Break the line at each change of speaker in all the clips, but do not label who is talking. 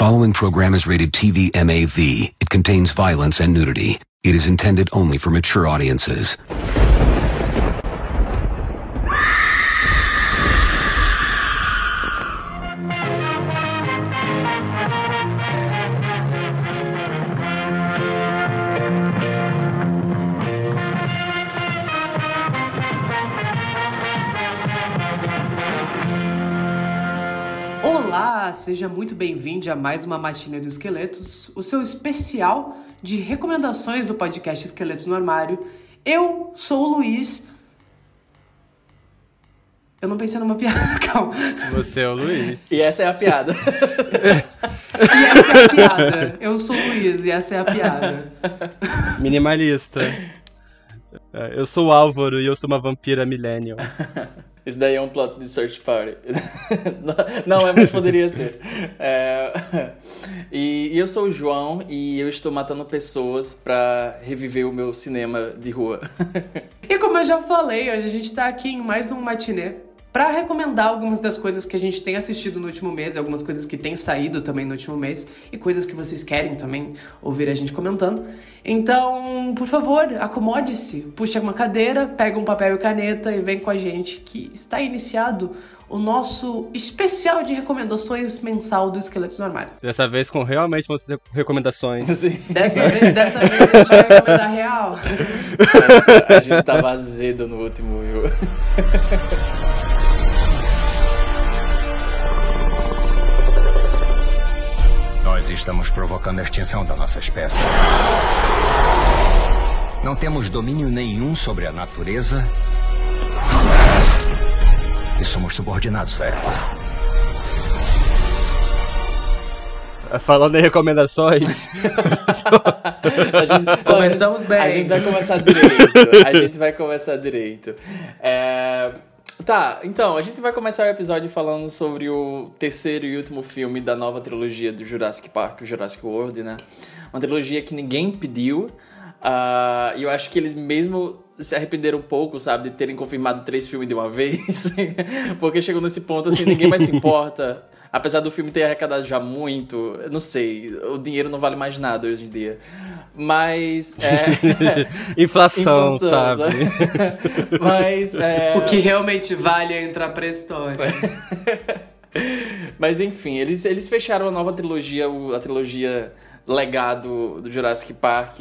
following program is rated TV MAV. It contains violence and nudity. It is intended only for mature audiences.
A mais uma Matinê dos Esqueletos, o seu especial de recomendações do podcast Esqueletos no Armário. Eu sou o Luiz. Eu não pensei numa piada, calma.
Você é o Luiz.
E essa é a piada.
E essa é a piada. Eu sou o Luiz e essa é a piada.
Minimalista. É, Eu sou o Álvaro e eu sou uma vampira millennial.
Isso daí é um plot de Search Party. Não, é, mas poderia ser. É, E, e eu sou o João e eu estou matando pessoas pra reviver o meu cinema de rua.
E como eu já falei, hoje a gente tá aqui em mais um matinê pra recomendar algumas das coisas que a gente tem assistido no último mês, algumas coisas que têm saído também no último mês e coisas que vocês querem também ouvir a gente comentando. Então, por favor, acomode-se, puxe uma cadeira, pega um papel e caneta e vem com a gente que está iniciado o nosso especial de recomendações mensal do Esqueletos no Armário.
Dessa vez com realmente re- recomendações.
Dessa vez, dessa vez a gente vai recomendar real.
a gente tava azedo no último, viu?
Nós estamos provocando a extinção da nossa espécie. Não temos domínio nenhum sobre a natureza. E somos subordinados a ela.
Falando em recomendações,
A gente-
Começamos bem.
A gente vai começar direito. A gente vai começar direito. É, Tá, então, a gente vai começar o episódio falando sobre o terceiro e último filme da nova trilogia do Jurassic Park, o Jurassic World, né? Uma trilogia que ninguém pediu. ah, E eu acho que eles mesmo se arrependeram um pouco, sabe, de terem confirmado três filmes de uma vez. Porque chegou nesse ponto, assim, ninguém mais se importa. Apesar do filme ter arrecadado já muito, eu não sei, o dinheiro não vale mais nada hoje em dia. Mas. É,
inflação,
Inflação,
sabe?
Mas. É...
O que realmente vale é entrar pra história.
Mas enfim, eles, eles fecharam a nova trilogia, a trilogia legado do Jurassic Park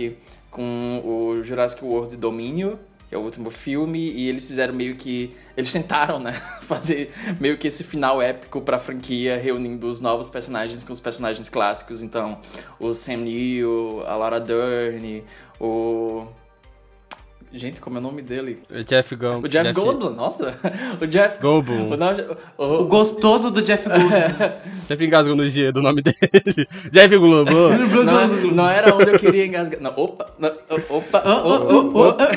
com o Jurassic World Domínio, que é o último filme, e eles fizeram meio que. Eles tentaram, né? Fazer meio que esse final épico pra franquia, reunindo os novos personagens com os personagens clássicos. Então, o Sam Neill, a Laura Dern, o. Gente, como é o nome dele?
O Jeff Goldblum.
O Jeff, Goldblum, nossa! O Jeff
Goldblum.
O, não, o-
O gostoso do Jeff Goldblum.
Jeff engasgou no G do nome dele. Jeff Goldblum.
Não, não era onde eu queria engasgar. Não, opa, não, opa,
Oh, oh,
opa,
oh, oh,
opa.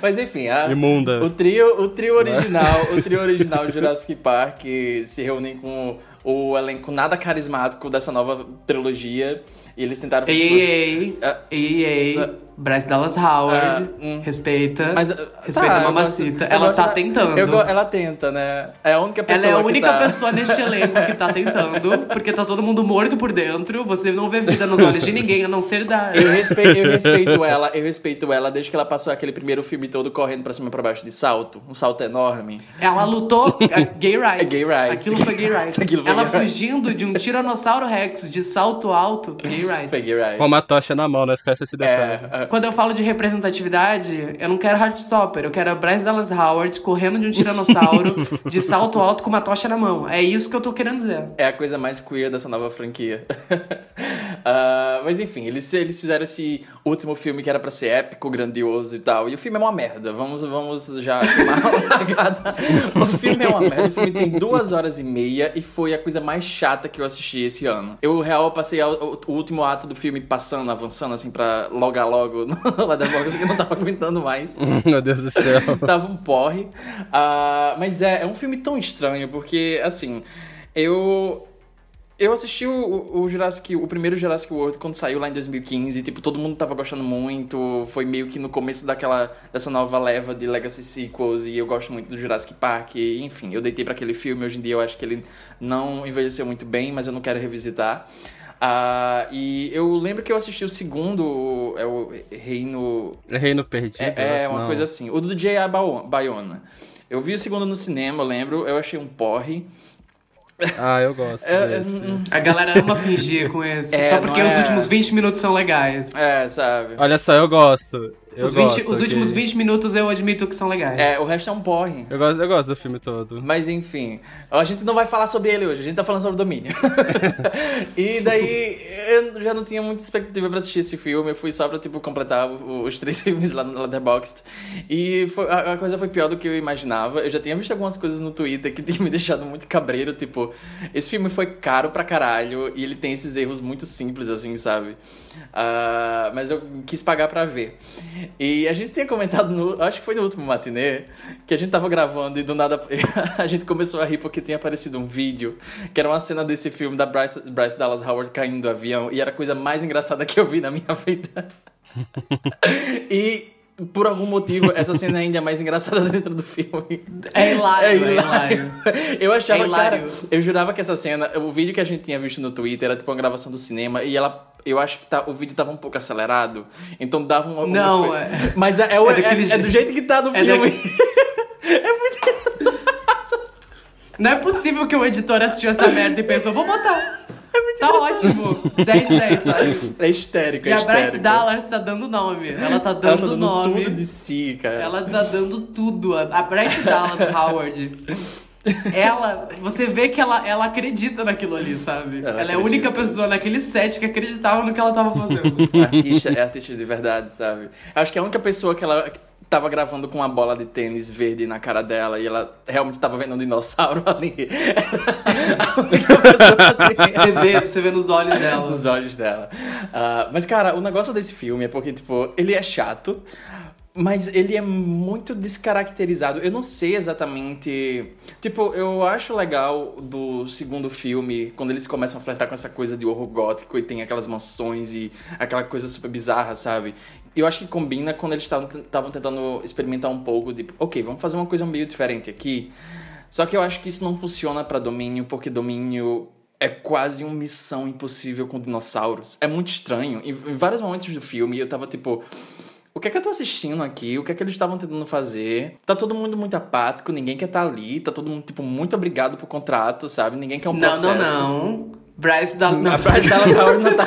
Mas enfim, a,
Imunda.
o trio, o trio original, o trio original de Jurassic Park se reúnem com o elenco nada carismático dessa nova trilogia e eles tentaram
Ei, ei, ei.
Ah.
Ei, ei.
Ah.
Bryce Dallas Howard.
Ah, hum.
Respeita.
Mas,
respeita
tá,
a mamacita.
gosto-
ela
gosto
tá
da-
tentando.
eu ela tenta, né? É a única pessoa
Ela é a única
tá-
pessoa neste elenco que tá tentando, porque tá todo mundo morto por dentro. Você não vê vida nos olhos de ninguém, a não ser da.
Eu respeito, eu respeito ela, eu respeito ela desde que ela passou aquele primeiro filme todo correndo pra cima e pra baixo de salto. Um salto enorme.
Ela lutou a gay rights.
É gay rights.
Aquilo foi gay rights.
Aquilo foi
ela
gay rights.
fugindo de um tiranossauro rex de salto alto, gay rights.
Peguei right.
Com uma tocha na mão, não esquece esse detalhe.
É, é,
Quando eu falo de representatividade, eu não quero Heartstopper, eu quero a Bryce Dallas Howard correndo de um tiranossauro de salto alto com uma tocha na mão. É isso que eu tô querendo dizer.
é a coisa mais queer dessa nova franquia. Ah, mas enfim, eles, eles fizeram esse último filme que era pra ser épico, grandioso e tal. E o filme é uma merda. Vamos, vamos já queimar a largada. O filme é uma merda. O filme tem duas horas e meia e foi a coisa mais chata que eu assisti esse ano. Eu, real, passei o, o último ato do filme passando, avançando, assim, pra logar logo no Letterboxd, que eu não tava aguentando mais.
Meu Deus do céu.
Tava um porre. Ah, mas é, é um filme tão estranho, porque, assim, eu. eu assisti o, o Jurassic, o primeiro Jurassic World quando saiu lá em 2015, tipo, todo mundo tava gostando muito, foi meio que no começo daquela, dessa nova leva de Legacy Sequels, e eu gosto muito do Jurassic Park, e, enfim, eu deitei para aquele filme, hoje em dia eu acho que ele não envelheceu muito bem, mas eu não quero revisitar. Uh, e eu lembro que eu assisti o segundo, é o Reino...
É Reino Perdido?
É, é uma não. coisa assim, o do J.A. Bayona. Eu vi o segundo no cinema, eu lembro, eu achei um porre,
ah, eu gosto. É, é
a galera ama fingir com esse. É, só porque os é? últimos 20 minutos são legais.
É, sabe?
Olha só, eu gosto. Eu
os, 20, os últimos 20 minutos eu admito que são legais.
É, o resto é um porre.
Eu gosto, eu gosto do filme todo.
Mas enfim, a gente não vai falar sobre ele hoje, a gente tá falando sobre o Domínio. e daí eu já não tinha muita expectativa pra assistir esse filme, eu fui só pra tipo, completar os três filmes lá no Letterboxd. E foi, a, a, coisa foi pior do que eu imaginava. Eu já tinha visto algumas coisas no Twitter que tinham me deixado muito cabreiro, tipo, esse filme foi caro pra caralho e ele tem esses erros muito simples, assim, sabe? Uh, mas eu quis pagar pra ver. E a gente tinha comentado, no, acho que foi no último matinê, que a gente tava gravando e do nada a gente começou a rir porque tinha aparecido um vídeo que era uma cena desse filme da Bryce, Bryce Dallas Howard caindo do avião e era a coisa mais engraçada que eu vi na minha vida. e por algum motivo, essa cena ainda é mais engraçada dentro do filme.
É hilário, é hilário. É hilário.
Eu achava, é hilário. cara, eu jurava que essa cena, o vídeo que a gente tinha visto no Twitter era tipo uma gravação do cinema e ela eu acho que tá, o vídeo tava um pouco acelerado, então dava um.
Não, é...
Mas é, é, é, é, do jeito que tá no é filme. Da... é muito.
Não é possível que o editor assistiu essa merda e pensou, vou botar. É muito tá ótimo. 10 de 10, sabe?
É histérico,
é
E a
Bryce Dallas tá dando nome. Ela tá dando, Ela tá dando nome.
tudo de si, cara.
Ela tá dando tudo. A Bryce Dallas Howard ela, você vê que ela, ela acredita naquilo ali, sabe? Ela, ela é a única pessoa naquele set que acreditava no que ela tava fazendo.
artista, é artista de verdade, sabe? Acho que é a única pessoa que ela tava gravando com uma bola de tênis verde na cara dela e ela realmente tava vendo um dinossauro ali. a única
pessoa assim. Você vê, você vê nos olhos dela.
Nos olhos dela. Uh, mas, cara, o negócio desse filme é porque, tipo, ele é chato. Mas ele é muito descaracterizado. Eu não sei exatamente. Tipo, eu acho legal do segundo filme, quando eles começam a flertar com essa coisa de horror gótico e tem aquelas mansões e aquela coisa super bizarra, sabe? Eu acho que combina quando eles estavam tentando experimentar um pouco de, ok, vamos fazer uma coisa meio diferente aqui. Só que eu acho que isso não funciona para Domínio, porque Domínio é quase uma missão impossível com dinossauros. É muito estranho. Em, em vários momentos do filme eu tava tipo o que é que eu tô assistindo aqui? O que é que eles estavam tentando fazer? Tá todo mundo muito apático, ninguém quer estar tá ali, tá todo mundo, tipo, muito obrigado pro contrato, sabe? Ninguém quer um
não,
processo.
Não, não, Bryce Dallas...
A Bryce Dallas Howard não tá...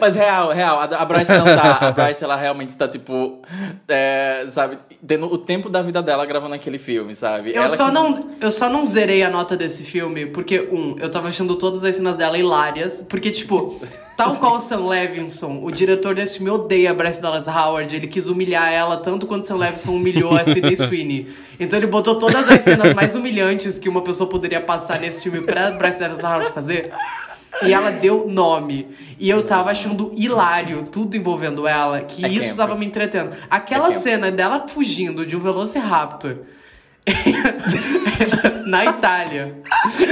Mas real, real, a Bryce não tá. A Bryce, ela realmente tá, tipo, é, sabe, tendo o tempo da vida dela gravando aquele filme, sabe?
Eu
ela
só, que... não, eu só não zerei a nota desse filme, porque, um, eu tava achando todas as cenas dela hilárias, porque, tipo... Tal qual o Sam Levinson, o diretor desse filme odeia a Bryce Dallas Howard. Ele quis humilhar ela tanto quanto Sam Levinson humilhou a Sidney Sweeney. Então ele botou todas as cenas mais humilhantes que uma pessoa poderia passar nesse filme pra Bryce Dallas Howard fazer. E ela deu nome. E eu tava achando hilário tudo envolvendo ela, que é isso camp. tava me entretendo. Aquela é cena dela fugindo de um Velociraptor na Itália.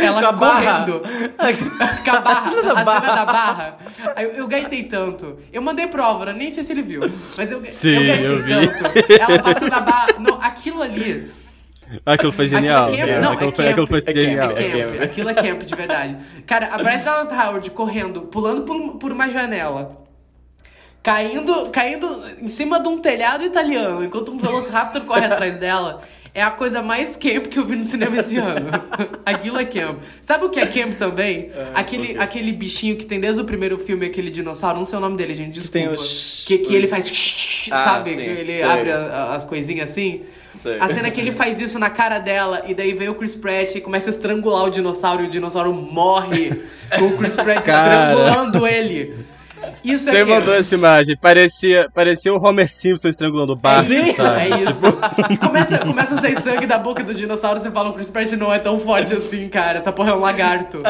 Ela
Com
correndo. Com a barra. A cena da a barra. Cena da barra. Eu, eu gaitei tanto. Eu mandei prova, nem sei se ele viu. Mas eu,
Sim, eu gaitei eu
vi. tanto. Ela passando a barra. Não, aquilo ali.
Aquilo foi genial. Aquilo, é camp, não, aquilo, é foi, camp, aquilo foi é genial.
Camp, é camp. Aquilo é camp, de verdade. Cara, a Bryce Dallas Howard correndo, pulando por, por uma janela caindo, caindo em cima de um telhado italiano, enquanto um Velociraptor corre atrás dela é a coisa mais camp que eu vi no cinema esse ano. Aquilo é camp. Sabe o que é camp também? É, aquele, aquele bichinho que tem desde o primeiro filme, aquele dinossauro, não sei o nome dele, gente, desculpa. Que, tem os, que, que os... ele faz. Ah, sabe? Sim, que ele sei. abre a, as coisinhas assim. Sei. A cena que ele faz isso na cara dela e daí vem o Chris Pratt e começa a estrangular o dinossauro e o dinossauro morre com o Chris Pratt Cara. estrangulando ele. Isso
Você
é
mandou essa imagem. Parecia, parecia o Homer Simpson estrangulando o Bart.
É isso, é isso. Começa, começa a sair sangue da boca do dinossauro. Você fala, o Chris Pratt não é tão forte assim, cara. Essa porra é um lagarto.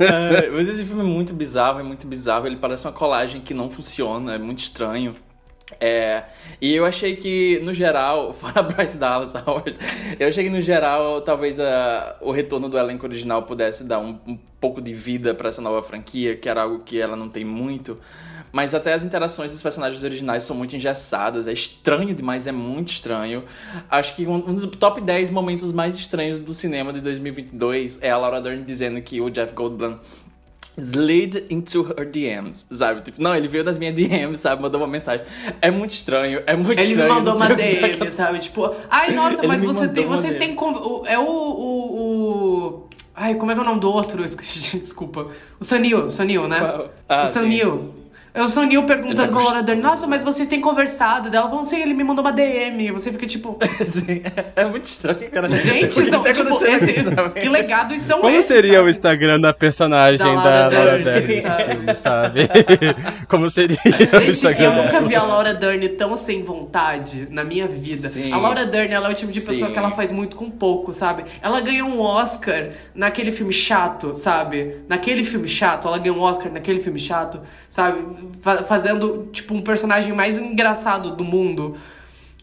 é, mas esse filme é muito bizarro, é muito bizarro. Ele parece uma colagem que não funciona, é muito estranho. É, e eu achei que, no geral, fora Bryce Dallas Howard, eu achei que, no geral, talvez a, o retorno do elenco original pudesse dar um, um pouco de vida para essa nova franquia, que era algo que ela não tem muito. Mas até as interações dos personagens originais são muito engessadas. É estranho demais, é muito estranho. Acho que um, um dos top 10 momentos mais estranhos do cinema de 2022 é a Laura Dern dizendo que o Jeff Goldblum slid into her DMs, sabe? Tipo, não, ele veio das minhas DMs, sabe? Mandou uma mensagem. É muito estranho, é muito
Ele
estranho.
me mandou uma
que
DM, sabe? Tipo, ai, nossa,
Ele
mas você tem, vocês têm. É o, o, o- Ai, como é que é o nome do outro? Esqueci, desculpa. O Sanil, Sanil, né?
Qual? Ah,
o Sanil. É o Sanil
Ele
perguntando
tá
pra Laura Dern,
gostoso.
nossa, mas vocês têm conversado? Daí ela falou, sim, ele me mandou uma DM. Você fica tipo,
Sim, é muito estranho, cara.
gente,
O que
são,
tá
tipo, esse- que legados são
Como
esses?
seria o
sabe?
Instagram da personagem
Da
da
Laura
Laura
Dern,
Dern,
sabe?
sabe? Como seria o
Gente,
Instagram
eu nunca vi a Laura Dern tão sem vontade na minha vida.
Sim.
A Laura Dern, ela é o tipo de pessoa
Sim.
que ela faz muito com pouco, sabe? Ela ganhou um Oscar naquele filme chato, sabe? Naquele filme chato, ela ganhou um Oscar naquele filme chato, sabe? Fa- fazendo, tipo, um personagem mais engraçado do mundo.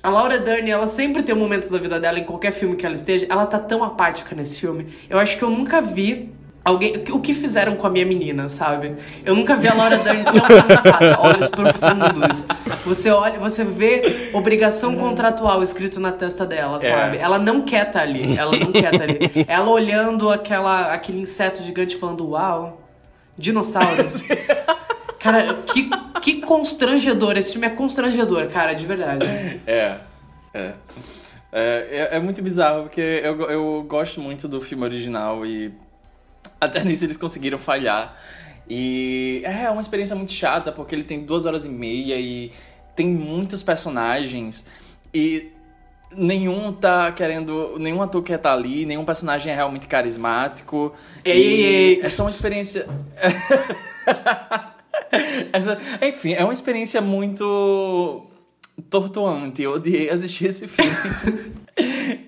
A Laura Dern, ela sempre tem momentos da vida dela, em qualquer filme que ela esteja, ela tá tão apática nesse filme. Eu acho que eu nunca vi alguém. O que fizeram com a minha menina, sabe? Eu nunca vi a Laura Dern tão cansada, olhos profundos. Você olha, você vê obrigação contratual escrito na testa dela, sabe? Ela não quer estar ali. Ela não quer estar ali. Ela olhando aquela, aquele inseto gigante falando, uau, dinossauros. Cara, que, que constrangedor. Esse filme é constrangedor, cara, de verdade.
É, é. É, é, é muito bizarro, porque eu, eu gosto muito do filme original e até nisso eles conseguiram falhar. E é uma experiência muito chata, porque ele tem duas horas e meia e tem muitos personagens e nenhum tá querendo. Nenhum ator quer estar ali, nenhum personagem é realmente carismático.
Ei,
e
ei, ei.
É uma experiência. Essa, enfim, é uma experiência muito tortuante. Eu odiei assistir esse filme.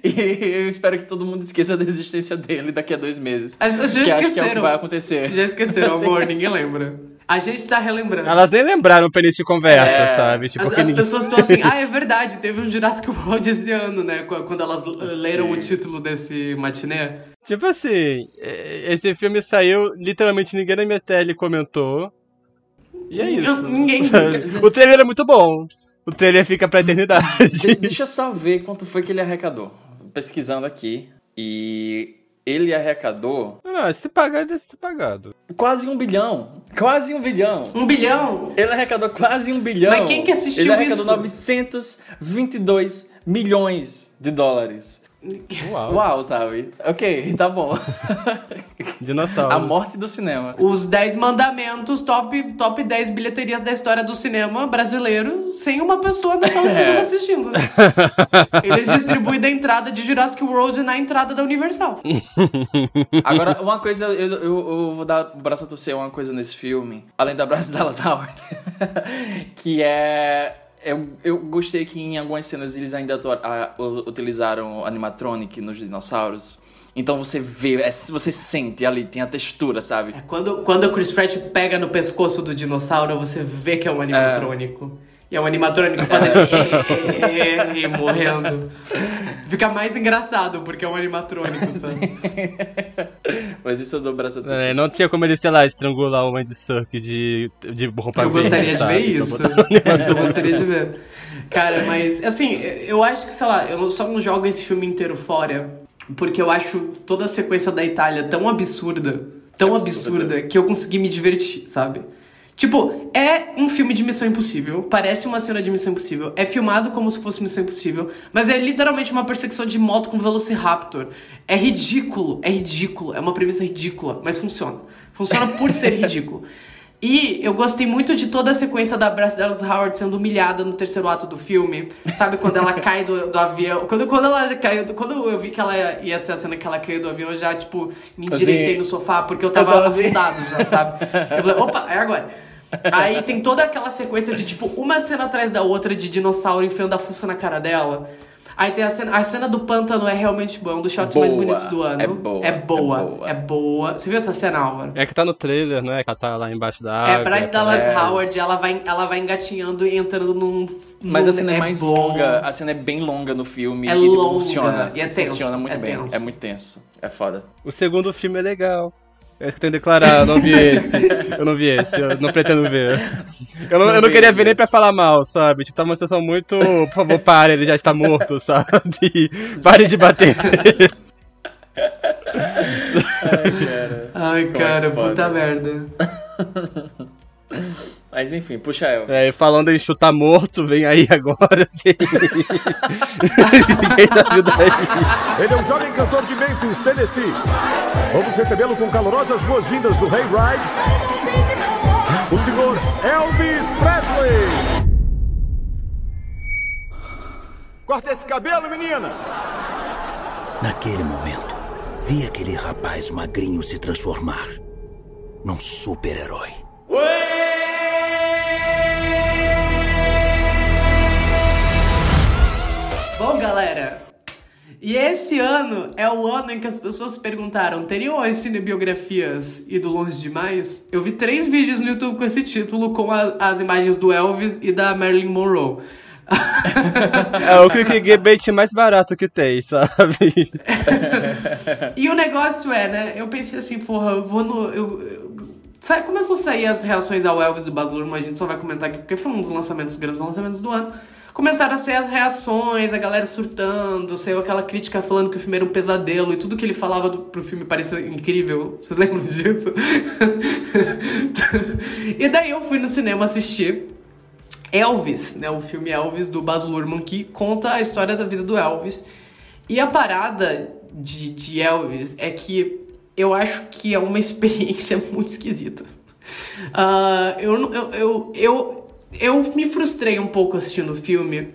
e eu espero que todo mundo esqueça da existência dele daqui a dois meses.
As pessoas já
que acho que é o que
esqueceram.
vai acontecer.
Já esqueceram, amor, ninguém lembra. A gente tá relembrando.
Elas nem lembraram pra início de conversa,
É.
sabe? Tipo,
As, as
ninguém-
pessoas estão assim, ah, é verdade, teve um Jurassic World esse ano, né? qu- Quando elas l- leram o título desse matinê.
Tipo assim, é, esse filme saiu, literalmente ninguém na minha tele comentou. E é isso.
Ninguém-
o trailer é muito bom. O trailer fica pra eternidade.
De- deixa eu só ver quanto foi que ele arrecadou. Pesquisando aqui. E ele arrecadou
Não, se pagar, deve ter pagado.
quase um bilhão. Quase um bilhão.
Um bilhão?
Ele arrecadou quase um bilhão.
Mas quem que assistiu
Ele arrecadou
isso?
922 milhões de dólares.
Uau.
Uau, sabe? Ok, tá bom.
Dinossauro.
A morte do cinema.
Os 10 mandamentos, top, top 10 bilheterias da história do cinema brasileiro, sem uma pessoa na sala de cinema assistindo. né? Eles distribuem da entrada de Jurassic World na entrada da Universal.
Agora, uma coisa, eu, eu, eu vou dar o braço a torcer uma coisa nesse filme, além da Braço Dallas Howard, que é. Eu, eu gostei que em algumas cenas eles ainda a- utilizaram animatronic nos dinossauros. Então você vê, é- você sente ali, tem a textura, sabe?
É, Quando, quando o Chris Pratt pega no pescoço do dinossauro, você vê que é um animatrônico. E é um animatrônico fazendo e morrendo. Fica mais engraçado porque é um animatrônico, sabe?
Mas isso eu dou braço a.
É, não tinha como ele, sei lá, estrangular o Andy Serkis de, de roupa
Eu gostaria de ver Isso eu gostaria de ver. Cara, mas assim, eu acho que, sei lá, eu só não jogo esse filme inteiro fora porque eu acho toda a sequência da Itália tão absurda, tão
Absurda.
absurda, que eu consegui me divertir, sabe? Tipo, é um filme de Missão Impossível, parece uma cena de Missão Impossível, é filmado como se fosse Missão Impossível, mas é literalmente uma perseguição de moto com Velociraptor. É ridículo, é ridículo, é uma premissa ridícula, mas funciona. Funciona por ser ridículo. E eu gostei muito de toda a sequência da Bryce Dallas Howard sendo humilhada no terceiro ato do filme. Sabe, quando ela cai do, do avião. Quando, quando ela caiu. Quando eu vi que ela ia, ia ser a cena que ela caiu do avião, eu já, tipo, me endireitei
Assim,
no sofá, porque eu tava,
tava assim.
afundado já, sabe? Eu falei, opa, é agora. Aí tem toda aquela sequência de, tipo, uma cena atrás da outra de dinossauro enfiando a fuça na cara dela. Aí tem a cena, a cena do pântano é realmente boa, é um dos shots mais
Boa.
bonitos do ano.
É boa,
É boa,
é boa.
é boa. Você viu essa cena, Álvaro?
É que tá no trailer, né? Que ela tá lá embaixo da água.
É, Bryce Dallas
é.
Howard, ela vai, ela vai engatinhando e entrando num.
Mas
num-
a cena é, mais
bom.
longa, a cena é bem longa no filme
É
e tipo,
longa,
funciona.
e é tenso,
funciona muito
é
bem.
tenso.
É muito tenso. É foda.
O segundo filme é legal. É isso que eu tenho que declarar, eu não vi esse. Eu não vi esse, eu não pretendo ver. Eu não, eu não queria ver nem pra falar mal, sabe? Tipo, tá uma situação muito. Por favor, pare, ele já está morto, sabe? Pare de bater nele.
Ai, cara,
foda.
puta merda.
Mas enfim, puxa Elvis.
É, e falando em chutar morto, vem aí agora. Tá aí?
Ele é um jovem cantor de Memphis, Tennessee. Vamos recebê-lo com calorosas boas-vindas do Rei Ride. O senhor Elvis Presley. Corta esse cabelo, menina.
Naquele momento, vi aquele rapaz magrinho se transformar num super-herói.
Galera. E esse ano é o ano em que as pessoas se perguntaram: teriam as cinebiografias ido longe demais? Eu vi três vídeos no YouTube com esse título, com a- as imagens do Elvis e da Marilyn Monroe.
É o clickbait mais barato que tem, sabe?
E o negócio é, né? Eu pensei assim, porra, eu vou no. Eu, eu- sabe, começou a sair as reações ao Elvis do Baz Luhrmann, a gente só vai comentar aqui porque foi um dos lançamentos, grandes lançamentos do ano. Começaram a ser as reações, a galera surtando, saiu aquela crítica falando que o filme era um pesadelo e tudo que ele falava do, pro filme parecia incrível. Vocês lembram disso? e daí eu fui no cinema assistir. Elvis, né, o filme Elvis do Baz Luhrmann, que conta a história da vida do Elvis. E a parada de, de Elvis é que eu acho que é uma experiência muito esquisita. Ah, eu, eu, eu, eu, eu me frustrei um pouco assistindo o filme,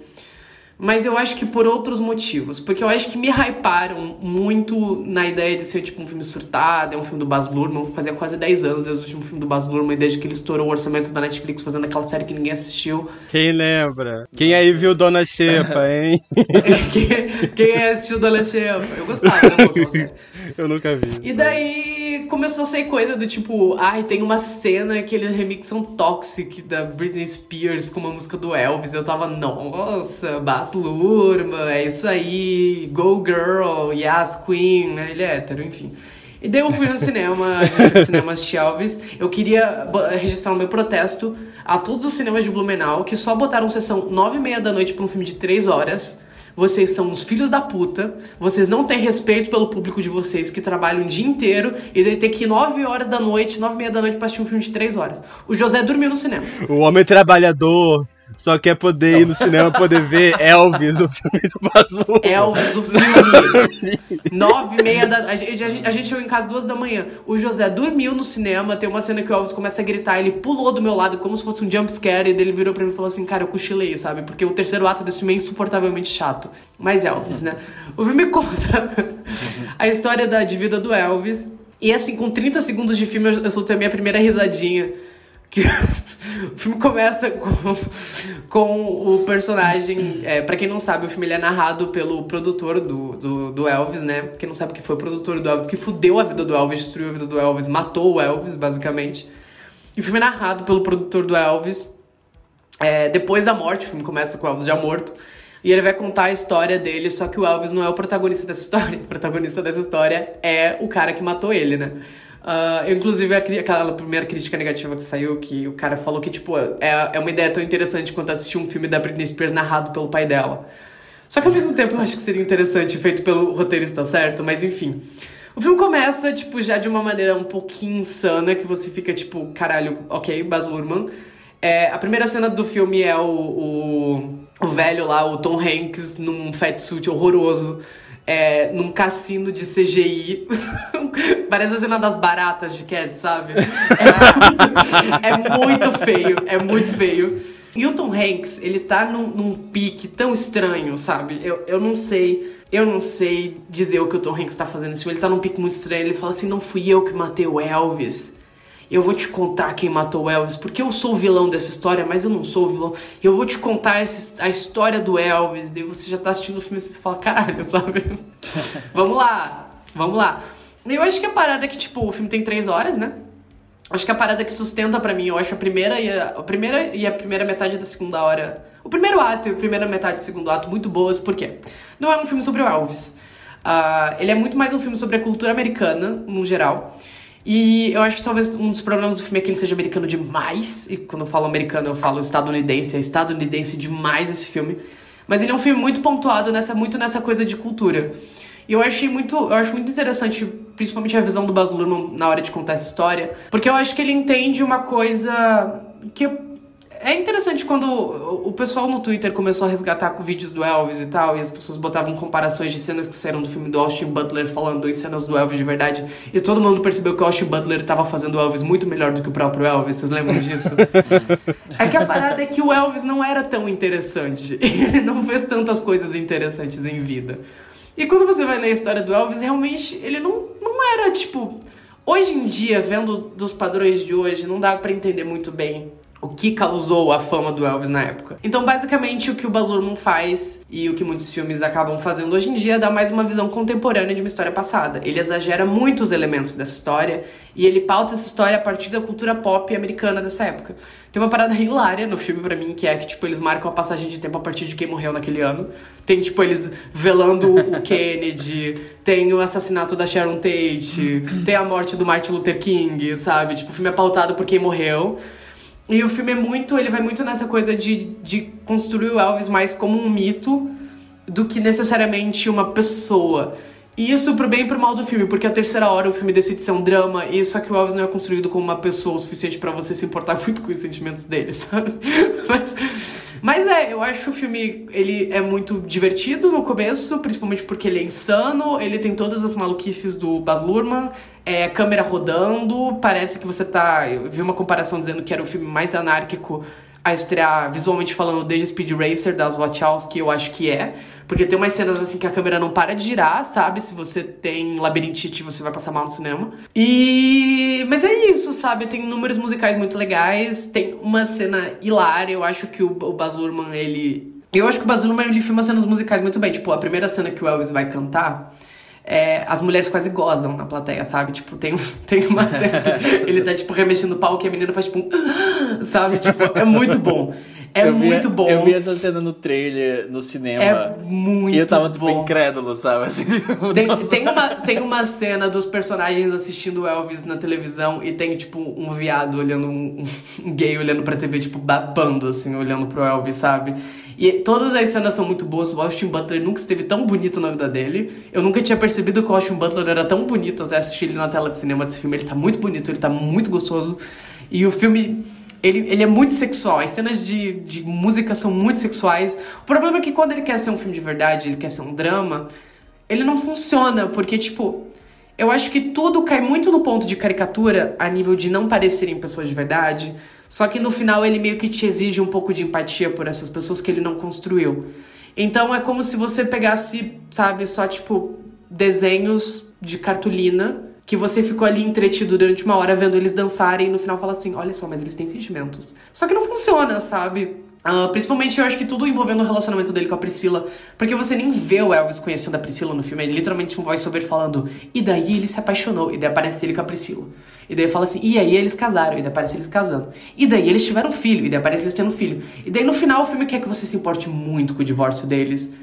mas eu acho que por outros motivos. Porque eu acho que me hyparam muito na ideia de ser tipo um filme surtado, é um filme do Baz Luhrmann. Fazia quase 10 anos desde o último filme do Baz Luhrmann, desde que ele estourou o orçamento da Netflix fazendo aquela série que ninguém assistiu.
Quem lembra? Quem aí viu Dona Xepa, hein?
quem, quem assistiu Dona Shepa? Eu gostava né.
Eu nunca vi.
E daí começou a sair coisa do tipo, ai, tem uma cena que eles remixam Toxic da Britney Spears com uma música do Elvis. Eu tava, nossa, Baz Luhrmann, é isso aí, Go Girl, Yes Queen, né? Ele é hétero, enfim. E daí eu fui no cinema, a gente foi no cinema assistir Elvis. Eu queria registrar o meu protesto a todos os cinemas de Blumenau que só botaram sessão nove e meia da noite pra um filme de três horas. Vocês são os filhos da puta. Vocês não têm respeito pelo público de vocês que trabalham o dia inteiro e daí ter que ir 9 horas da noite, 9 e meia da noite pra assistir um filme de 3 horas. O José dormiu no cinema.
O homem trabalhador só quer poder ir no cinema poder ver Elvis, o filme do Luhrmann.
Elvis, o filme. 9 e meia da. A gente, a, gente, a gente chegou em casa duas da manhã. O José dormiu no cinema. Tem uma cena que o Elvis começa a gritar. Ele pulou do meu lado como se fosse um jumpscare. E ele virou pra mim e falou assim: Cara, eu cochilei, sabe? Porque o terceiro ato desse filme é insuportavelmente chato. Mas Elvis, né? O filme conta a história da, de vida do Elvis. E assim, com 30 segundos de filme, eu, eu soltei a minha primeira risadinha. Que o filme começa com, com o personagem. É, para quem não sabe, o filme ele é narrado pelo produtor do, do, do Elvis, né? Quem não sabe que foi o produtor do Elvis, que fudeu a vida do Elvis, destruiu a vida do Elvis, matou o Elvis, basicamente. E o filme é narrado pelo produtor do Elvis. É, depois da morte, o filme começa com o Elvis já morto. E ele vai contar a história dele, só que o Elvis não é o protagonista dessa história. O protagonista dessa história é o cara que matou ele, né? Ah, eu, inclusive, aquela primeira crítica negativa que saiu, que o cara falou que, tipo, é, é uma ideia tão interessante quanto assistir um filme da Britney Spears narrado pelo pai dela. Só que ao mesmo tempo eu acho que seria interessante, feito pelo roteirista certo, mas enfim. O filme começa, tipo, já de uma maneira um pouquinho insana, que você fica, tipo, caralho, ok, Baz Luhrmann. É, a primeira cena do filme é o, o, o velho lá, o Tom Hanks, num fatsuit horroroso, é, num cassino de CGI. Parece a cena das baratas de Cat, sabe? É muito, é muito feio, é muito feio. E o Tom Hanks, ele tá num, num pique tão estranho, sabe? Eu, eu não sei. Eu não sei dizer o que o Tom Hanks tá fazendo. Ele tá num pique muito estranho. Ele fala assim: não fui eu que matei o Elvis. Eu vou te contar quem matou o Elvis, porque eu sou o vilão dessa história, mas eu não sou o vilão. Eu vou te contar esse, a história do Elvis. Daí você já tá assistindo o filme e você fala, caralho, sabe? vamos lá, vamos lá. Eu acho que a parada é que, tipo, o filme tem três horas, né? Acho que a parada que sustenta para mim, eu acho a primeira e a, a, primeira e a primeira metade da segunda hora. O primeiro ato e a primeira metade do segundo ato muito boas, por quê? Não é um filme sobre o Elvis. Uh, ele é muito mais um filme sobre a cultura americana, no geral. E eu acho que talvez um dos problemas do filme é que ele seja americano demais. E quando eu falo americano, eu falo estadunidense. É estadunidense demais esse filme. Mas ele é um filme muito pontuado nessa, muito nessa coisa de cultura. E eu achei muito, eu acho muito interessante, principalmente a visão do Baz Luhrmann na hora de contar essa história, porque eu acho que ele entende uma coisa que é interessante quando o pessoal no Twitter começou a resgatar com vídeos do Elvis e tal, e as pessoas botavam comparações de cenas que saíram do filme do Austin Butler falando em cenas do Elvis de verdade, e todo mundo percebeu que o Austin Butler estava fazendo o Elvis muito melhor do que o próprio Elvis, vocês lembram disso? é que a parada é que o Elvis não era tão interessante, ele não fez tantas coisas interessantes em vida. E quando você vai na história do Elvis, realmente ele não, não era tipo. Hoje em dia, vendo dos padrões de hoje, não dá para entender muito bem o que causou a fama do Elvis na época. Então, basicamente, o que o Baz Luhrmann faz e o que muitos filmes acabam fazendo hoje em dia é dar mais uma visão contemporânea de uma história passada. Ele exagera muitos elementos dessa história e ele pauta essa história a partir da cultura pop americana dessa época. Tem uma parada hilária no filme para mim, que é que, tipo, eles marcam a passagem de tempo a partir de quem morreu naquele ano. Tem, tipo, eles velando o Kennedy, tem o assassinato da Sharon Tate, tem a morte do Martin Luther King, sabe? Tipo, o filme é pautado por quem morreu. E o filme é muito, ele vai muito nessa coisa de, de construir o Elvis mais como um mito do que necessariamente uma pessoa. E isso pro bem e pro mal do filme, porque a terceira hora o filme decide ser um drama, e só que o Elvis não é construído como uma pessoa o suficiente para você se importar muito com os sentimentos dele, sabe? Mas, mas é, eu acho o filme, ele é muito divertido no começo, principalmente porque ele é insano, ele tem todas as maluquices do Baz Luhrmann, é, câmera rodando, parece que você tá... Eu vi uma comparação dizendo que era o filme mais anárquico a estrear visualmente falando desde Speed Racer das Wachowski, eu acho que é. Porque tem umas cenas assim que a câmera não para de girar, sabe? Se você tem labirintite, você vai passar mal no cinema. E. Mas é isso, sabe? Tem números musicais muito legais. Tem uma cena hilária. Eu acho que o, Baz Luhrmann, ele. Eu acho que o Baz Luhrmann, ele filma cenas musicais muito bem. Tipo, a primeira cena que o Elvis vai cantar é, as mulheres quase gozam na plateia, sabe? Tipo, tem, tem uma cena que ele tá, tipo, remexendo o palco e a menina faz, tipo, um, sabe? Tipo, é muito bom. É
eu
muito
vi,
bom.
Eu vi essa cena no trailer, no cinema.
É muito
E eu tava, tipo,
bom.
incrédulo, sabe? Assim, tipo,
Tem, tem, uma, tem uma cena dos personagens assistindo Elvis na televisão e tem, tipo, um viado olhando, um, um gay olhando pra TV, tipo, babando, assim, olhando pro Elvis, sabe? E todas as cenas são muito boas. O Austin Butler nunca esteve tão bonito na vida dele. Eu nunca tinha percebido que o Austin Butler era tão bonito até assistir ele na tela de cinema desse filme. Ele tá muito bonito, ele tá muito gostoso. E o filme ele, ele é muito sexual, as cenas de, de música são muito sexuais. O problema é que quando ele quer ser um filme de verdade, ele quer ser um drama, ele não funciona, porque, tipo, eu acho que tudo cai muito no ponto de caricatura, a nível de não parecerem pessoas de verdade, só que no final ele meio que te exige um pouco de empatia por essas pessoas que ele não construiu. Então é como se você pegasse, sabe, só, tipo, desenhos de cartolina que você ficou ali entretido durante uma hora vendo eles dançarem e no final fala assim: olha só, mas eles têm sentimentos. Só que não funciona, sabe? Uh, principalmente eu acho que tudo envolvendo o relacionamento dele com a Priscila. Porque você nem vê o Elvis conhecendo a Priscila no filme. É literalmente um voiceover falando. E daí ele se apaixonou. E daí aparece ele com a Priscila. E daí fala assim. E aí eles casaram. E daí aparece eles casando. E daí eles tiveram filho. E daí aparece eles tendo filho. E daí no final o filme quer que você se importe muito com o divórcio deles.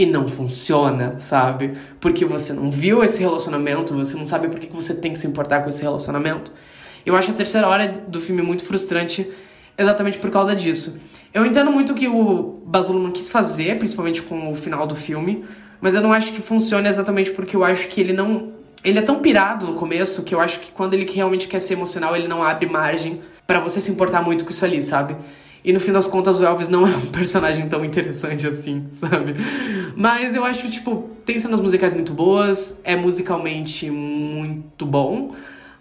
E não funciona, sabe? Porque você não viu esse relacionamento. Você não sabe por que você tem que se importar com esse relacionamento. Eu acho a terceira hora do filme muito frustrante. Exatamente por causa disso. Eu entendo muito o que o Baz Luhrmann quis fazer, principalmente com o final do filme, mas eu não acho que funcione exatamente porque eu acho que ele não... Ele é tão pirado no começo que eu acho que quando ele realmente quer ser emocional, ele não abre margem para você se importar muito com isso ali, sabe? E no fim das contas, o Elvis não é um personagem tão interessante assim, sabe? Mas eu acho, tipo, tem cenas musicais muito boas, é musicalmente muito bom.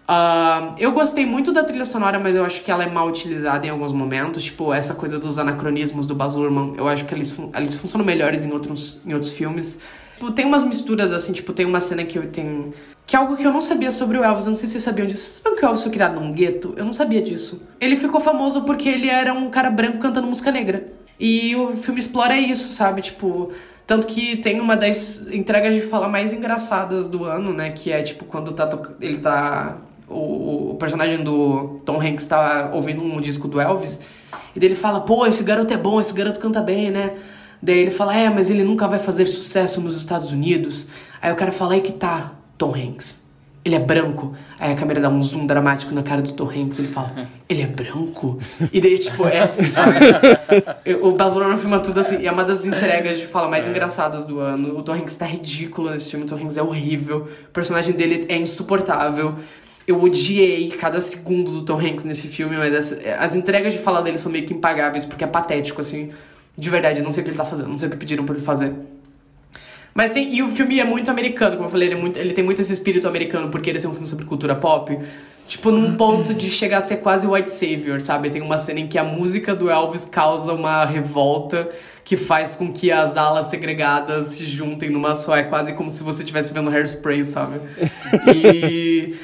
Uh, eu gostei muito da trilha sonora, mas eu acho que ela é mal utilizada em alguns momentos. Tipo, essa coisa dos anacronismos do Baz Luhrmann, eu acho que eles, fun eles funcionam melhores em outros, em outros filmes. Tipo, tem umas misturas, assim, tipo, tem uma cena que eu tenho... que é algo que eu não sabia sobre o Elvis. Eu não sei se vocês sabiam disso. Vocês sabiam que o Elvis foi criado num gueto? Eu não sabia disso. Ele ficou famoso porque ele era um cara branco cantando música negra. E o filme explora isso, sabe? Tipo, tanto que tem uma das entregas de fala mais engraçadas do ano, né? Que é tipo quando tá ele tá. O, o personagem do Tom Hanks tá ouvindo um disco do Elvis. E daí ele fala, pô, esse garoto é bom, esse garoto canta bem, né? Daí ele fala, é, mas ele nunca vai fazer sucesso nos Estados Unidos. Aí o cara fala, aí que tá, Tom Hanks. Ele é branco. Aí a câmera dá um zoom dramático na cara do Tom Hanks. Ele fala, ele é branco? E daí, tipo, é assim, sabe? O Baz Luhrmann filma tudo assim. E é uma das entregas de fala mais engraçadas do ano. O Tom Hanks tá ridículo nesse filme. O Tom Hanks é horrível. O personagem dele é insuportável. Eu odiei cada segundo do Tom Hanks nesse filme, mas as, as entregas de fala dele são meio que impagáveis, porque é patético, assim. De verdade, não sei o que ele tá fazendo, não sei o que pediram pra ele fazer. Mas tem. E o filme é muito americano, como eu falei, ele, é muito, ele tem muito esse espírito americano, porque ele é um filme sobre cultura pop. Tipo, num ponto de chegar a ser quase white savior, sabe? Tem uma cena em que a música do Elvis causa uma revolta que faz com que as alas segregadas se juntem numa só. É quase como se você estivesse vendo hairspray, sabe? E.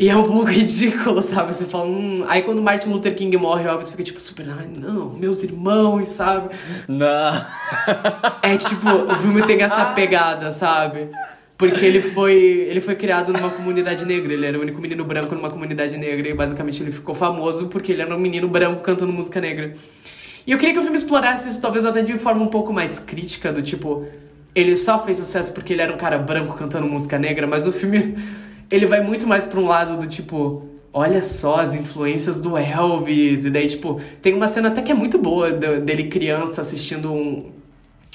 E é um pouco ridículo, sabe? Você fala, hum... Aí quando Martin Luther King morre, o Elvis fica tipo super, ai não, meus irmãos, sabe?
Não.
É tipo, o filme tem essa pegada, sabe? Porque ele foi, ele foi criado numa comunidade negra, ele era o único menino branco numa comunidade negra e basicamente ele ficou famoso porque ele era um menino branco cantando música negra. E eu queria que o filme explorasse isso talvez até de forma um pouco mais crítica, do tipo, ele só fez sucesso porque ele era um cara branco cantando música negra, mas o filme ele vai muito mais pra um lado do tipo, olha só as influências do Elvis, e daí tipo, tem uma cena até que é muito boa dele criança assistindo um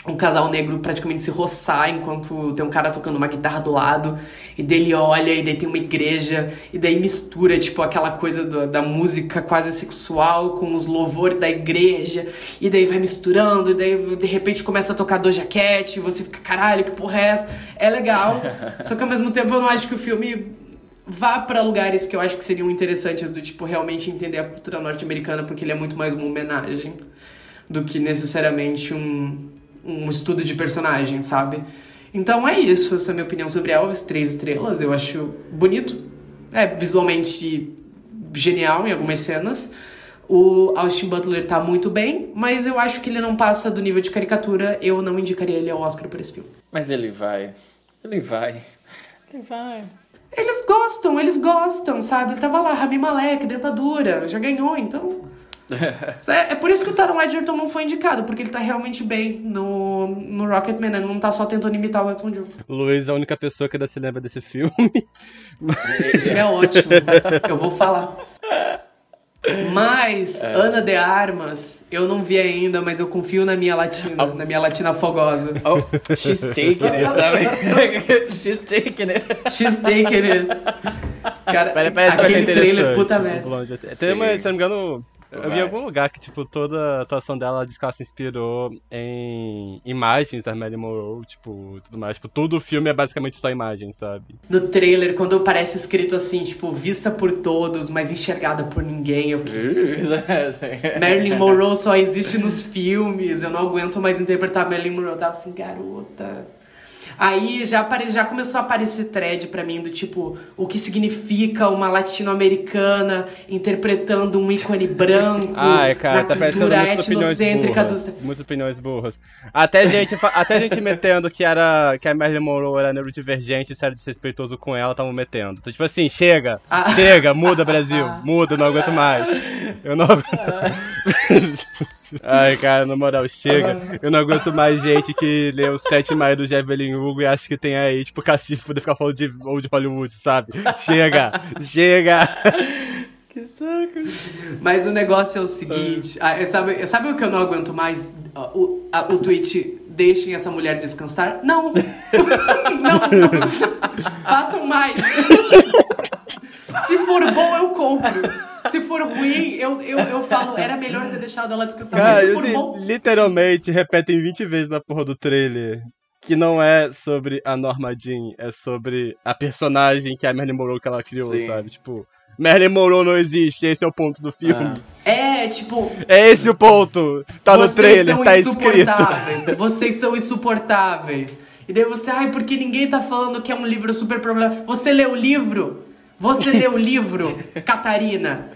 um casal negro praticamente se roçar enquanto tem um cara tocando uma guitarra do lado e dele olha e daí tem uma igreja e daí mistura tipo aquela coisa do- da música quase sexual com os louvores da igreja e daí vai misturando e daí de repente começa a tocar Doja Cat e você fica caralho que porra é essa? É legal só que ao mesmo tempo eu não acho que o filme vá pra lugares que eu acho que seriam interessantes do tipo realmente entender a cultura norte-americana porque ele é muito mais uma homenagem do que necessariamente um, um estudo de personagem, sabe? Então é isso, essa é a minha opinião sobre Elvis, três estrelas, eu acho bonito, é visualmente genial em algumas cenas. O Austin Butler tá muito bem, mas eu acho que ele não passa do nível de caricatura, eu não indicaria ele ao Oscar por esse filme.
Mas ele vai. Ele vai. Ele vai.
Eles gostam, eles gostam, sabe? Ele tava lá, Rami Malek, dentadura, já ganhou, então. É, é por isso que o Taron Egerton não foi indicado, porque ele tá realmente bem no, no Rocketman, né? Não tá só tentando imitar o Elton John.
Luiz é a única pessoa que ainda se lembra desse filme.
Esse filme é ótimo, eu vou falar. Mas, Ana de Armas, eu não vi ainda, mas eu confio na minha latina, na minha latina fogosa.
Oh, she's taking it, sabe? she's taking it.
She's taking it. Cara,
Pare- Parece ser
aquele trailer, puta merda.
Tem uma, se não me engano, eu vi em algum lugar que, tipo, toda a atuação dela ela diz que ela se inspirou em imagens da Marilyn Monroe, tipo, tudo mais. Tipo, todo o filme é basicamente só imagem, sabe?
No trailer, quando parece escrito assim, tipo, vista por todos, mas enxergada por ninguém, eu fiquei. Marilyn Monroe só existe nos filmes, eu não aguento mais interpretar Marilyn Monroe. Eu tava assim, garota. Aí já, apare... já começou a aparecer thread pra mim do tipo, o que significa uma latino-americana interpretando um ícone branco
Ai, cara,
na
tá
cultura etnocêntrica
burras.
dos.
Muitas opiniões burras. Até gente, até gente metendo que, era, que a Marilyn Monroe era neurodivergente e sério desrespeitoso com ela, estavam metendo. Então, tipo assim, chega,
Ah.
chega, muda Brasil, muda, não aguento mais. Eu não aguento. Ai, cara, na moral, chega. Eu não aguento mais gente que lê o 7 maio do Evelyn Hugo e acha que tem aí, tipo, cacife pra poder ficar falando de old Hollywood, sabe? Chega, chega.
Que saco.
Mas o negócio é o seguinte, ah, sabe, sabe o que eu não aguento mais? O, a- o tweet deixem essa mulher descansar? Não! não! Façam mais! Se for bom, eu compro. Se for ruim, eu, eu, eu falo, era melhor ter deixado ela descansar. Mas
Cara,
se for
assim,
bom.
literalmente repetem 20 vezes na porra do trailer que não é sobre a Norma Jean, é sobre a personagem que é a Marilyn Monroe que ela criou,
Sim.
sabe? Tipo, Marilyn não existe, esse é o ponto do filme.
É, tipo,
É esse o ponto. Tá no trailer, tá escrito.
insuportáveis. Vocês são insuportáveis. E daí você, ai, porque ninguém tá falando que é um livro super problemático. Você leu o livro? Você leu o livro, Catarina?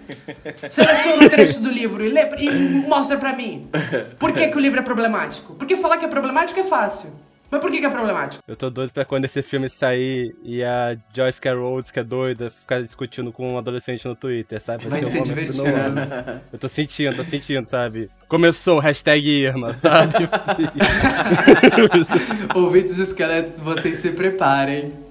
Seleciona um trecho do livro e, lê, e mostra pra mim. Por que, que o livro é problemático? Porque falar que é problemático é fácil. Mas por que, que é problemático?
Eu tô doido pra quando esse filme sair e a Joyce Carol, que é doida, ficar discutindo com um adolescente no Twitter, sabe?
Vai ser
um
divertido.
Eu tô sentindo, tô sentindo, sabe? Começou, hashtag Irma, sabe?
Ouvintes de esqueletos, vocês se preparem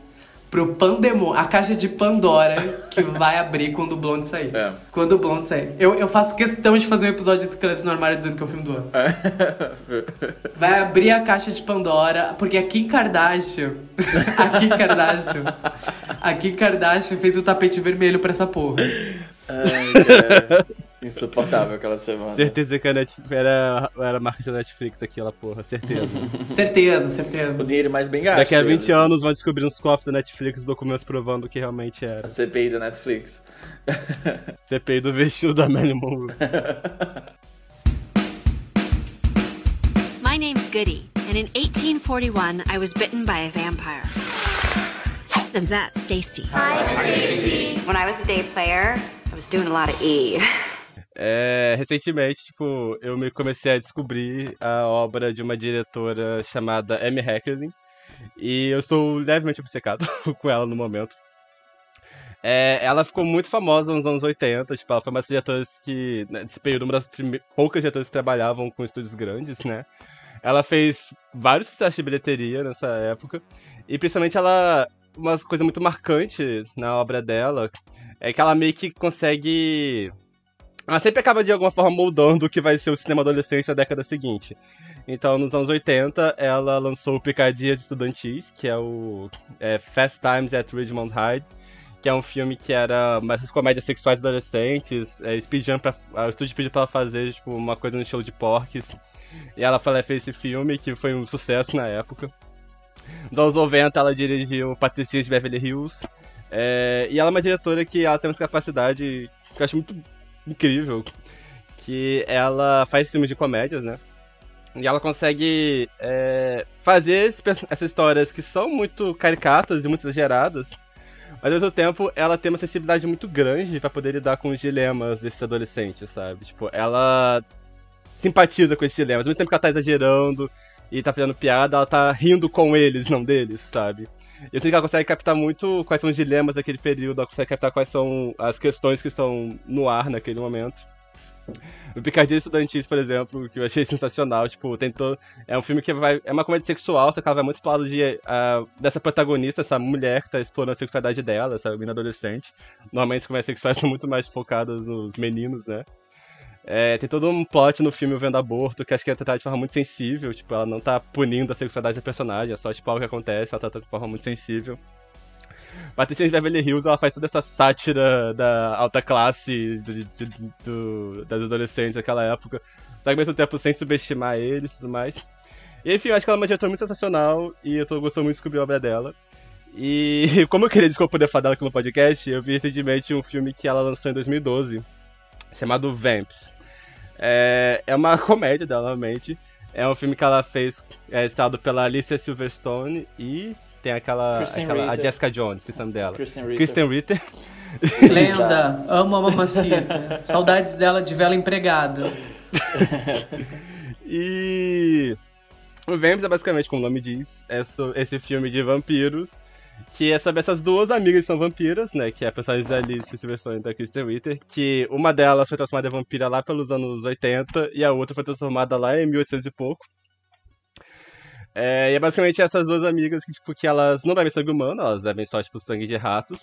pro pandemônio, a caixa de Pandora que vai abrir quando o Blonde sair.
É.
Quando o Blonde sair. Eu, eu faço questão de fazer um episódio de Esqueletos no Armário dizendo que é o filme do ano. Vai abrir a caixa de Pandora, porque a Kim Kardashian. a Kim Kardashian. A Kim Kardashian fez o tapete vermelho pra essa porra.
Ai, cara. Insuportável aquela semana.
certeza que a Netflix era, era marketing da Netflix aquela porra, certeza.
Certeza, certeza.
O dinheiro mais bem gasto.
Daqui a 20
deles.
anos vão descobrir nos cofres da Netflix documentos provando que realmente era.
A CPI da Netflix.
CPI do vestido da Marilyn Monroe.
My name's Goody, and in 1841, I was bitten by a vampire. And that's Stacy.
When I was a day player, I was doing a lot of E.
É, recentemente, tipo, eu me comecei a descobrir a obra de uma diretora chamada Amy Heckerling. E eu estou levemente obcecado com ela no momento. É, ela ficou muito famosa nos anos 80, tipo, ela foi uma das diretoras que, né, nesse período, uma das poucas diretoras que trabalhavam com estúdios grandes, né? Ela fez vários sucessos de bilheteria nessa época. E principalmente ela. Uma coisa muito marcante na obra dela é que ela meio que consegue. Ela sempre acaba de alguma forma moldando o que vai ser o cinema adolescente na década seguinte. Então, nos anos 80, ela lançou o Picadias Estudantis, que é o é, Fast Times at Ridgemont High, que é um filme que era mais as comédias sexuais adolescentes. É, pediam pra, o estúdio pediu pra ela fazer tipo, uma coisa no estilo de Porques. E ela fez esse filme, que foi um sucesso na época. Nos anos 90, ela dirigiu Patricinhas de Beverly Hills. É, e ela é uma diretora que ela tem uma capacidade que eu acho muito incrível. Que ela faz filmes de comédias, né? E ela consegue é, fazer essas histórias que são muito caricatas e muito exageradas. Mas ao mesmo tempo, ela tem uma sensibilidade muito grande pra poder lidar com os dilemas desses adolescentes, sabe? Tipo, ela simpatiza com esses dilemas. Ao mesmo tempo que ela tá exagerando e tá fazendo piada, ela tá rindo com eles, não deles, sabe? Eu sinto que ela consegue captar muito quais são os dilemas daquele período, ela consegue captar quais são as questões que estão no ar naquele momento. O Picardia Estudantis, por exemplo, que eu achei sensacional, tipo, tentou. É um filme que vai. É uma comédia sexual, só que ela vai muito pro lado de, ah, dessa protagonista, essa mulher que tá explorando a sexualidade dela, essa menina adolescente. Normalmente, as comédias sexuais são muito mais focadas nos meninos, né? É, tem todo um plot no filme Vendo Aborto, que acho que é tratado de forma muito sensível, tipo, ela não tá punindo a sexualidade da personagem, é só, tipo, algo que acontece, ela trata de forma muito sensível. Patricinha de Beverly Hills, ela faz toda essa sátira da alta classe do, do- do- das adolescentes daquela época, só que ao mesmo tempo sem subestimar eles e tudo mais. E, enfim, eu acho que ela é uma diretora muito sensacional e eu tô gostando muito de descobrir a obra dela. E como eu queria desculpa poder falar dela aqui no podcast, eu vi recentemente um filme que ela lançou em 2012, chamado Vamps. É, é uma comédia dela, novamente. É um filme que ela fez, é estado pela Alicia Silverstone e tem aquela, aquela a. Jessica Jones, que é o nome dela.
Kristen Ritter.
Kristen Ritter.
Lenda, amo a mamacita. Saudades dela de vela empregada.
E o Vamps é basicamente, como o nome diz, é esse filme de vampiros, que é sobre essas duas amigas que são vampiras, né, que é a personagem da Alice Silverstone e da Kristen Ritter, que uma delas foi transformada em vampira lá pelos anos 80 e a outra foi transformada lá em 1800 e pouco. É, e é basicamente essas duas amigas que, tipo, que elas não bebem sangue humano, elas bebem só, tipo, sangue de ratos.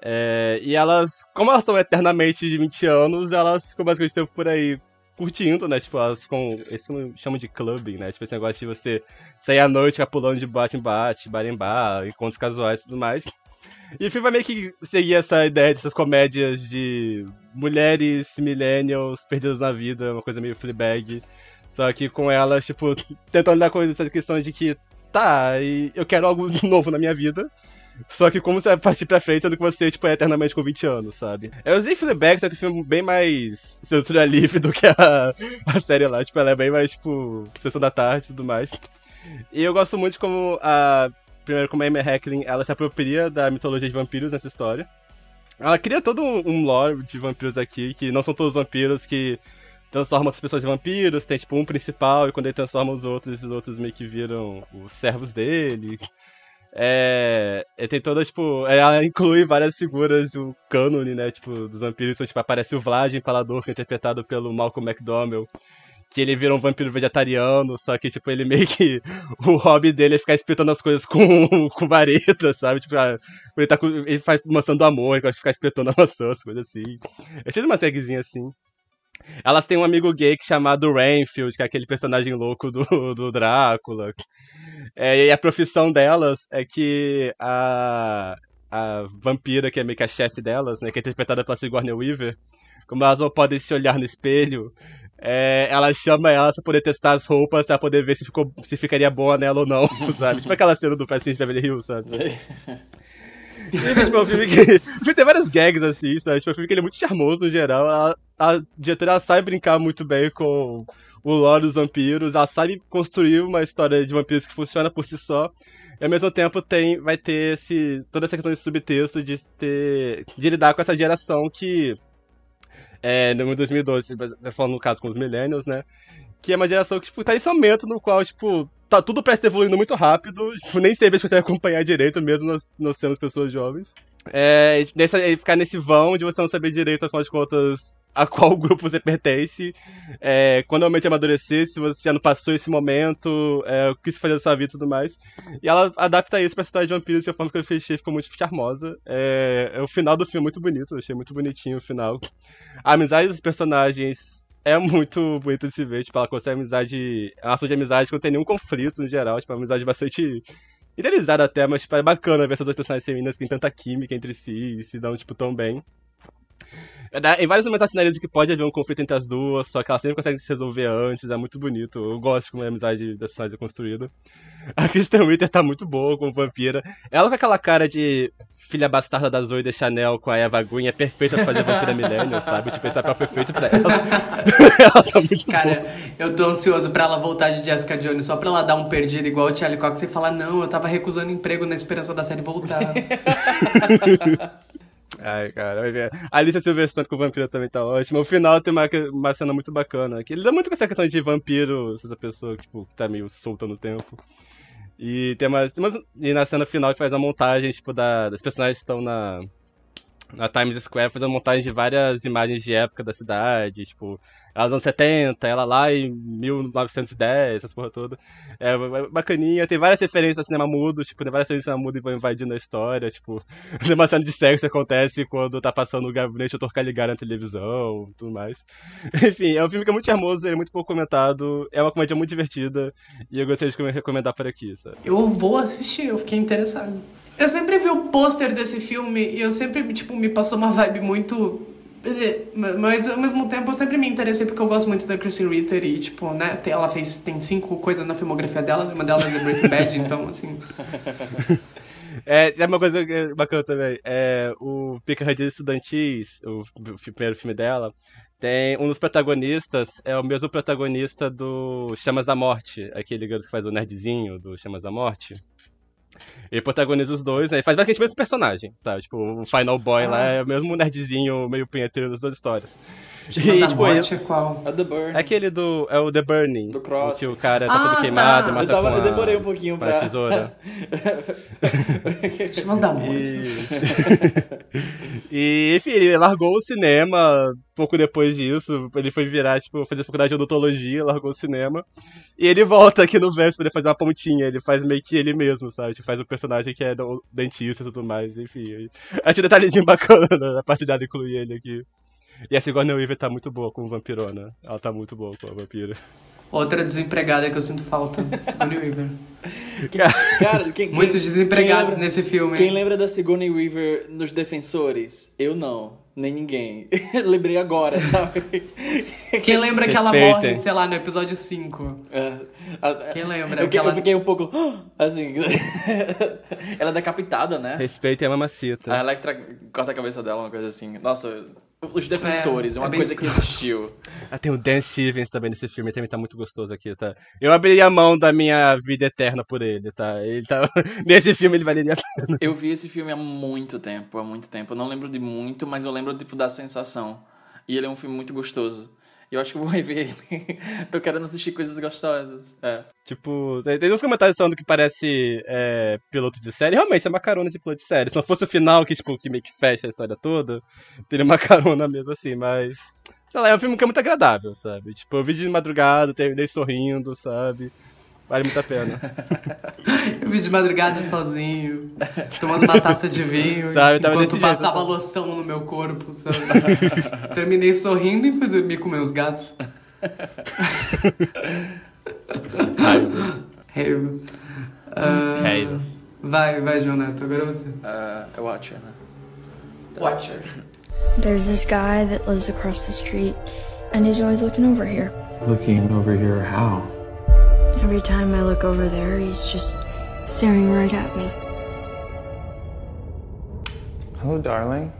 É, e elas, como elas são eternamente de 20 anos, elas ficam basicamente tempo por aí curtindo, né? Tipo, elas com. Eles chamam de clubbing, né? Tipo, esse negócio de você sair à noite, ficar pulando de bate em bate, bar em bar, encontros casuais e tudo mais. E o filme vai meio que seguir essa ideia dessas comédias de mulheres millennials perdidas na vida, uma coisa meio Fleabag. Só que com elas, tipo, tentando lidar com essa questão de que, tá, eu quero algo novo na minha vida. Só que como você partir pra frente, sendo que você, tipo, é eternamente com 20 anos, sabe? Eu usei Fleabag, só que o filme é bem mais censura livre do que a, a série lá. Tipo, ela é bem mais, tipo, sessão da tarde e tudo mais. E eu gosto muito como a. Primeiro, como a Amy Hecklin, ela se apropria da mitologia de vampiros nessa história. Ela cria todo um, um lore de vampiros aqui, que não são todos vampiros que transformam as pessoas em vampiros, tem tipo um principal, e quando ele transforma os outros, esses outros meio que viram os servos dele. É, é, tem toda, tipo, ela inclui várias figuras do cânone, né, tipo, dos vampiros, então, tipo, aparece o Vlad, Empalador, que é interpretado pelo Malcolm McDowell, que ele vira um vampiro vegetariano, só que, tipo, ele meio que, o hobby dele é ficar espetando as coisas com, com vareta, sabe, tipo, ah, ele, tá com, ele faz maçã do amor, ele gosta de ficar espetando a maçã, as coisas assim. É cheio de uma tagzinha assim. Elas têm um amigo gay chamado Rainfield, que é aquele personagem louco do, do Drácula. É, e a profissão delas é que a, a vampira, que é meio que a chefe delas, né, que é interpretada pela Sigourney Weaver, como elas não podem se olhar no espelho, é, ela chama ela pra poder testar as roupas, pra poder ver se, ficou, se ficaria boa nela ou não, sabe? tipo aquela cena do Paciente Beverly Hills, sabe? E, tipo, é um filme que. O filme tem várias gags assim, sabe? Tipo, é um filme que ele é muito charmoso no geral. A, a diretora sabe brincar muito bem com o lore dos vampiros, ela sabe construir uma história de vampiros que funciona por si só. E ao mesmo tempo tem, vai ter esse, toda essa questão de subtexto de, ter, de lidar com essa geração que. É, no 2012, falando no caso com os millennials, né? Que é uma geração que, tipo, tá nesse momento no qual, tipo, tá tudo parece evoluindo muito rápido, tipo, nem sempre a gente consegue acompanhar direito, mesmo nós, nós sendo pessoas jovens. É, nessa, ficar nesse vão de você não saber direito, afinal de contas, a qual grupo você pertence, é, quando realmente amadurecer, se você já não passou esse momento, é, o que se fazer da sua vida e tudo mais. E ela adapta isso pra história de One Piece de uma forma que eu fechei, ficou muito charmosa. É, o final do filme é muito bonito, eu achei muito bonitinho o final. A amizade dos personagens é muito bonito de se ver, tipo, ela consegue amizade, é uma ação de amizade que não tem nenhum conflito no geral, tipo, uma amizade bastante idealizada até, mas tipo, é bacana ver essas duas personagens femininas que têm tanta química entre si e se dão, tipo, tão bem. Em vários momentos sinaliza que pode haver um conflito entre as duas, só que elas sempre conseguem se resolver antes, é muito bonito. Eu gosto como a amizade das personagens é construída. A Kristen Witter tá muito boa como vampira. Ela com aquela cara de filha bastarda da Zoe de Chanel com a Eva Green é perfeita pra fazer vampira milênio, sabe? Tipo, esse papel foi feito pra ela.
ela tá muito Cara, boa. eu tô ansioso pra ela voltar de Jessica Jones, só pra ela dar um perdido igual o Charlie Cox e falar, não, eu tava recusando emprego na esperança da série voltar.
Ai, cara, a Alicia Silverstone com o vampiro também tá ótima. O final tem uma, uma cena muito bacana. Que ele dá muito com essa questão de vampiro, essa pessoa tipo, que tá meio solta no tempo. E tem uma, tem uma, E na cena final a faz uma montagem, tipo, da, das personagens que estão na na Times Square fazendo montagem de várias imagens de época da cidade, tipo, anos 70, ela lá em 1910, essas porra toda. É bacaninha, tem várias referências a cinema mudo, tipo, tem várias referências a mudo e vão invadindo a história, tipo, uma cena de sexo acontece quando tá passando o gabinete do Caligari na televisão, tudo mais. Enfim, é um filme que é muito charmoso, ele é muito pouco comentado, é uma comédia muito divertida, e eu gostaria de recomendar por aqui, sabe?
Eu vou assistir, eu fiquei interessado. Eu sempre vi o pôster desse filme e eu sempre, tipo, me passou uma vibe muito. Mas ao mesmo tempo eu sempre me interessei porque eu gosto muito da Kristen Ritter e, tipo, né, ela fez. Tem cinco coisas na filmografia dela, uma delas é Breaking Bad, então, assim.
É, é uma coisa bacana também. É, o Picardia Estudantis, o, o primeiro filme dela, tem um dos protagonistas, é o mesmo protagonista do Chamas da Morte, aquele garoto que faz o nerdzinho do Chamas da Morte. Ele protagoniza os dois, né? Ele faz basicamente o mesmo personagem, sabe? Tipo, o Final Boy ah, lá é o mesmo nerdzinho, meio punheteiro das duas histórias.
E, da tipo, morte é qual?
É The Burning.
É aquele do. É o The Burning.
Do Cross.
Que o cara tá ah, todo queimado, tá. mata
eu, tava,
com a,
eu demorei um pouquinho pra.
tesoura.
Chamas da morte.
E... e, enfim, ele largou o cinema pouco depois disso. Ele foi virar, tipo, fazer faculdade de odontologia, largou o cinema. E ele volta aqui no verso pra ele fazer uma pontinha. Ele faz meio que ele mesmo, sabe? Ele faz um personagem que é dentista e tudo mais. Enfim. Acho um detalhezinho bacana a parte dela incluir ele aqui. E a Sigourney Weaver tá muito boa como vampirona. Ela tá muito boa com a vampira.
Outra desempregada que eu sinto falta, Sigourney Weaver.
Cara, quem,
Muitos
quem,
desempregados
quem lembra,
nesse filme.
Quem lembra da Sigourney Weaver nos Defensores? Eu não. Nem ninguém. Lembrei agora, sabe?
Quem lembra que ela morre, sei lá, no episódio 5? É, quem lembra?
Eu,
ela...
eu, fiquei um pouco. Assim. ela é decapitada, né?
Respeita a mamacita.
A Electra corta a cabeça dela, uma coisa assim. Nossa, os defensores, é, uma é coisa que existiu.
Ah, tem o Dan Stevens também nesse filme, ele também tá muito gostoso aqui, tá? Eu abriria a mão da minha vida eterna por ele, tá? Ele tá... Nesse filme ele valeria a pena.
Eu vi esse filme há muito tempo, há muito tempo. Eu não lembro de muito, mas eu lembro, tipo, da sensação. E ele é um filme muito gostoso. Eu acho que vou rever ele. Tô querendo assistir coisas gostosas. É.
Tipo, tem, uns comentários falando que parece é, piloto de série. Realmente, é uma carona de piloto de série. Se não fosse o final que, tipo, que meio que fecha a história toda, teria uma carona mesmo assim, mas. Sei lá, é um filme que é muito agradável, sabe? Tipo, eu vi de madrugada, terminei sorrindo, sabe? Vale muito a pena.
eu vi de madrugada sozinho, tomando uma taça de vinho, sabe, enquanto passava jeito, loção no meu corpo, sabe? Terminei sorrindo e fui dormir com meus gatos. Raiva. Uh, vai, vai, Jonato, agora você.
Uh, é Watcher, né?
Watcher.
There's this guy that lives across the street, and he's always looking over here.
Looking over here how?
Every time I look over there, he's just staring right at me.
Hello, darling.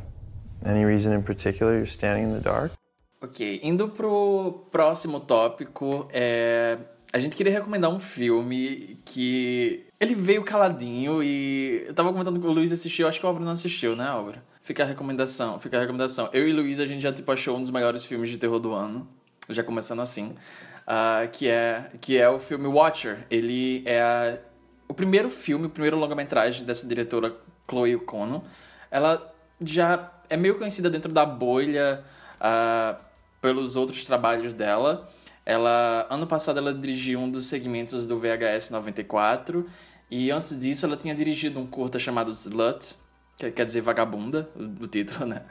Any reason in particular you're standing in the dark?
Ok, indo pro próximo tópico, é... a gente queria recomendar um filme que ele veio caladinho e eu tava comentando com o Luiz assistiu, acho que o Álvaro não assistiu, né, Álvaro? Fica a recomendação, fica a recomendação. Eu e o Luiz, a gente já tipo achou um dos maiores filmes de terror do ano, já começando assim uh, que, é, que é o filme Watcher. Ele é a, o primeiro filme, o primeiro longa-metragem dessa diretora Chloe O'Connor. Ela já é meio conhecida dentro da bolha uh, pelos outros trabalhos dela. Ela, ano passado, ela dirigiu um dos segmentos do VHS 94 e antes disso ela tinha dirigido um curta chamado Slut, que quer dizer vagabunda, o título, né?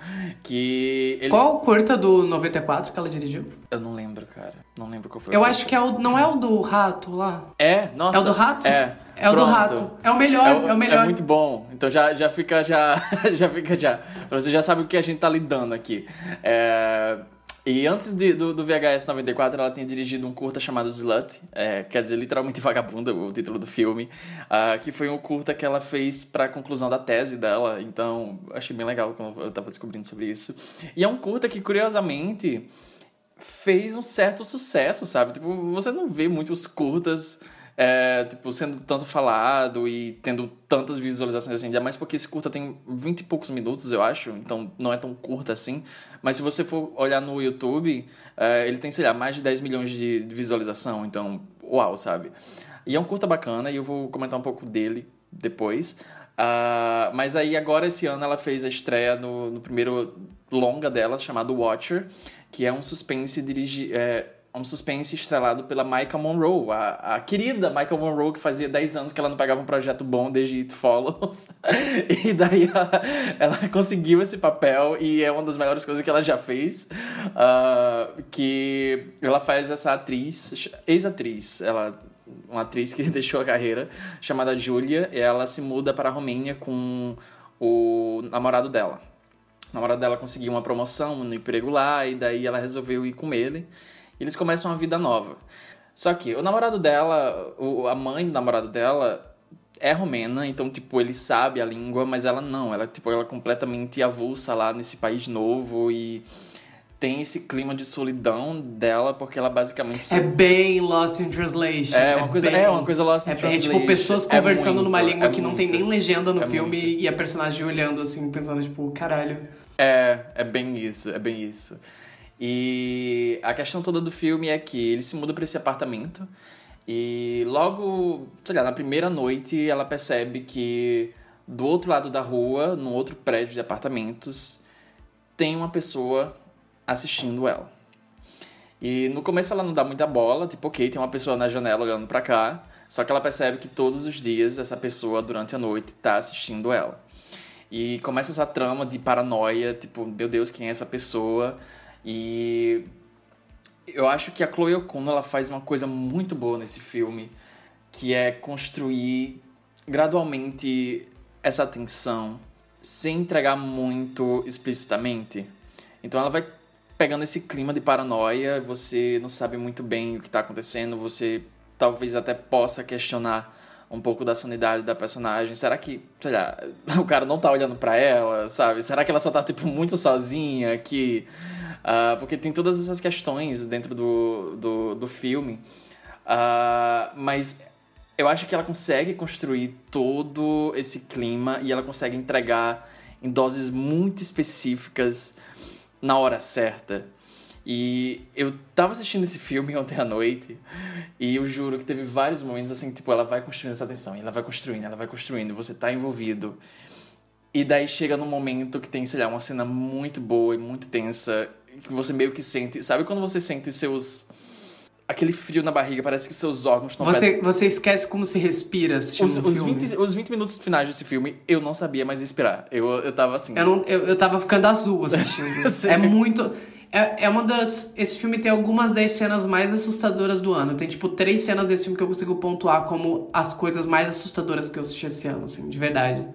Que
ele... Qual curta do 94 que ela dirigiu?
Eu não lembro, cara. Não lembro qual foi.
Eu acho que é o, não é o do rato lá.
É, nossa.
É o do rato?
É.
É o do rato. É o melhor, é o, é o melhor.
É muito bom. Então já, já fica já já fica já. Você já sabe o que a gente tá lidando aqui. É e antes de, do, do, VHS 94, ela tinha dirigido um curta chamado Slut, é, quer dizer, literalmente vagabunda, o título do filme, uh, que foi um curta que ela fez para a conclusão da tese dela, então achei bem legal quando eu estava descobrindo sobre isso. E é um curta que, curiosamente, fez um certo sucesso, sabe? Tipo, você não vê muitos curtas é, tipo, sendo tanto falado e tendo tantas visualizações assim, ainda mais porque esse curta tem 20 e poucos minutos, eu acho, então não é tão curta assim. Mas se você for olhar no YouTube, é, ele tem, sei lá, mais de 10 milhões de visualização, então, uau, sabe? E é um curta bacana e eu vou comentar um pouco dele depois. Uh, mas aí agora esse ano ela fez a estreia no, no primeiro longa dela, chamado Watcher, que é um suspense dirigi é, um suspense estrelado pela Michael Monroe, a, a querida Michael Monroe, que fazia 10 anos que ela não pegava um projeto bom desde It Follows. e daí ela, ela, conseguiu esse papel e é uma das melhores coisas que ela já fez. Uh, que ela faz essa atriz, ex-atriz, ela uma atriz que deixou a carreira, chamada Julia, e ela se muda para a Romênia com o namorado dela. O namorado dela conseguiu uma promoção no emprego lá, e daí ela resolveu ir com ele eles começam uma vida nova. Só que o namorado dela, a mãe do namorado dela é romena, então, tipo, ele sabe a língua, mas ela não. Ela, tipo, ela é completamente avulsa lá nesse país novo e tem esse clima de solidão dela, porque ela basicamente...
É bem Lost in Translation.
É, uma, é coisa, bem, é uma coisa Lost in é Translation.
É tipo pessoas é conversando muito, numa língua é que muito, não tem nem legenda no é filme muito. e a personagem olhando assim, pensando, tipo, caralho.
É, é bem isso, é bem isso. E a questão toda do filme é que ele se muda para esse apartamento e logo, sei lá, na primeira noite ela percebe que do outro lado da rua, no outro prédio de apartamentos, tem uma pessoa assistindo ela. E no começo ela não dá muita bola, tipo, ok, tem uma pessoa na janela olhando para cá, só que ela percebe que todos os dias essa pessoa durante a noite tá assistindo ela. E começa essa trama de paranoia, tipo, meu Deus, quem é essa pessoa? E eu acho que a Chloe O'Connor ela faz uma coisa muito boa nesse filme, que é construir gradualmente essa tensão sem entregar muito explicitamente. Então ela vai pegando esse clima de paranoia, você não sabe muito bem o que está acontecendo, você talvez até possa questionar um pouco da sanidade da personagem. Será que, sei lá, o cara não tá olhando para ela, sabe? Será que ela só tá, tipo, muito sozinha que Uh, porque tem todas essas questões dentro do, do, do filme. Uh, mas eu acho que ela consegue construir todo esse clima e ela consegue entregar em doses muito específicas na hora certa. E eu tava assistindo esse filme ontem à noite e eu juro que teve vários momentos assim, tipo, ela vai construindo essa tensão, ela vai construindo, ela vai construindo, você tá envolvido. E daí chega num momento que tem, sei lá, uma cena muito boa e muito tensa, que você meio que sente. Sabe quando você sente seus. aquele frio na barriga, parece que seus órgãos estão.
Você, você esquece como se respira assistindo
os,
um
os,
filme.
20, os 20 minutos finais desse filme, eu não sabia mais respirar. Eu, eu tava assim.
Eu, não, eu, eu tava ficando azul assistindo. é muito. É, é uma das. Esse filme tem algumas das cenas mais assustadoras do ano. Tem, tipo, três cenas desse filme que eu consigo pontuar como as coisas mais assustadoras que eu assisti esse ano, assim, de verdade.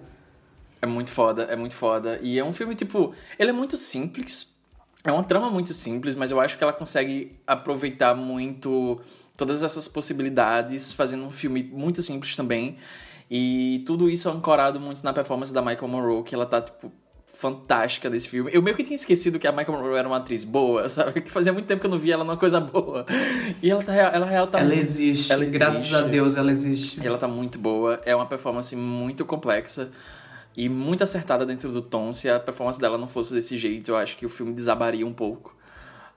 É muito foda, é muito foda. E é um filme, tipo, ele é muito simples. É uma trama muito simples, mas eu acho que ela consegue aproveitar muito todas essas possibilidades, fazendo um filme muito simples também. E tudo isso ancorado muito na performance da Michael Monroe, que ela tá, tipo, fantástica desse filme. Eu meio que tinha esquecido que a Michael Monroe era uma atriz boa, sabe? Que fazia muito tempo que eu não via ela numa coisa boa. E ela tá ela real tá
Ela
muito,
existe.
ela
Graças
existe.
a Deus ela existe.
E ela tá muito boa. É uma performance muito complexa e muito acertada dentro do tom. Se a performance dela não fosse desse jeito, eu acho que o filme desabaria um pouco.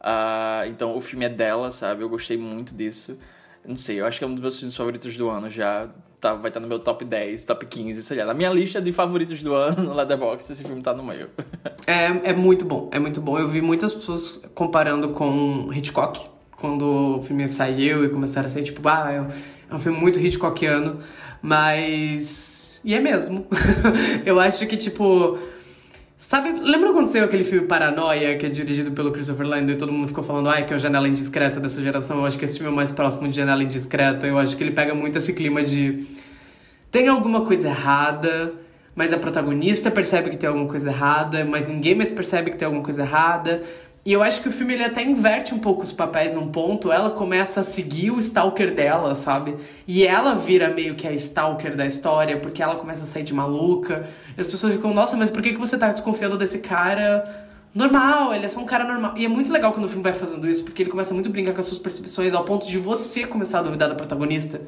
Ah, então, o filme é dela, sabe? Eu gostei muito disso. Não sei, eu acho que é um dos meus filmes favoritos do ano já. Tá, vai estar no meu top 10, top 15, sei lá. Na minha lista de favoritos do ano no Letterboxd, esse filme tá no meio.
É, é muito bom, é muito bom. Eu vi muitas pessoas comparando com Hitchcock, quando o filme saiu e começaram a ser tipo, ah, é é um filme muito Hitchcockiano, mas. E é mesmo. eu acho que, tipo. Sabe, lembra quando saiu aquele filme Paranoia, que é dirigido pelo Christopher Landon e todo mundo ficou falando, ai, que é o Janela Indiscreta dessa geração? Eu acho que esse filme é o mais próximo de Janela Indiscreta. Eu acho que ele pega muito esse clima de. Tem alguma coisa errada, mas a protagonista percebe que tem alguma coisa errada, mas ninguém mais percebe que tem alguma coisa errada. E eu acho que o filme ele até inverte um pouco os papéis num ponto. Ela começa a seguir o stalker dela, sabe? E ela vira meio que a stalker da história, porque ela começa a sair de maluca. E as pessoas ficam, nossa, mas por que, que você tá desconfiando desse cara? Normal, ele é só um cara normal. E é muito legal quando o filme vai fazendo isso, porque ele começa muito a brincar com as suas percepções, ao ponto de você começar a duvidar da protagonista.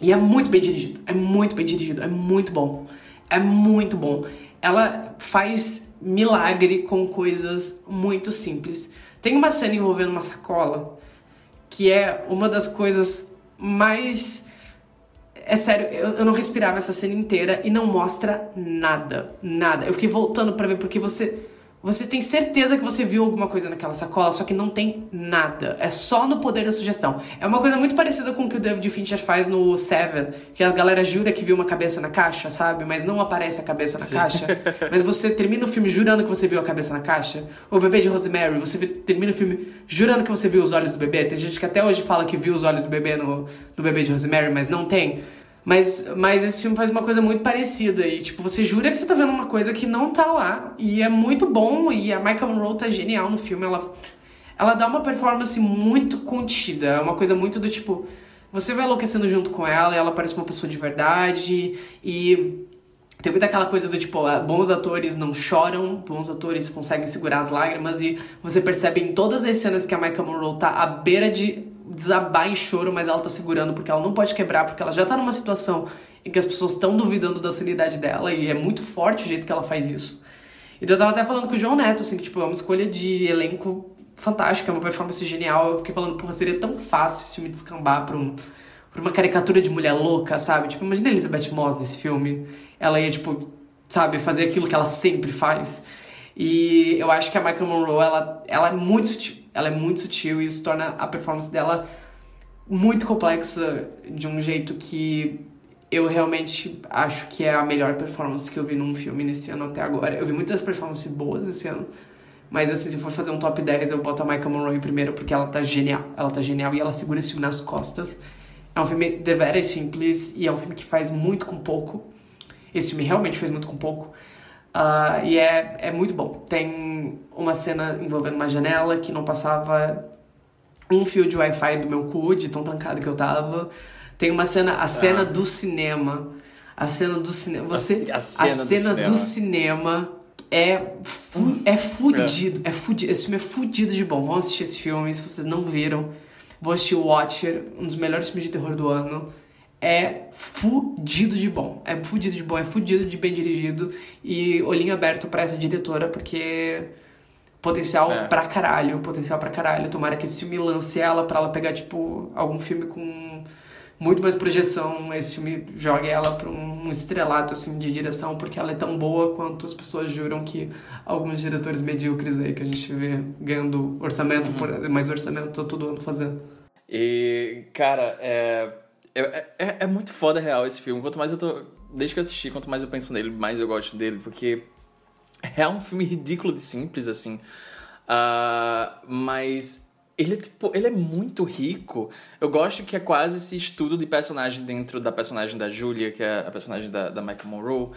E é muito bem dirigido, é muito bem dirigido, é muito bom. É muito bom. Ela faz milagre com coisas muito simples. Tem uma cena envolvendo uma sacola que é uma das coisas mais. É sério, eu, eu não respirava essa cena inteira e não mostra nada. Nada. Eu fiquei voltando para ver porque você. Você tem certeza que você viu alguma coisa naquela sacola, só que não tem nada. É só no poder da sugestão. É uma coisa muito parecida com o que o David Fincher faz no Seven, que a galera jura que viu uma cabeça na caixa, sabe? Mas não aparece a cabeça na
Sim.
caixa. Mas você termina o filme jurando que você viu a cabeça na caixa. O bebê de Rosemary, você termina o filme jurando que você viu os olhos do bebê. Tem gente que até hoje fala que viu os olhos do bebê no, no bebê de Rosemary, mas não tem. Mas, mas esse filme faz uma coisa muito parecida. E, tipo, você jura que você tá vendo uma coisa que não tá lá. E é muito bom. E a Michael Monroe tá genial no filme. Ela, ela dá uma performance muito contida. É uma coisa muito do tipo. Você vai enlouquecendo junto com ela, e ela parece uma pessoa de verdade. E tem muita aquela coisa do tipo, ah, bons atores não choram, bons atores conseguem segurar as lágrimas. E você percebe em todas as cenas que a Michael Monroe tá à beira de desabar em choro, mas ela tá segurando porque ela não pode quebrar, porque ela já tá numa situação em que as pessoas estão duvidando da sanidade dela. E é muito forte o jeito que ela faz isso. E eu tava até falando com o João Neto, assim, que tipo, é uma escolha de elenco fantástica, é uma performance genial. Eu fiquei falando, porra, seria tão fácil esse filme descambar pra, um, pra uma caricatura de mulher louca, sabe? Tipo, imagina a Elizabeth Moss nesse filme. Ela ia, tipo, sabe, fazer aquilo que ela sempre faz. E eu acho que a Michael Monroe, ela, ela é muito sutil. Ela é muito sutil e isso torna a performance dela muito complexa de um jeito que eu realmente acho que é a melhor performance que eu vi num filme nesse ano até agora. Eu vi muitas performances boas esse ano, mas assim, se eu for fazer um top 10, eu boto a Michael Monroe em primeiro porque ela tá genial. Ela tá genial e ela segura esse filme nas costas. É um filme deveras simples e é um filme que faz muito com pouco. Esse filme realmente fez muito com pouco. Ah, e é, é muito bom. Tem uma cena envolvendo uma janela que não passava um fio de Wi-Fi do meu cu, de tão trancado que eu tava. Tem uma cena, a cena do cinema. A cena do cinema. Você,
A- a
a
cena
cena,
do
do,
cinema.
cinema é, fu é fudido. É. fudido. Esse filme é fudido de bom. Vão assistir esse filme, se vocês não viram. Vão assistir Watcher, um dos melhores filmes de terror do ano. É fudido de bom. É fudido de bom, é fudido de bem dirigido. E olhinho aberto pra essa diretora, porque potencial
É.
pra caralho, potencial pra caralho. Tomara que esse filme lance ela pra ela pegar, tipo, algum filme com muito mais projeção. Esse filme jogue ela pra um estrelato, assim, de direção, porque ela é tão boa quanto as pessoas juram que alguns diretores medíocres aí que a gente vê ganhando orçamento, por, mais orçamento todo ano fazendo.
E, cara, é, é, é, é muito foda real esse filme. Quanto mais eu tô. Desde que eu assisti, quanto mais eu penso nele, mais eu gosto dele, porque é um filme ridículo de simples, assim. Ah, mas ele é, tipo, ele é muito rico. Eu gosto que é quase esse estudo de personagem dentro da personagem da Julia, que é a personagem da, da Michael Monroe.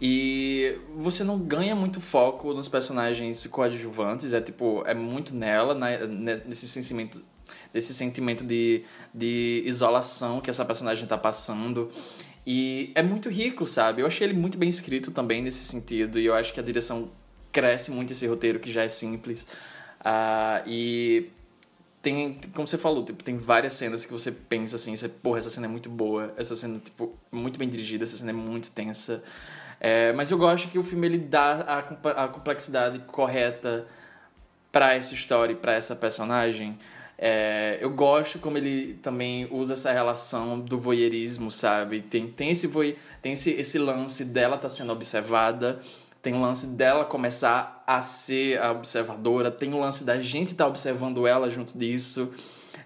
E você não ganha muito foco nos personagens coadjuvantes, é tipo, é muito nela, né, nesse sentimento, desse sentimento de, de isolação que essa personagem tá passando. E é muito rico, sabe? Eu achei ele muito bem escrito também nesse sentido, e eu acho que a direção cresce muito esse roteiro que já é simples. Ah, e tem, como você falou, tipo, tem várias cenas que você pensa assim, você, porra, essa cena é muito boa, essa cena, tipo, muito bem dirigida, essa cena é muito tensa. É, mas eu gosto que o filme ele dá a, a complexidade correta para essa história para essa personagem. É, eu gosto como ele também usa essa relação do voyeurismo, sabe? Tem, tem, esse, voy, tem esse, esse lance dela estar sendo observada, tem o lance dela começar a ser a observadora, tem o lance da gente estar observando ela junto disso.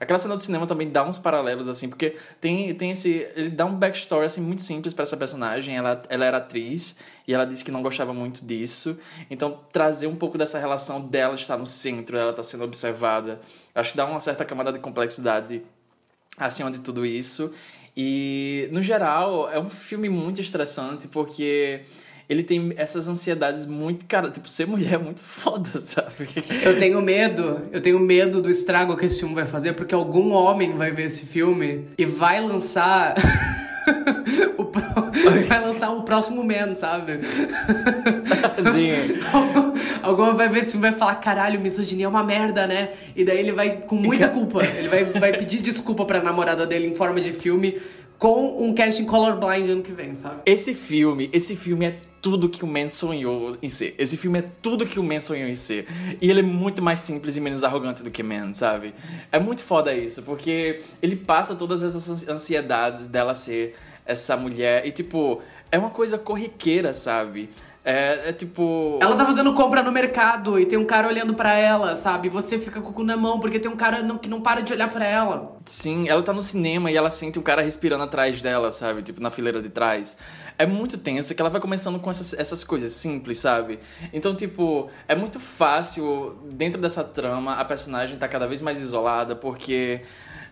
Aquela cena do cinema também dá uns paralelos, assim, porque tem, tem esse. Ele dá um backstory, assim, muito simples para essa personagem. Ela, ela era atriz e ela disse que não gostava muito disso. Então, trazer um pouco dessa relação dela estar no centro, ela estar sendo observada, acho que dá uma certa camada de complexidade acima de tudo isso. E, no geral, é um filme muito estressante, porque ele tem essas ansiedades muito. Cara, tipo, ser mulher é muito foda, sabe?
Eu tenho medo, eu tenho medo do estrago que esse filme vai fazer, porque algum homem vai ver esse filme e vai lançar. o pro- vai lançar o próximo Man, sabe?
Sim.
Alguma vai ver esse filme e vai falar, caralho, misoginia é uma merda, né? E daí ele vai, com muita culpa, ele vai, vai pedir desculpa pra namorada dele em forma de filme com um casting colorblind ano que vem, sabe?
Esse filme, esse filme é tudo que o Man sonhou em ser. Esse filme é tudo que o Man sonhou em ser. E ele é muito mais simples e menos arrogante do que Man, sabe? É muito foda isso, porque ele passa todas essas ansiedades dela ser essa mulher e, tipo, é uma coisa corriqueira, sabe? É, é tipo.
Ela tá fazendo compra no mercado e tem um cara olhando pra ela, sabe? Você fica com o cu na mão porque tem um cara não- que não para de olhar pra ela.
Sim, ela tá no cinema e ela sente um cara respirando atrás dela, sabe? Tipo, na fileira de trás. É muito tenso que ela vai começando com essas, essas coisas simples, sabe? Então, tipo, é muito fácil, dentro dessa trama, a personagem tá cada vez mais isolada, porque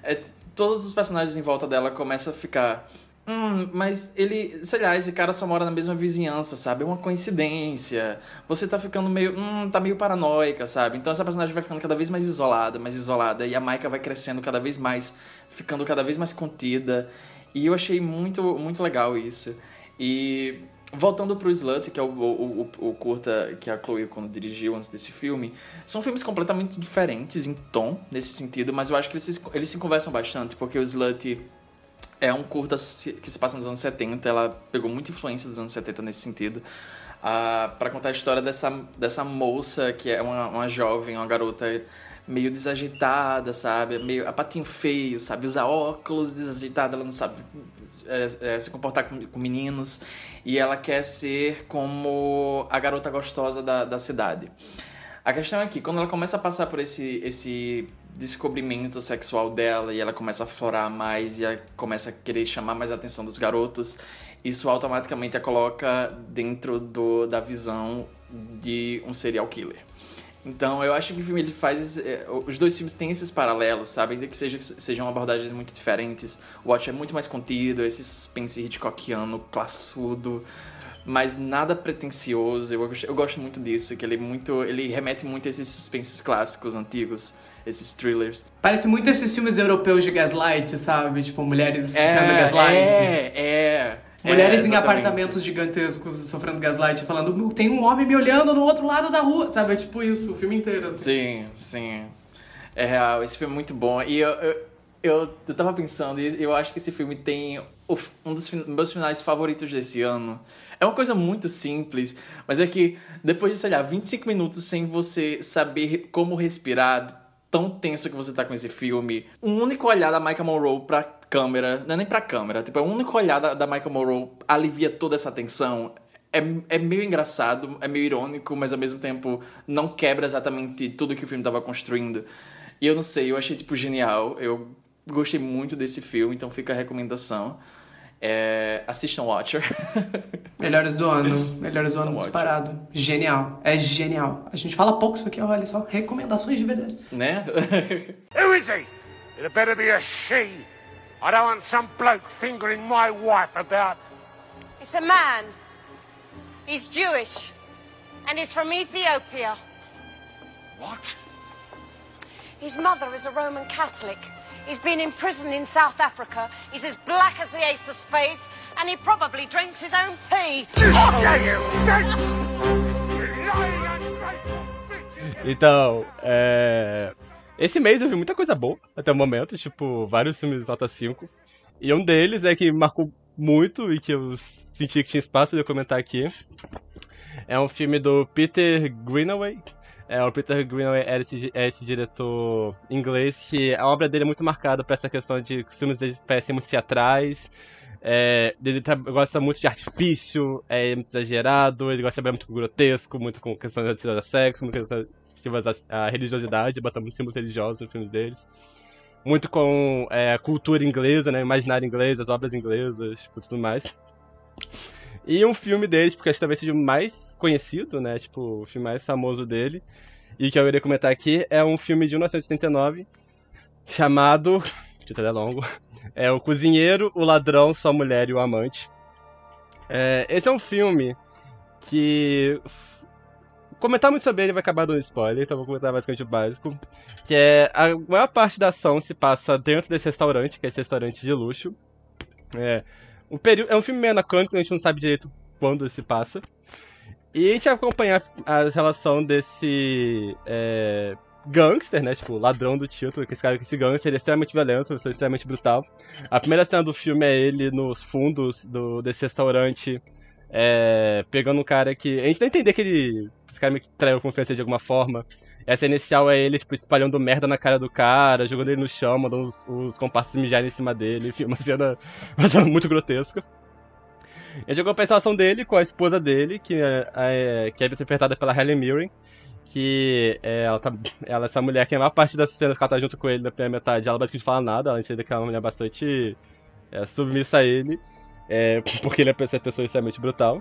é, todos os personagens em volta dela começam a ficar. Hum, mas ele, sei lá, esse cara só mora na mesma vizinhança, sabe? É uma coincidência. Você tá ficando meio. Hum, tá meio paranoica, sabe? Então essa personagem vai ficando cada vez mais isolada, mais isolada. E a Maika vai crescendo cada vez mais, ficando cada vez mais contida. E eu achei muito, muito legal isso. E voltando pro Slut, que é o, o, o, o curta que a Chloe quando dirigiu antes desse filme, são filmes completamente diferentes em tom, nesse sentido, mas eu acho que eles eles se conversam bastante, porque o Slut é um curta que se passa nos anos 70, ela pegou muita influência dos anos 70 nesse sentido. Ah, para contar a história dessa, dessa moça que é uma, uma jovem, uma garota meio desajeitada, sabe? Meio a patinho feio, sabe? Usa óculos, desajeitada, ela não sabe é, é, se comportar com, com meninos. E ela quer ser como a garota gostosa da, da cidade. A questão é que quando ela começa a passar por esse, esse descobrimento sexual dela e ela começa a florar mais e começa a querer chamar mais a atenção dos garotos, isso automaticamente a coloca dentro do, da visão de um serial killer. Então eu acho que o filme ele faz. é, os dois filmes têm esses paralelos, sabe? Ainda que seja, sejam abordagens muito diferentes. O Watch é muito mais contido, esse suspense Hitchcockiano, classudo. mas nada pretencioso. Eu, eu gosto muito disso, que ele é muito. ele remete muito a esses suspenses clássicos antigos, esses thrillers.
Parece muito esses filmes europeus de gaslight, sabe? Tipo, mulheres sofrendo gaslight.
é, é.
Mulheres
é,
em apartamentos gigantescos sofrendo gaslight, falando, tem um homem me olhando no outro lado da rua, sabe? É tipo isso, o filme inteiro, assim.
Sim, sim. É real, esse filme é muito bom. E eu, eu, eu, eu tava pensando, e eu acho que esse filme tem um dos meus finais favoritos desse ano. É uma coisa muito simples, mas é que depois de, sei lá, 25 minutos sem você saber como respirar, tão tenso que você tá com esse filme, um único olhar da Michael Monroe pra câmera, não é nem pra câmera, tipo, é um único olhar da, da Michael Monroe alivia toda essa tensão. É, é meio engraçado, é meio irônico, mas ao mesmo tempo não quebra exatamente tudo que o filme tava construindo. E eu não sei, eu achei, tipo, genial. Eu gostei muito desse filme, então fica a recomendação. É, assistam Watcher.
Melhores do ano, melhores do ano
Watcher.
disparado. Genial, é genial. A gente fala pouco isso aqui, olha só, recomendações de verdade.
né?
Who is he? It better be a she. I don't want some bloke fingering my wife about.
It's a man. He's Jewish. And he's from Ethiopia.
What?
His mother is a Roman Catholic. He's been in prison in South Africa. He's as black as the ace of spades. And he probably drinks his own pee.
Então, é... Esse mês eu vi muita coisa boa até o momento, tipo, vários filmes nota 5. E um deles é que marcou muito e que eu senti que tinha espaço pra eu comentar aqui. É um filme do Peter Greenaway. É, o Peter Greenaway é esse, é esse diretor inglês que a obra dele é muito marcada por essa questão de que os filmes dele parecem muito teatrais. É, ele gosta muito de artifício, é muito exagerado, ele gosta de trabalhar muito com grotesco, muito com questões relativas a sexo, muito questões relativas à religiosidade, bota muitos símbolos religiosos nos filmes deles. Muito com é, cultura inglesa, né, imaginário inglês, as obras inglesas, tipo, tudo mais. E um filme dele, porque acho que talvez seja o mais conhecido, né, tipo, o filme mais famoso dele, e que eu irei comentar aqui, é um filme de 1979, chamado, o título é longo, é O Cozinheiro, o Ladrão, Sua Mulher e o Amante. É, esse é um filme que. Comentar muito sobre ele vai acabar dando spoiler, então vou comentar basicamente o básico. Que é. A maior parte da ação se passa dentro desse restaurante, que é esse restaurante de luxo. É. Um período, é um filme meio anacrônico, a gente não sabe direito quando se passa. E a gente vai acompanhar a relação desse. É, gangster, né? Tipo, ladrão do título, que esse cara, esse gangster, ele é extremamente violento, ele é extremamente brutal. A primeira cena do filme é ele nos fundos do, desse restaurante, é, pegando um cara que. A gente não entender que ele. Esse cara meio que traiu a confiança de alguma forma. Essa inicial é ele, tipo, espalhando merda na cara do cara, jogando ele no chão, mandando os, os comparsas mijarem em cima dele, enfim, uma cena, uma cena muito grotesca. Vai acompanhar a relação dele com a esposa dele, que é, é, que é interpretada pela Helen Mirren, que é, ela, tá, ela é essa mulher que a maior parte das cenas que ela tá junto com ele na primeira metade, ela basicamente fala nada, ela entende que ela é uma mulher bastante é, submissa a ele, é, porque ele é essa pessoa extremamente brutal.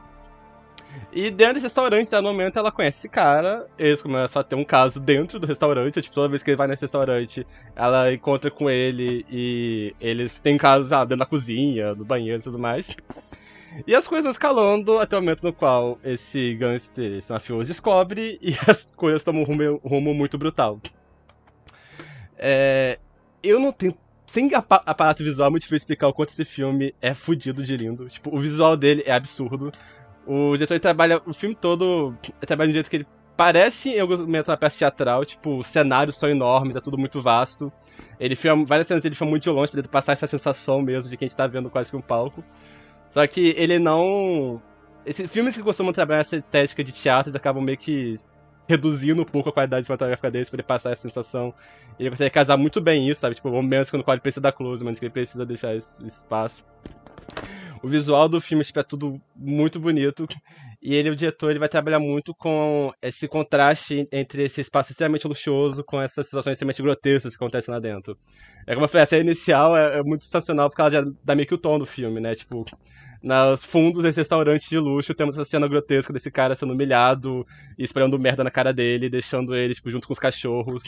E dentro desse restaurante, no momento, ela conhece esse cara, eles começam a ter um caso dentro do restaurante, tipo, toda vez que ele vai nesse restaurante, ela encontra com ele e eles têm casos ah, dentro da cozinha, no banheiro e tudo mais. E as coisas vão escalando até o momento no qual esse gangster, esse mafioso, descobre e as coisas tomam um rumo, um rumo muito brutal. É, eu não tenho. Sem apa- aparato visual, é muito difícil explicar o quanto esse filme é fudido de lindo. Tipo, o visual dele é absurdo. O diretor ele trabalha o filme todo. Ele trabalha um jeito que ele parece em alguns momentos uma peça teatral. Tipo, os cenários são enormes, é tudo muito vasto. Ele filma. Várias cenas ele filma muito longe pra passar essa sensação mesmo de que a gente tá vendo quase que um palco. Só que ele não. Esses filmes que costumam trabalhar essa estética de teatro, acabam meio que reduzindo um pouco a qualidade cinematográfica deles pra ele passar essa sensação. Ele consegue casar muito bem isso, sabe? Tipo, momentos quando o quadro precisa dar close, mas que ele precisa deixar esse espaço. O visual do filme tipo, é tudo muito bonito. E ele, o diretor, ele vai trabalhar muito com esse contraste entre esse espaço extremamente luxuoso com essas situações extremamente grotescas que acontecem lá dentro. É como eu falei, a cena inicial é, é muito sensacional porque ela já dá meio que o tom do filme, né? Tipo, nos fundos desse restaurante de luxo temos essa cena grotesca desse cara sendo humilhado e esperando merda na cara dele, deixando ele, tipo, junto com os cachorros.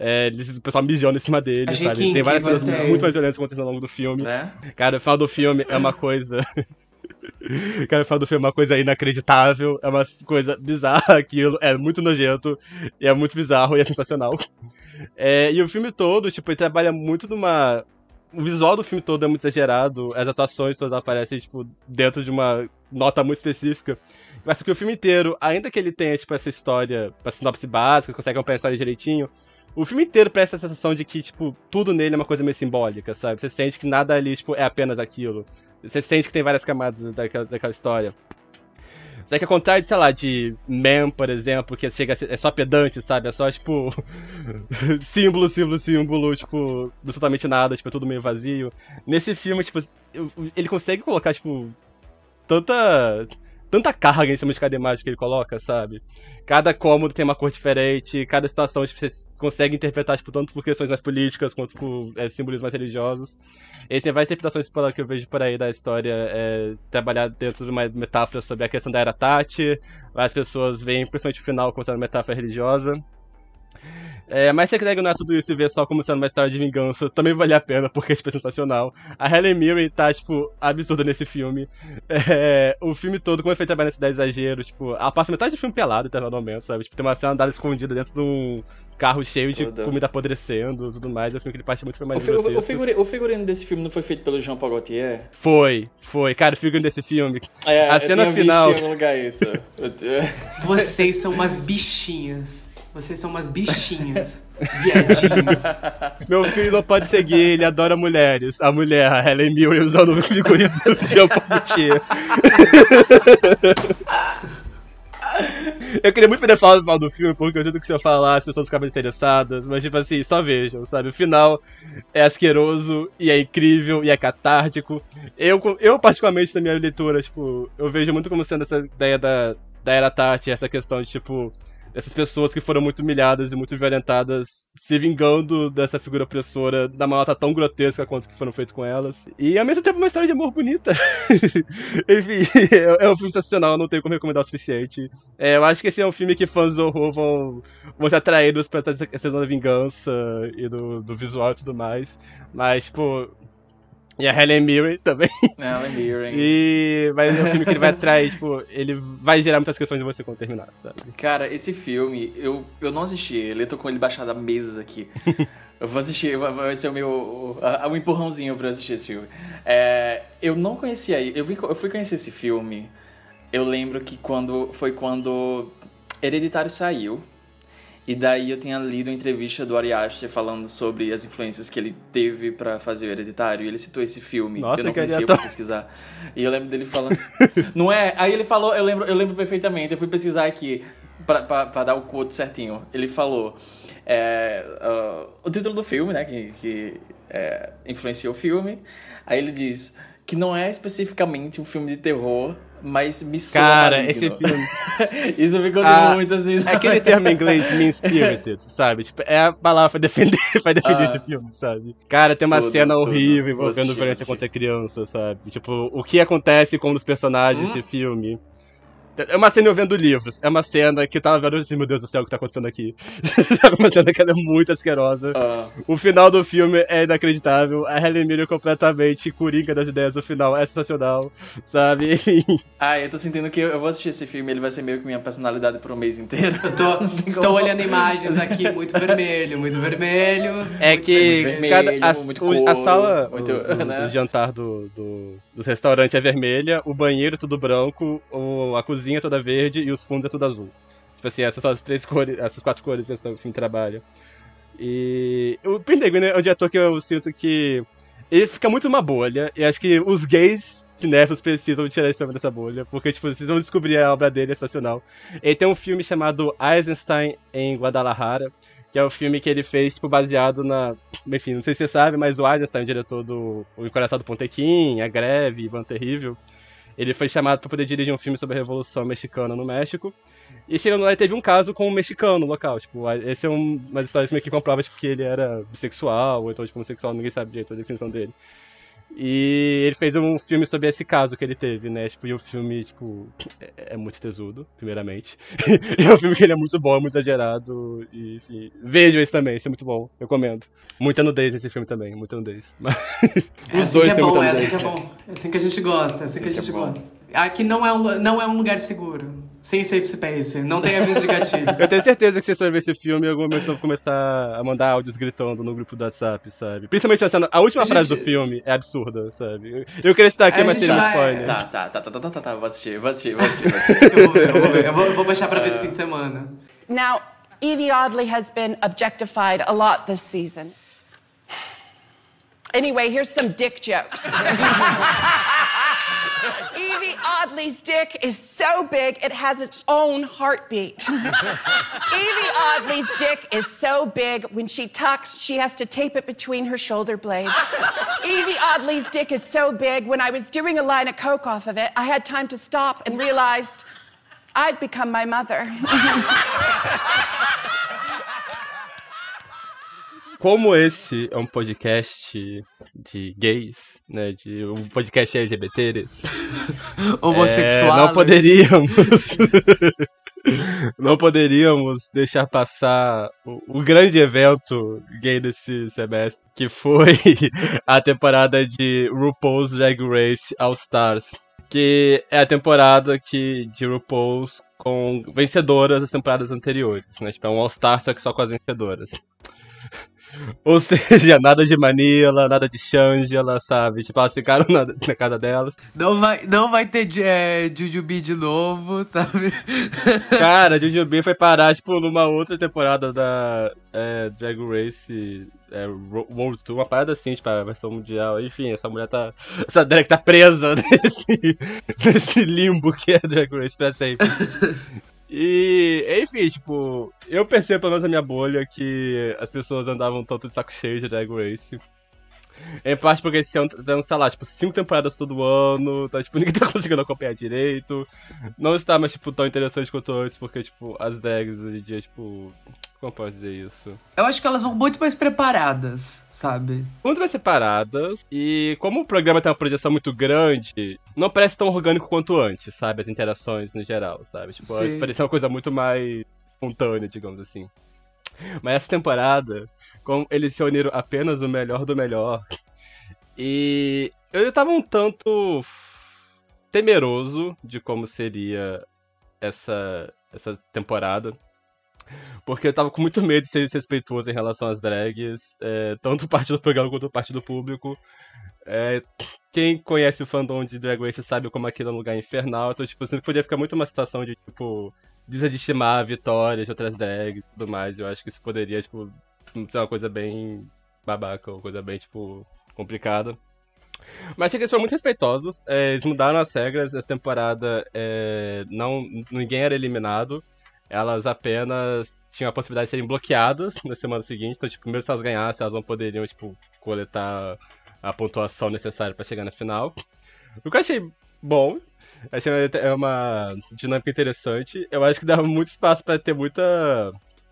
É, eles- o pessoal mijando em cima dele,
Achei
sabe?
kinky,
Tem várias coisas
gostei.
muito mais violentas acontecendo ao longo do filme.
Né?
Cara, o final do filme é uma coisa. Cara, final do filme é uma coisa inacreditável, é uma coisa bizarra aquilo, é muito nojento, e é muito bizarro e é sensacional. É, e o filme todo, tipo, ele trabalha muito numa. O visual do filme todo é muito exagerado, as atuações todas aparecem, tipo, dentro de uma nota muito específica. Mas que o filme inteiro, ainda que ele tenha, tipo, essa história, essa sinopse básica, consegue acompanhar a história direitinho, o filme inteiro presta a sensação de que, tipo, tudo nele é uma coisa meio simbólica, sabe? Você sente que nada ali, tipo, é apenas aquilo. Você sente que tem várias camadas daquela, daquela história. Só que ao contrário de, sei lá, de Man, por exemplo, que chega ser, é só pedante, sabe? É só, tipo, símbolo, símbolo, símbolo, tipo, absolutamente nada, tipo, é tudo meio vazio. Nesse filme, tipo, ele consegue colocar, tipo, tanta tanta carga em cima de cada imagem que ele coloca, sabe? Cada cômodo tem uma cor diferente, cada situação você consegue interpretar, tipo, tanto por questões mais políticas quanto por é, símbolos mais religiosos. E tem várias interpretações que eu vejo por aí da história é, trabalhar dentro de uma metáfora sobre a questão da era Tati. Várias pessoas veem, principalmente o final, como sendo uma metáfora religiosa. É, mas se você quiser ignorar tudo isso e ver só como sendo uma história de vingança, também vale a pena, porque é sensacional. A Helen Mirren tá, tipo, absurda nesse filme. É, o filme todo, como é feito trabalhar nesse da exagero, tipo, ela passa metade do filme pelado até no momento, sabe? Tipo, tem uma cena dela escondida dentro de um carro cheio de comida apodrecendo e tudo mais. É um filme que ele parte muito foi mais
o, o, o, figurino, o figurino desse filme não foi feito pelo Jean Paul Gaultier?
Foi, foi. Cara, o figurino desse filme. É, a cena final.
Visto em algum lugar isso.
Vocês são umas bichinhas. Vocês são umas bichinhas. Viadinhos.
Meu filho não pode seguir, ele adora mulheres. A mulher, a Helen Mirren, usando o figurino do seu Palmetier. Eu queria muito poder falar final do filme, porque eu sinto que se eu falar as pessoas ficam interessadas, mas tipo assim, só vejam, sabe? O final é asqueroso, e é incrível, e é catártico. Eu, eu particularmente, na minha leitura, tipo, eu vejo muito como sendo essa ideia da, da Era Tati, essa questão de, tipo, essas pessoas que foram muito humilhadas e muito violentadas se vingando dessa figura opressora da malata tão grotesca quanto que foram feitos com elas. E ao mesmo tempo uma história de amor bonita. Enfim, é, é, um filme sensacional, não tenho como recomendar o suficiente. É, eu acho que esse é um filme que fãs do horror vão, vão ser atraídos pra essa questão da vingança e do, do visual e tudo mais. Mas, tipo, e a Helen Mirren também.
Helen Mirren.
E... Mas é um filme que ele vai atrair, tipo, ele vai gerar muitas questões de você quando terminar, sabe?
Cara, esse filme, eu, eu não assisti ele, eu tô com ele baixado da mesa aqui. eu vou assistir, vai ser o meu. O, o empurrãozinho pra assistir esse filme. É, eu não conhecia, eu, vim, eu fui conhecer esse filme, eu lembro que quando. Foi quando Hereditário saiu. E daí eu tinha lido uma entrevista do Ari Aster falando sobre as influências que ele teve para fazer o Hereditário. E ele citou esse filme.
Nossa,
eu não
conhecia,
eu fui pesquisar. E eu lembro dele falando. não é? Aí ele falou, eu lembro, eu lembro perfeitamente. Eu fui pesquisar aqui para dar o quote certinho. Ele falou. É, uh, o título do filme, né? Que, que é, influenciou o filme. Aí ele diz que não é especificamente um filme de terror, mas me soa
Cara,
maligno.
esse filme.
Isso ficou
Ah,
muito assim. sabe?
É aquele termo em inglês, mean-spirited, sabe? Tipo, é a palavra pra defender, pra definir
Ah.
esse filme, sabe? Cara, tem uma
Tudo,
cena
tudo.
horrível envolvendo violência contra criança, sabe? Tipo, o que acontece com um dos personagens
Hum?
desse filme. É uma cena eu vendo livros. É uma cena que eu tava vendo assim, meu Deus do céu, o que tá acontecendo aqui? Sabe? uma cena que ela é muito asquerosa.
Ah.
O final do filme é inacreditável. A Helen Mirren completamente coringa das ideias do final é sensacional, sabe?
Ah, eu tô sentindo que eu vou assistir esse filme, ele vai ser meio que minha personalidade por um mês inteiro.
Eu tô, estou olhando imagens aqui, muito vermelho, muito vermelho.
É
muito
que
vermelho,
cada, a,
muito
o- a
couro,
sala
muito-
o- do,
né?
do jantar do, do, do restaurante é vermelha, o banheiro é tudo branco, a cozinha é toda verde e os fundos é tudo azul. Tipo assim, essas são as três cores, essas quatro cores que esse filme trabalha. E o Pendeguin é um diretor que eu sinto que ele fica muito numa bolha, e acho que os gays cinéfilos precisam tirar esse homem dessa bolha, porque, tipo, vocês vão descobrir a obra dele, é sensacional. Ele tem um filme chamado Eisenstein em Guadalajara, que é o filme que ele fez, tipo, baseado na... Enfim, não sei se você sabe, mas o Eisenstein, o diretor do O Encoraçado Pontequim, A Greve, Ivan Terrível, ele foi chamado para poder dirigir um filme sobre a Revolução Mexicana no México. E chegando lá, ele teve um caso com um mexicano no local. Tipo, esse é um, uma história meio que comprova tipo, que ele era bissexual, ou então, tipo, homossexual, ninguém sabe direito a definição dele. E ele fez um filme sobre esse caso que ele teve, né? Tipo, e o filme, tipo, é, é muito tesudo, primeiramente. e é um filme que ele é muito bom, muito exagerado. E, enfim, vejam esse também, esse é muito bom, recomendo. Muita nudez nesse filme também, muita nudez. Mas
É assim que é bom, é assim que é bom. É assim que a gente gosta, é assim que a gente
é bom.
gosta. Aqui não é um, não é um lugar seguro. Sem safe space. Não tem aviso de gatilho.
Eu tenho certeza que vocês vão ver esse filme e algum momento vão começar a mandar áudios gritando no grupo do WhatsApp, sabe? Principalmente a, cena, a última
A
frase
gente-
do filme é absurda, sabe? Eu queria citar aqui,
A
mas teria
vai-
spoiler.
Tá, tá, tá, tá, tá, tá, tá, vou assistir, vou assistir, vou assistir, vou assistir.
Eu vou ver, eu vou ver. Eu vou, eu vou baixar pra ver esse fim de semana.
Now, Evie Oddly has been objectified a lot this season. Anyway, here's some dick jokes. Evie Oddly's dick is so big it has its own heartbeat. Evie Audley's dick is so big when she tucks, she has to tape it between her shoulder blades. Evie Audley's dick is so big when I was doing a line of coke off of it, I had time to stop and realized I've become my mother.
Como esse é um podcast de gays, né? De um podcast LGBTs.
Homossexuais.
É, não poderíamos. não poderíamos deixar passar o, o grande evento gay desse semestre, que foi a temporada de RuPaul's Drag Race All Stars. Que é a temporada que, de RuPaul's com vencedoras das temporadas anteriores, né? Tipo, é um All Star, só que só com as vencedoras. Ou seja, nada de Manila, nada de Shangela, sabe? Tipo, elas ficaram na, na casa delas.
Não vai, não vai ter é, Jujubi de novo, sabe?
Cara, Jujubee foi parar, tipo, numa outra temporada da é, Drag Race é, World Tour, uma parada assim, tipo, a versão mundial. Enfim, essa mulher tá. Essa drag tá presa nesse, nesse limbo que é Drag Race pra sempre. E, enfim, tipo, eu percebo pelo menos na minha bolha que as pessoas andavam tanto de saco cheio de Drag Race. Em parte porque esse ano tá, sei lá, tipo, cinco temporadas todo ano, tá, tipo, ninguém tá conseguindo acompanhar direito. Não está mais, tipo, tão interessante quanto antes, porque, tipo, as drags hoje em dia, tipo. Como posso dizer isso?
Eu acho que elas vão muito mais preparadas, sabe?
Muito mais separadas, e como o programa tem uma projeção muito grande, não parece tão orgânico quanto antes, sabe? As interações no geral, sabe? Tipo, antes parecia uma coisa muito mais espontânea, digamos assim. Mas essa temporada, como eles se uniram apenas o melhor do melhor, e eu tava um tanto temeroso de como seria essa, essa temporada. Porque eu tava com muito medo de ser desrespeituoso em relação às drags, é, tanto parte do programa quanto parte do público. É, quem conhece o fandom de Drag Race sabe como aquilo é um lugar infernal, então, tipo, assim, podia ficar muito uma situação de, tipo, desestimar vitórias de outras drags e tudo mais. Eu acho que isso poderia, tipo, ser uma coisa bem babaca, uma coisa bem, tipo, complicada. Mas achei que eles foram muito respeitosos. é, eles mudaram as regras. Essa temporada é, não, ninguém era eliminado. Elas apenas tinham a possibilidade de serem bloqueadas na semana seguinte. Então, tipo, mesmo se elas ganhassem, elas não poderiam, tipo, coletar a pontuação necessária pra chegar na final. O que eu achei bom. Achei é uma dinâmica interessante. Eu acho que dava muito espaço pra ter muita.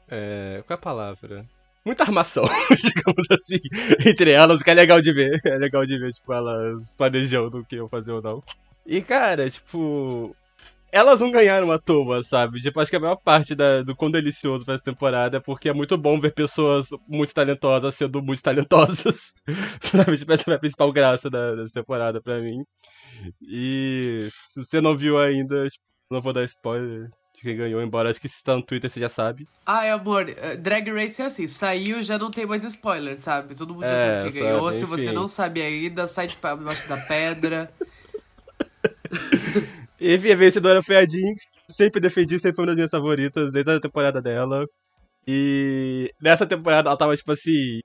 É, qual é a palavra? Muita armação, digamos assim, entre elas, que é legal de ver. É legal de ver, tipo, elas planejando o que iam fazer ou não. E, cara, tipo. Elas não ganharam à toa, sabe? Tipo, acho que a maior parte da- do quão delicioso foi essa temporada é porque é muito bom ver pessoas muito talentosas sendo muito talentosas. sabe? Tipo, essa foi a principal graça da, dessa temporada pra mim. E se você não viu ainda, tipo, não vou dar spoiler de quem ganhou, embora acho que se tá no Twitter você já sabe.
Ai, amor, eh, Drag Race é assim, saiu já não tem mais spoiler, sabe? Todo mundo já
É,
sabe quem
sabe,
ganhou. Se você não sabe ainda, sai de pa- debaixo da pedra.
E enfim, a vencedora foi a Jinx. Sempre defendi, sempre foi uma das minhas favoritas desde a temporada dela. E nessa temporada ela tava, tipo assim,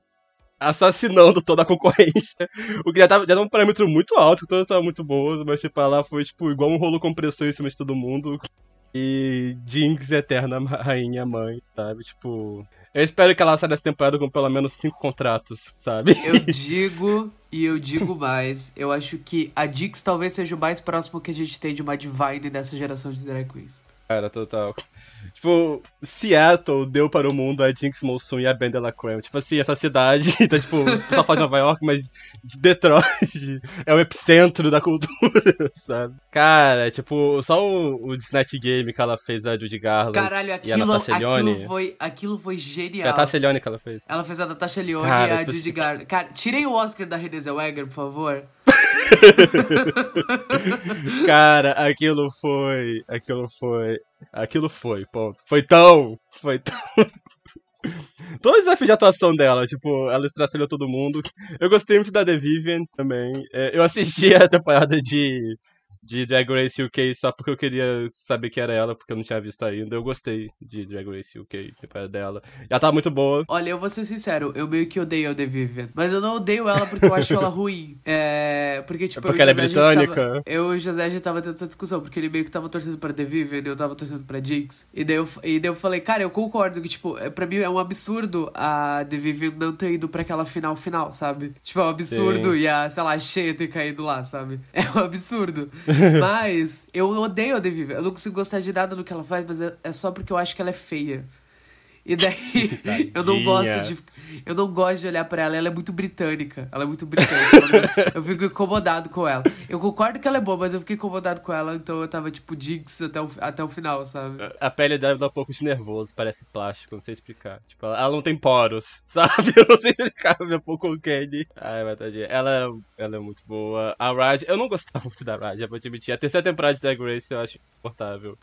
assassinando toda a concorrência. O que já tava, já um parâmetro muito alto, que todas estavam muito boas, mas tipo, ela foi, tipo, igual um rolo compressor em cima de todo mundo. E Jinx, eterna rainha mãe, sabe? Tipo. Eu espero que ela saia dessa temporada com pelo menos cinco contratos, sabe?
Eu digo e eu digo mais. Eu acho que a Dix talvez seja o mais próximo que a gente tem de uma Divine nessa geração de drag queens.
Cara, total. Tipo, Seattle deu para o mundo a Jinx Monsoon e a Ben Delacreme. Tipo assim, essa cidade, tá tipo, só de Nova York, mas Detroit é o epicentro da cultura, sabe? Cara, tipo, só o, o Snatch Game que ela fez a Judy Garland
Caralho,
e a
aquilo,
Natasha Lyonne.
aquilo, foi, aquilo foi genial.
Foi a Natasha Lyonne que ela fez.
Ela fez a Natasha Lyonne e a Judy Garland. Cara, tirem o Oscar da Renée Zellweger, por favor.
Cara, aquilo foi. Aquilo foi. Aquilo foi, ponto. Foi tão. Foi tão. Todos os desafios de atuação dela, tipo, ela estraçalhou todo mundo. Eu gostei muito da The Vivian também. É, eu assisti a temporada de de Drag Race UK só porque eu queria saber que era ela, porque eu não tinha visto ainda. Eu gostei de Drag Race UK, tipo, é dela. Ela tá muito boa.
Olha, eu vou ser sincero, eu meio que odeio a The Vivian. Mas eu não odeio ela porque eu acho ela ruim. É. Porque, tipo,
é porque ela é britânica?
Tava, eu e o José já tava tendo essa discussão, porque ele meio que tava torcendo pra The Vivian e eu tava torcendo pra Jinx. E daí eu, e daí eu falei, cara, eu concordo que, tipo, é, pra mim é um absurdo a The Vivian não ter ido pra aquela final final, sabe? Tipo, é um absurdo Sim. e a, sei lá, a Shea ter caído lá, sabe? É um absurdo. Mas eu odeio a Devive. Eu não consigo gostar de nada do que ela faz, mas é, é só porque eu acho que ela é feia. E daí eu não gosto de eu não gosto de olhar para ela, ela é muito britânica. Ela é muito britânica. eu fico incomodado com ela. Eu concordo que ela é boa, mas eu fiquei incomodado com ela, então eu tava tipo Jinx até o, até o final, sabe?
A pele dela dá um pouco de nervoso, parece plástico, não sei explicar. Tipo, ela não tem poros, sabe? Eu não sei explicar meu pouco com o Candy. Ai, mas tadinha. Ela, ela é muito boa. A Raj, eu não gostava muito da Raj, vou admitir. A terceira temporada de Drag Race eu acho insuportável.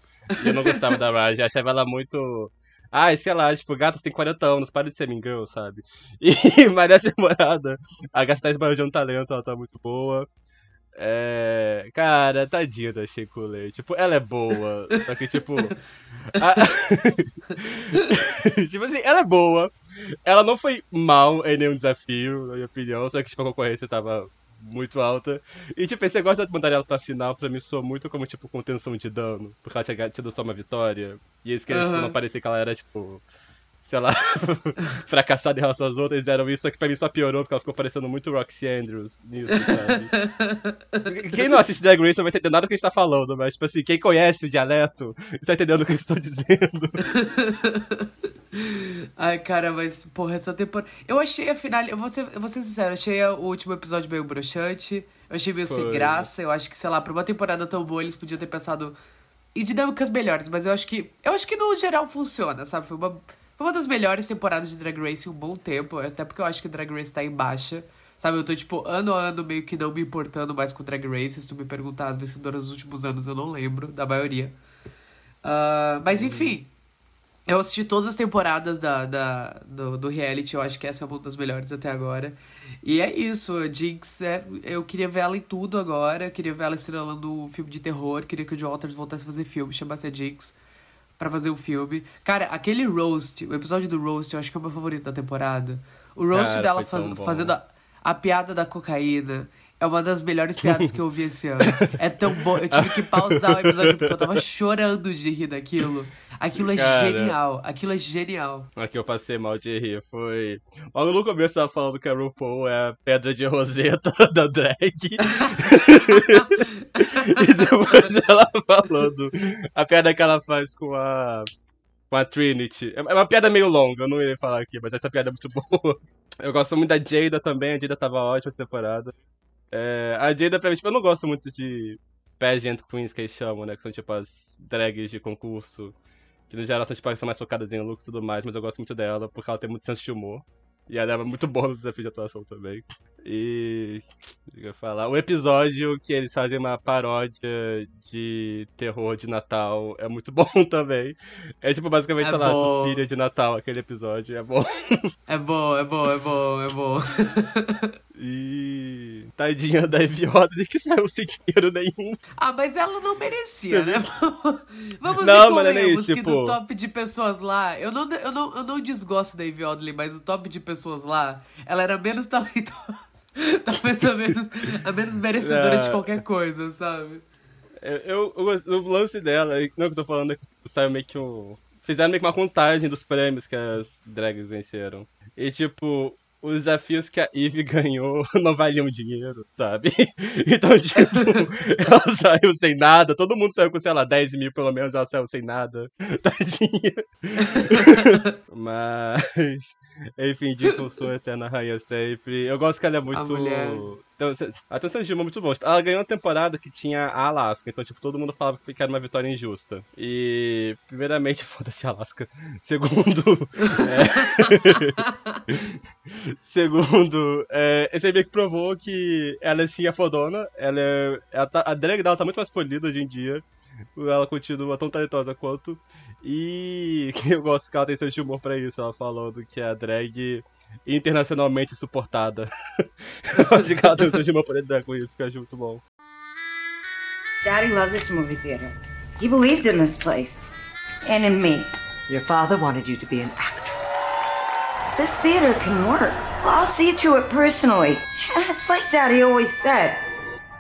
Eu não gostava da Raj, achava ela muito Ai, sei lá, tipo, gata tem 40 anos, para de ser mean girl, sabe? E, mas nessa temporada, a gata tá esbanjando talento, ela tá muito boa. É. Cara, tadinha da Sheikulé. Tipo, ela é boa. Só que, tipo. a... tipo assim, ela é boa. Ela não foi mal em nenhum desafio, na minha opinião. Só que, tipo, a concorrência tava muito alta. E, tipo, esse negócio de mandar ela pra final, pra mim, soa muito como, tipo, contenção de dano. Porque ela tinha tido só uma vitória. E eles queriam, uhum. tipo, não parecer que ela era, tipo, sei lá, fracassada em relação às outras. Fizeram isso, só que pra mim só piorou, porque ela ficou parecendo muito Roxy Andrews nisso, sabe? quem não assiste Drag Race não vai entender nada do que a gente tá falando, mas, tipo assim, quem conhece o dialeto, tá entendendo o que eu estou dizendo.
Ai, cara, mas, porra, essa temporada. Eu achei a final. Eu vou ser, eu vou ser sincero, eu achei o último episódio meio broxante. Eu achei meio Foi. sem graça. Eu acho que, sei lá, pra uma temporada tão boa, eles podiam ter pensado em dinâmicas melhores. Mas eu acho que. Eu acho que no geral funciona, sabe? Foi uma, foi uma das melhores temporadas de Drag Race em um bom tempo. Até porque eu acho que Drag Race tá em baixa. Sabe, eu tô, tipo, ano a ano meio que não me importando mais com Drag Race. Se tu me perguntar as vencedoras dos últimos anos, eu não lembro, da maioria. Uh, mas enfim, eu assisti todas as temporadas da, da, do, do reality, eu acho que essa é uma das melhores até agora. E é isso, a Jinx, é, eu queria ver ela em tudo agora, eu queria ver ela estrelando um filme de terror, queria que o Joe Walters voltasse a fazer filme, chamasse a Jinx para fazer o um filme. Cara, aquele roast, o episódio do roast, eu acho que é o meu favorito da temporada. O roast Cara, dela faz, fazendo a, a piada da cocaína. É uma das melhores piadas que eu ouvi esse ano. É tão bom. Eu tive que pausar o episódio porque eu tava chorando de rir daquilo. Aquilo é Cara, genial. Aquilo é genial.
Aqui eu passei mal de rir. Foi. Logo no começo tava falando que a RuPaul é a pedra de roseta da drag. e depois ela falando a piada que ela faz com a. Com a Trinity. É uma piada meio longa, eu não irei falar aqui, mas essa piada é muito boa. Eu gosto muito da Jada também, a Jada tava ótima essa temporada. É, a Jada, pra mim, tipo, eu não gosto muito de pageant queens que eles chamam, né? Que são tipo as drags de concurso que no geral são, tipo, são mais focadas em looks e tudo mais, mas eu gosto muito dela porque ela tem muito senso de humor. E ela é muito boa no desafio de atuação também. E. Eu falar. O episódio que eles fazem uma paródia de terror de Natal é muito bom também. É tipo basicamente, é sei lá, suspira de Natal, aquele episódio. É bom.
É bom, é bom, é bom, é bom.
E. Tadinha da Eviota de que saiu sem dinheiro nenhum.
Ah, mas ela não merecia, né? Vamos não, mas não é isso, que tipo... do top de pessoas lá. Eu não, eu, não, eu não desgosto da Evie Oddly, mas o top de pessoas lá, ela era menos talentosa. Talvez a menos, a menos merecedora é. de qualquer coisa, sabe?
Eu, eu, o lance dela, não é que eu tô falando, é que saiu meio que um. Fizeram meio que uma contagem dos prêmios que as drags venceram. E tipo, os desafios que a Eve ganhou não valiam dinheiro, sabe? Então, tipo, ela saiu sem nada, todo mundo saiu com, sei lá, 10 mil pelo menos, ela saiu sem nada. Tadinha. Mas, enfim, Dicon sua eterna rainha sempre. Eu gosto que ela é muito. A mulher. Então, a de é muito bom. Tipo, ela ganhou uma temporada que tinha a Alaska, então, tipo, todo mundo falava que era uma vitória injusta. E, primeiramente, foda-se a Alaska. Segundo, é... Segundo, é, esse aí meio que provou que ela é sim a fodona. Ela é, ela tá- a drag dela tá muito mais polida hoje em dia. Ela continua tão talentosa quanto. E eu gosto que ela tem seu de humor pra isso. Ela falando que é a drag internacionalmente suportada. eu acho que ela tem seu de humor pra lidar com isso, que eu acho muito bom.
Daddy loved this movie theater. He believed in this place. And in me.
Your father wanted you to be an actress.
This theater can work. I'll see to it personally. It's like Daddy always said.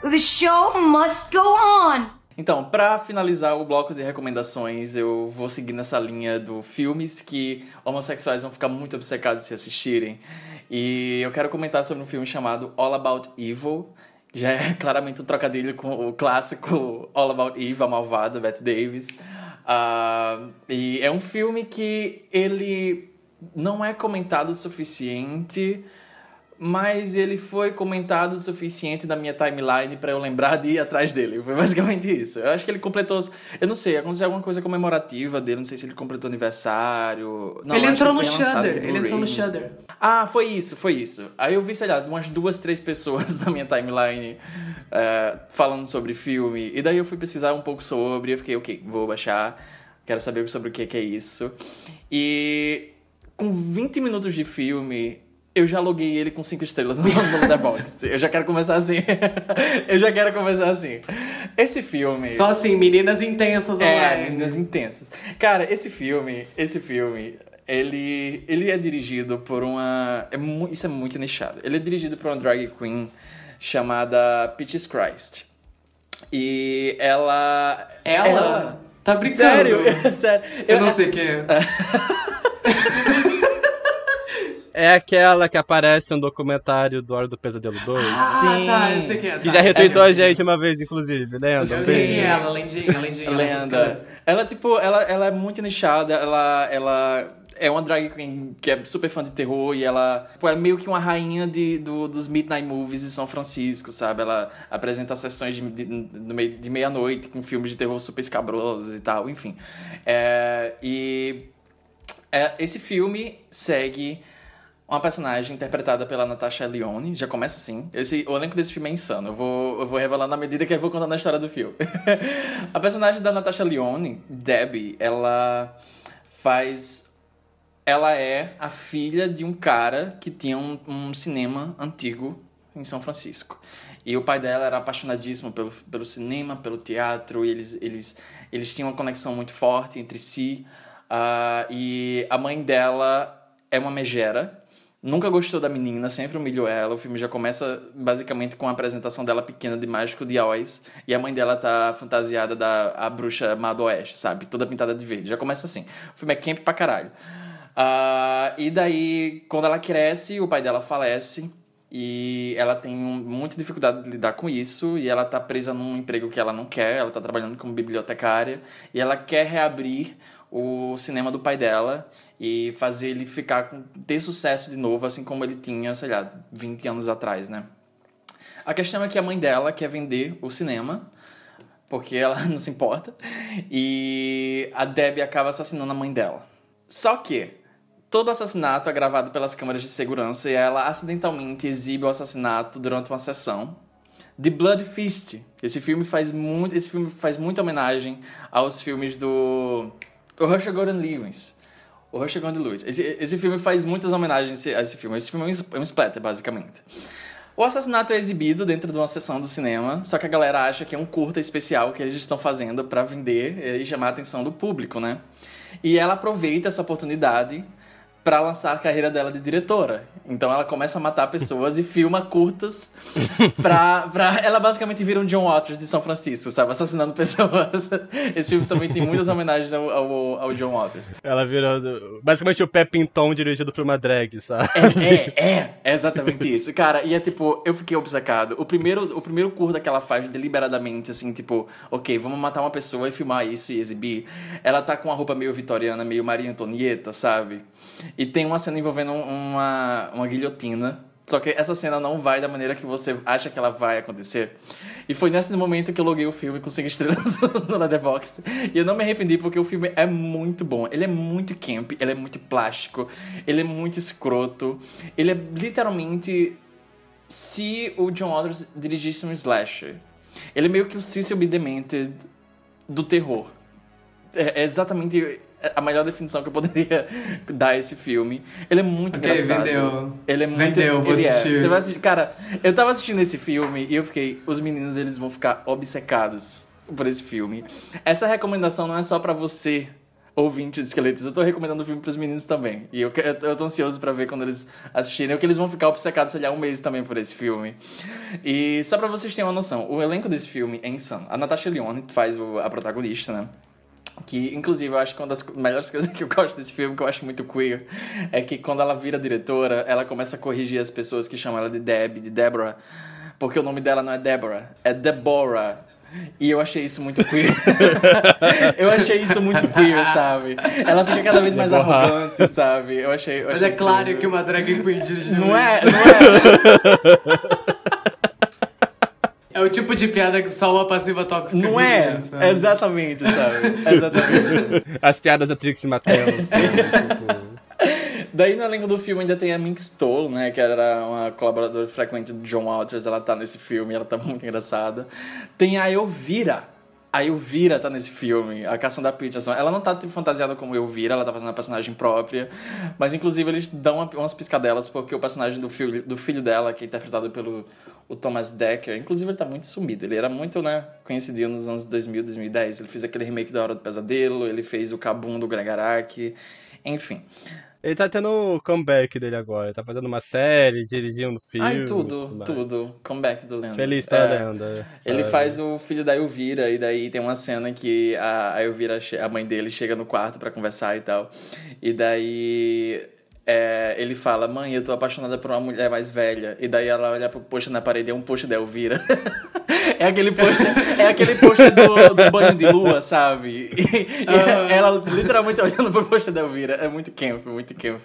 The show must go on.
Então, pra finalizar o bloco de recomendações, eu vou seguir nessa linha do filmes que homossexuais vão ficar muito obcecados se assistirem. E eu quero comentar sobre um filme chamado All About Evil. Já é claramente um trocadilho com o clássico All About Eve, a malvada, Bette Davis. Ah, e é um filme que ele não é comentado o suficiente, mas ele foi comentado o suficiente na minha timeline pra eu lembrar de ir atrás dele. Foi basicamente isso. Eu acho que ele completou. Eu não sei, aconteceu alguma coisa comemorativa dele, não sei se ele completou aniversário. Não,
ele entrou no Shudder. Ele entrou no. Shudder.
Ah, foi isso, foi isso. Aí eu vi, sei lá, umas duas, três pessoas na minha timeline eh, falando sobre filme. E daí eu fui pesquisar um pouco sobre. Eu fiquei, ok, vou baixar. Quero saber sobre o que, que é isso. E com 20 minutos de filme, eu já loguei ele com 5 estrelas no, Letterboxd. Eu já quero começar assim. eu já quero começar assim. Esse filme.
Só assim, meninas intensas
É,
online.
meninas intensas. Cara, esse filme, esse filme, ele, ele é dirigido por uma. É mu- isso é muito nichado. Ele é dirigido por uma drag queen chamada Peaches Christ. E ela.
Ela? Tá brincando?
Sério? Sério.
Eu não sei quem é.
É aquela que aparece no documentário do Hora do Pesadelo 2.
Ah, tá, eu sei quem é.
Que
tá,
já
eu sei
retweetou a
é.
gente uma vez, inclusive, lembra?
Eu sei quem é ela, lendinha, lendinha. ela é
Lenda. Ela, tipo, ela, ela é muito nichada, ela, ela é uma drag queen que é super fã de terror e ela tipo, é meio que uma rainha de, do, dos Midnight Movies de São Francisco, sabe? Ela apresenta sessões de, de, no meio- de meia-noite com filmes de terror super escabrosos e tal, enfim. É, e é, esse filme segue uma personagem interpretada pela Natasha Lyonne, já começa assim. Esse, o elenco desse filme é insano. Eu vou, eu vou revelando na medida que eu vou contando a história do filme. a personagem da Natasha Lyonne, Debbie, ela faz. Ela é a filha de um cara que tinha um, um cinema antigo em São Francisco. E o pai dela era apaixonadíssimo pelo, pelo cinema, pelo teatro, e eles, eles, eles tinham uma conexão muito forte entre si. Ah, e a mãe dela é uma megera, nunca gostou da menina, sempre humilhou ela. O filme já começa basicamente com a apresentação dela pequena de Mágico de Oz, e a mãe dela tá fantasiada da a bruxa má oeste, sabe? Toda pintada de verde. Já começa assim. O filme é camp pra caralho. Ah, e daí, quando ela cresce, o pai dela falece. E ela tem muita dificuldade de lidar com isso. E ela tá presa num emprego que ela não quer. Ela tá trabalhando como bibliotecária. E ela quer reabrir o cinema do pai dela. E fazer ele ficar com, ter sucesso de novo, assim como ele tinha, sei lá, 20 anos atrás, né? A questão é que a mãe dela quer vender o cinema, porque ela não se importa, e a Debbie acaba assassinando a mãe dela. Só que todo assassinato é gravado pelas câmeras de segurança e ela acidentalmente exibe o assassinato durante uma sessão de Blood Feast. Esse filme faz muito, esse filme faz muita homenagem aos filmes do o Rusher Gordon Lewis. O Rusher Gordon Lewis. Esse, esse filme faz muitas homenagens a esse filme. Esse filme é um, é um splatter, basicamente. O assassinato é exibido dentro de uma sessão do cinema, só que a galera acha que é um curta especial que eles estão fazendo pra vender eh, e chamar a atenção do público, né? E ela aproveita essa oportunidade pra lançar a carreira dela de diretora. Então ela começa a matar pessoas e filma curtas pra, pra... Ela basicamente vira um John Waters de São Francisco, sabe? Assassinando pessoas. Esse filme também tem muitas homenagens ao, ao, ao John Waters.
Ela virou basicamente o Pepinton dirigido por uma drag, sabe?
É, é, é exatamente isso. Cara, e é tipo, eu fiquei obcecado. O primeiro, o primeiro curta que ela faz deliberadamente, assim, tipo, ok, vamos matar uma pessoa e filmar isso e exibir. Ela tá com uma roupa meio vitoriana, meio Maria Antonieta, sabe? E tem uma cena envolvendo uma, uma guilhotina. Só que essa cena não vai da maneira que você acha que ela vai acontecer. E foi nesse momento que eu loguei o filme com 5 estrelas no Letterboxd. E eu não me arrependi porque o filme é muito bom. Ele é muito camp, ele é muito plástico, ele é muito escroto. Ele é literalmente se o John Waters dirigisse um slasher. Ele é meio que o Cecil B. Demented do terror. É, é exatamente a melhor definição que eu poderia dar a esse filme. Ele é muito
Ok,
engraçado.
vendeu.
Ele é muito
Vendeu, vou
ele é. Você vai assistir. Cara, eu tava assistindo esse filme e eu fiquei, os meninos eles vão ficar obcecados por esse filme. Essa recomendação não é só pra você, ouvinte de esqueletos. Eu tô recomendando o filme pros meninos também. E eu, eu, eu tô ansioso pra ver quando eles assistirem, o que eles vão ficar obcecados, sei lá, um mês também por esse filme. E só pra vocês terem uma noção, o elenco desse filme é insano. A Natasha Lyonne faz a protagonista, né? Que, inclusive, eu acho que uma das melhores coisas que eu gosto desse filme, que eu acho muito queer, é que quando ela vira diretora, ela começa a corrigir as pessoas que chamam ela de Deb, de Deborah, porque o nome dela não é Deborah, é Deborah. E eu achei isso muito queer. eu achei isso muito queer, sabe? Ela fica cada vez mais
Deborah.
arrogante, sabe? Eu achei. Eu
Mas
achei
é claro
incrível.
que uma drag queen dirigiu
Não é? Não é?
É o tipo de piada que só uma passiva tóxica
Não é?
sabe?
Exatamente, sabe? Exatamente.
As piadas da Trixie Mattel. assim,
Daí no elenco do filme ainda tem a Mink Stoll, né? Que era uma colaboradora frequente do John Walters. Ela tá nesse filme, ela tá muito engraçada. Tem a Elvira. A Elvira tá nesse filme, a Cassandra Peterson. Ela não tá tipo, fantasiada como Elvira, ela tá fazendo uma personagem própria. Mas inclusive eles dão uma- umas piscadelas porque o personagem do filho, do filho dela, que é interpretado pelo o Thomas Decker, inclusive ele tá muito sumido. Ele era muito, né, conhecidinho nos anos 2000, 2010. Ele fez aquele remake da Hora do Pesadelo, ele fez o Kabum do Greg Araki, enfim.
Ele tá tendo o comeback dele agora. Ele tá fazendo uma série, dirigindo filme.
Ai, tudo, tudo. Comeback do Lenda.
Feliz pela
É.
lenda.
Ele
sabe?
faz o filho da Elvira, e daí tem uma cena que a, a Elvira, a mãe dele, chega no quarto pra conversar e tal. E daí é, ele fala: Mãe, eu tô apaixonada por uma mulher mais velha. E daí ela olha pro post na parede, é um post da Elvira. É aquele post, é aquele post do, do banho de lua, sabe? E, e ela literalmente olhando pro post da Elvira. É muito camp, muito camp.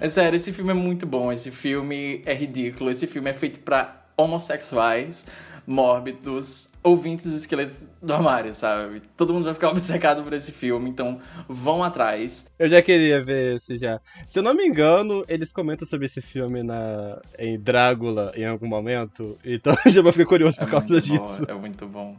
Mas sério, esse filme é muito bom. Esse filme é ridículo. Esse filme é feito pra homossexuais, mórbidos, ouvintes dos esqueletos do armário, sabe? Todo mundo vai ficar obcecado por esse filme, então vão atrás.
Eu já queria ver esse já. Se eu não me engano, eles comentam sobre esse filme na, em Drácula em algum momento. Então eu já vou ficar curioso por causa
muito
disso.
Bom, é muito bom.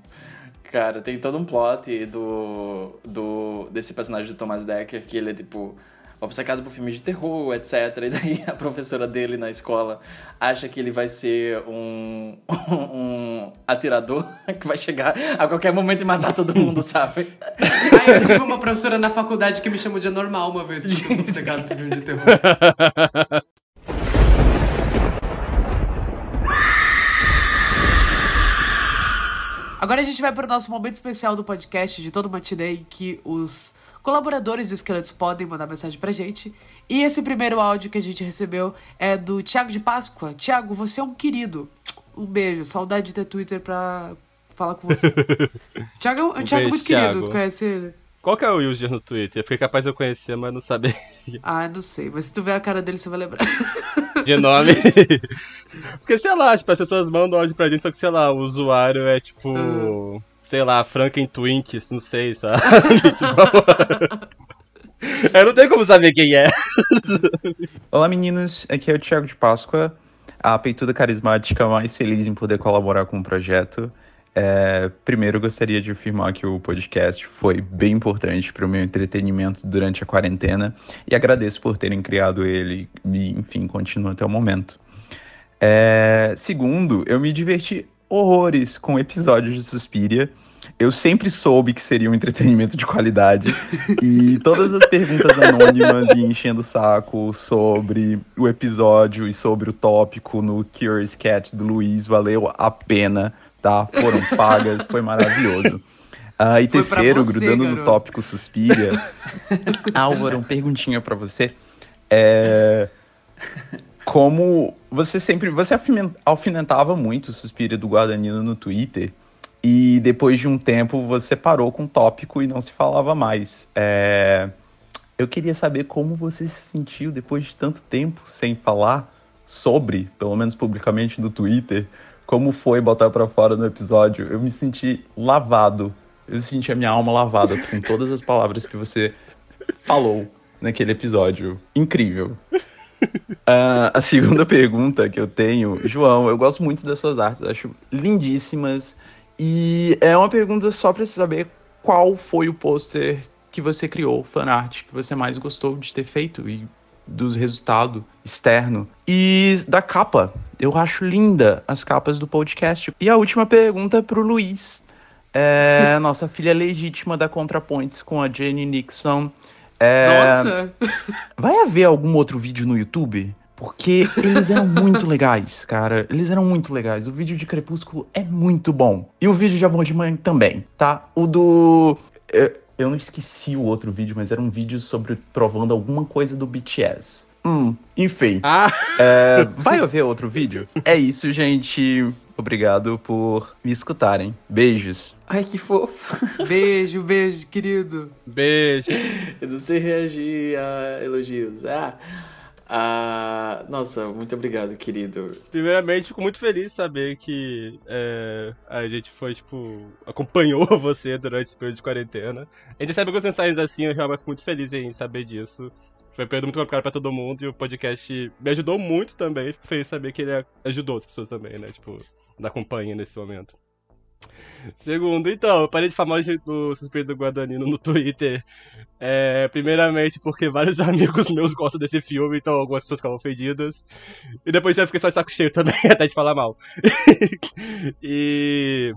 Cara, tem todo um plot do, do desse personagem do Thomas Decker, que ele é tipo obcecado por filmes de terror, etc. E daí a professora dele na escola acha que ele vai ser um, um atirador que vai chegar a qualquer momento e matar todo mundo, sabe?
Ai, eu tive uma professora na faculdade que me chamou de anormal uma vez, porque eu sou obcecado por filme de terror. Agora a gente vai para o nosso momento especial do podcast de todo matinê que os colaboradores do Esqueletos podem mandar mensagem pra gente. E esse primeiro áudio que a gente recebeu é do Thiago de Páscoa. Thiago, você é um querido. Um beijo, saudade de ter Twitter pra falar com você. Thiago, é um- Thiago é muito querido,
Thiago.
tu conhece ele?
Qual que é o user no Twitter? Porque capaz eu conhecer, mas não saber
Ah, não sei, mas se tu ver a cara dele, você vai lembrar.
de nome. Porque, sei lá, tipo, as pessoas mandam áudio pra gente, só que, sei lá, o usuário é tipo.
Ah.
Sei lá, Franken Twinks, não sei, sabe? tipo, eu não tenho como saber quem é.
Olá meninos, aqui é o Thiago de Páscoa, a peituda carismática mais feliz em poder colaborar com o projeto. É, primeiro gostaria de afirmar que o podcast foi bem importante para o meu entretenimento durante a quarentena e agradeço por terem criado ele e, enfim, continua até o momento. É, segundo, eu me diverti horrores com episódios de Suspiria. Eu sempre soube que seria um entretenimento de qualidade. e todas as perguntas anônimas e enchendo o saco sobre o episódio e sobre o tópico no Curious Cat do Luiz valeu a pena, tá? Foram pagas, foi maravilhoso. Ah, e
Foi
terceiro,
você,
grudando no
garoto.
tópico Suspiria. Álvaro, uma perguntinha pra você. É como você sempre você alfinetava muito o Suspira do Guadagnino no Twitter e depois de um tempo você parou com o tópico e não se falava mais. É, Eu queria saber como você se sentiu depois de tanto tempo sem falar sobre, pelo menos publicamente no Twitter, como foi botar pra fora no episódio, eu me senti lavado. Eu senti a minha alma lavada com todas as palavras que você falou naquele episódio. Incrível. Ah, a segunda pergunta que eu tenho, João, eu gosto muito das suas artes, acho lindíssimas. E é uma pergunta só pra saber qual foi o pôster que você criou, fanart, que você mais gostou de ter feito e do resultado externo. E da capa, eu acho linda as capas do podcast. E a última pergunta pro Luiz. É, nossa filha legítima da ContraPoints com a Jenny Nixon. É,
Nossa!
Vai haver algum outro vídeo no YouTube? Porque eles eram muito legais, cara. Eles eram muito legais. O vídeo de Crepúsculo é muito bom. E o vídeo de Amor de Mãe também, tá? O do. Eu, eu não esqueci o outro vídeo, mas era um vídeo sobre provando alguma coisa do BTS. Hum, enfim.
Ah.
É, vai haver outro vídeo? É isso, gente. Obrigado por me escutarem. Beijos.
Ai, que fofo.
Beijo, beijo, querido.
Beijo.
Eu não sei reagir a elogios. Ah, ah, nossa, muito obrigado, querido.
Primeiramente, fico muito feliz de saber que é, a gente foi, tipo, acompanhou você durante esse período de quarentena. A gente recebe algumas mensagens assim, eu realmente fico muito feliz em saber disso. Foi um período muito complicado pra todo mundo e o podcast me ajudou muito também. Fico feliz de saber que ele ajudou as pessoas também, né? Tipo, da companhia nesse momento. Segundo, então, eu parei de falar do suspeito do Guadagnino no Twitter. É, primeiramente porque vários amigos meus gostam desse filme, então algumas pessoas ficavam ofendidas. E depois eu fiquei só de saco cheio também, até de falar mal. e.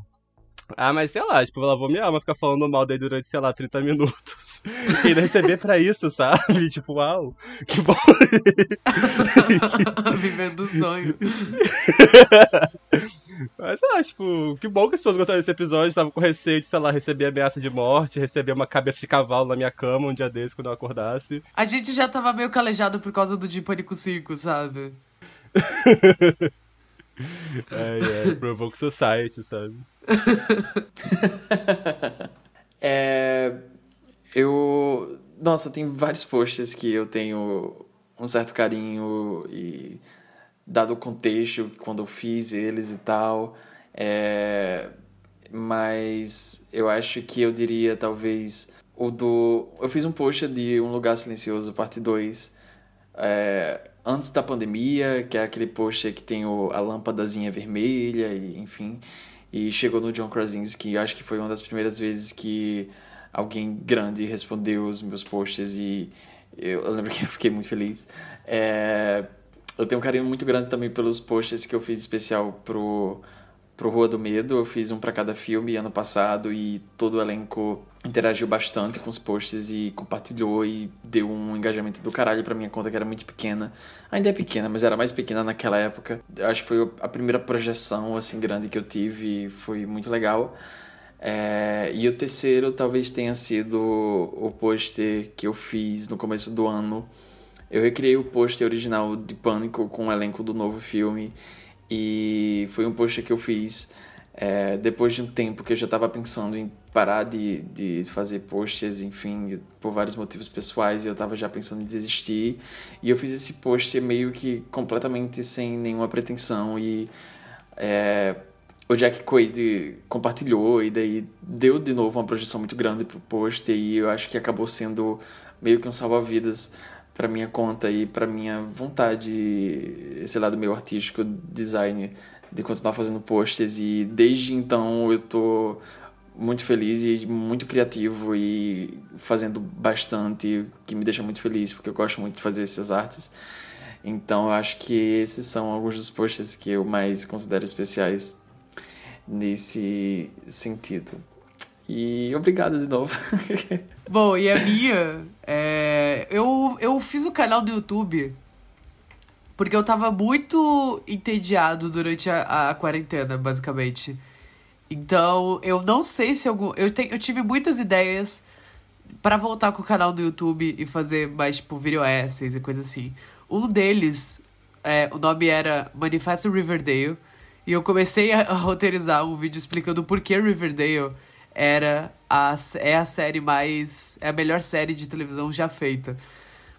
Ah, mas sei lá, tipo, ela vou minha alma ficar falando mal daí durante, sei lá, 30 minutos. E ainda receber pra isso, sabe? Tipo, uau, que bom.
Vivendo o sonho.
Mas sei lá, tipo, que bom que as pessoas gostaram desse episódio. Tava com receio de, sei lá, receber ameaça de morte, receber uma cabeça de cavalo na minha cama um dia desse quando eu acordasse.
A gente já tava meio calejado por causa do de Pânico 5, sabe?
é, é, Provoke Society, sabe?
é. Eu. Nossa, tem vários posts que eu tenho um certo carinho e dado o contexto quando eu fiz eles e tal. É, mas eu acho que eu diria talvez o do. Eu fiz um post de Um Lugar Silencioso, parte 2, é, antes da pandemia, que é aquele post que tem o, a lâmpadazinha vermelha, e, enfim. E chegou no John Krasinski, acho que foi uma das primeiras vezes que alguém grande respondeu os meus posts e eu, eu lembro que eu fiquei muito feliz. É, eu tenho um carinho muito grande também pelos posts que eu fiz especial pro, pro Rua do Medo. Eu fiz um para cada filme ano passado e todo o elenco interagiu bastante com os posts e compartilhou e deu um engajamento do caralho pra minha conta que era muito pequena. Ainda é pequena, mas era mais pequena naquela época. Eu acho que foi a primeira projeção assim grande que eu tive e foi muito legal. É, e o terceiro talvez tenha sido o pôster que eu fiz no começo do ano eu recriei o pôster original de Pânico com o elenco do novo filme e foi um pôster que eu fiz é, depois de um tempo que eu já estava pensando em parar de, de fazer posters, enfim, por vários motivos pessoais, e eu estava já pensando em desistir. E eu fiz esse pôster meio que completamente sem nenhuma pretensão e é, o Jack Quaid compartilhou e daí deu de novo uma projeção muito grande pro pôster e eu acho que acabou sendo meio que um salva-vidas para minha conta e para minha vontade, esse lado meio artístico, design, de continuar fazendo posters e desde então eu tô muito feliz e muito criativo e fazendo bastante, que me deixa muito feliz, porque eu gosto muito de fazer essas artes. Então eu acho que esses são alguns dos posters que eu mais considero especiais nesse sentido. E obrigado de novo.
Bom, e a minha, é, eu, eu fiz o canal do YouTube porque eu tava muito entediado durante a, a quarentena, basicamente. Então, eu não sei se algum. Eu, te, eu tive muitas ideias para voltar com o canal do YouTube e fazer mais, tipo, video essays e coisa assim. Um deles, é, o nome era Manifesto Riverdale. E eu comecei a, a roteirizar um vídeo explicando por que Riverdale era a, é a série mais. É a melhor série de televisão já feita.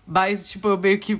Mas, tipo, eu meio que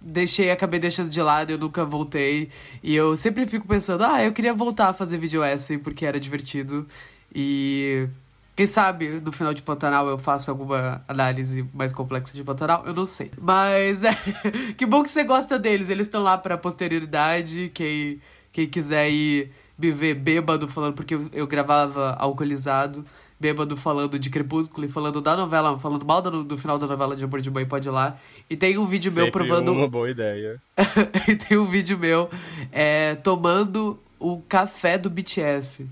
deixei, acabei deixando de lado, eu nunca voltei. E eu sempre fico pensando, ah, eu queria voltar a fazer vídeo essay porque era divertido. E quem sabe no final de Pantanal eu faço alguma análise mais complexa de Pantanal? Eu não sei. Mas é, que bom que você gosta deles. Eles estão lá pra posterioridade. Quem, quem quiser ir me ver bêbado falando, porque eu, eu gravava alcoolizado, bêbado falando de Crepúsculo e falando da novela, falando mal do, do final da novela de Amor de Mãe, pode ir lá. E tem um vídeo meu
Sempre
provando.
uma boa ideia.
e tem um vídeo meu é, tomando o café do BTS.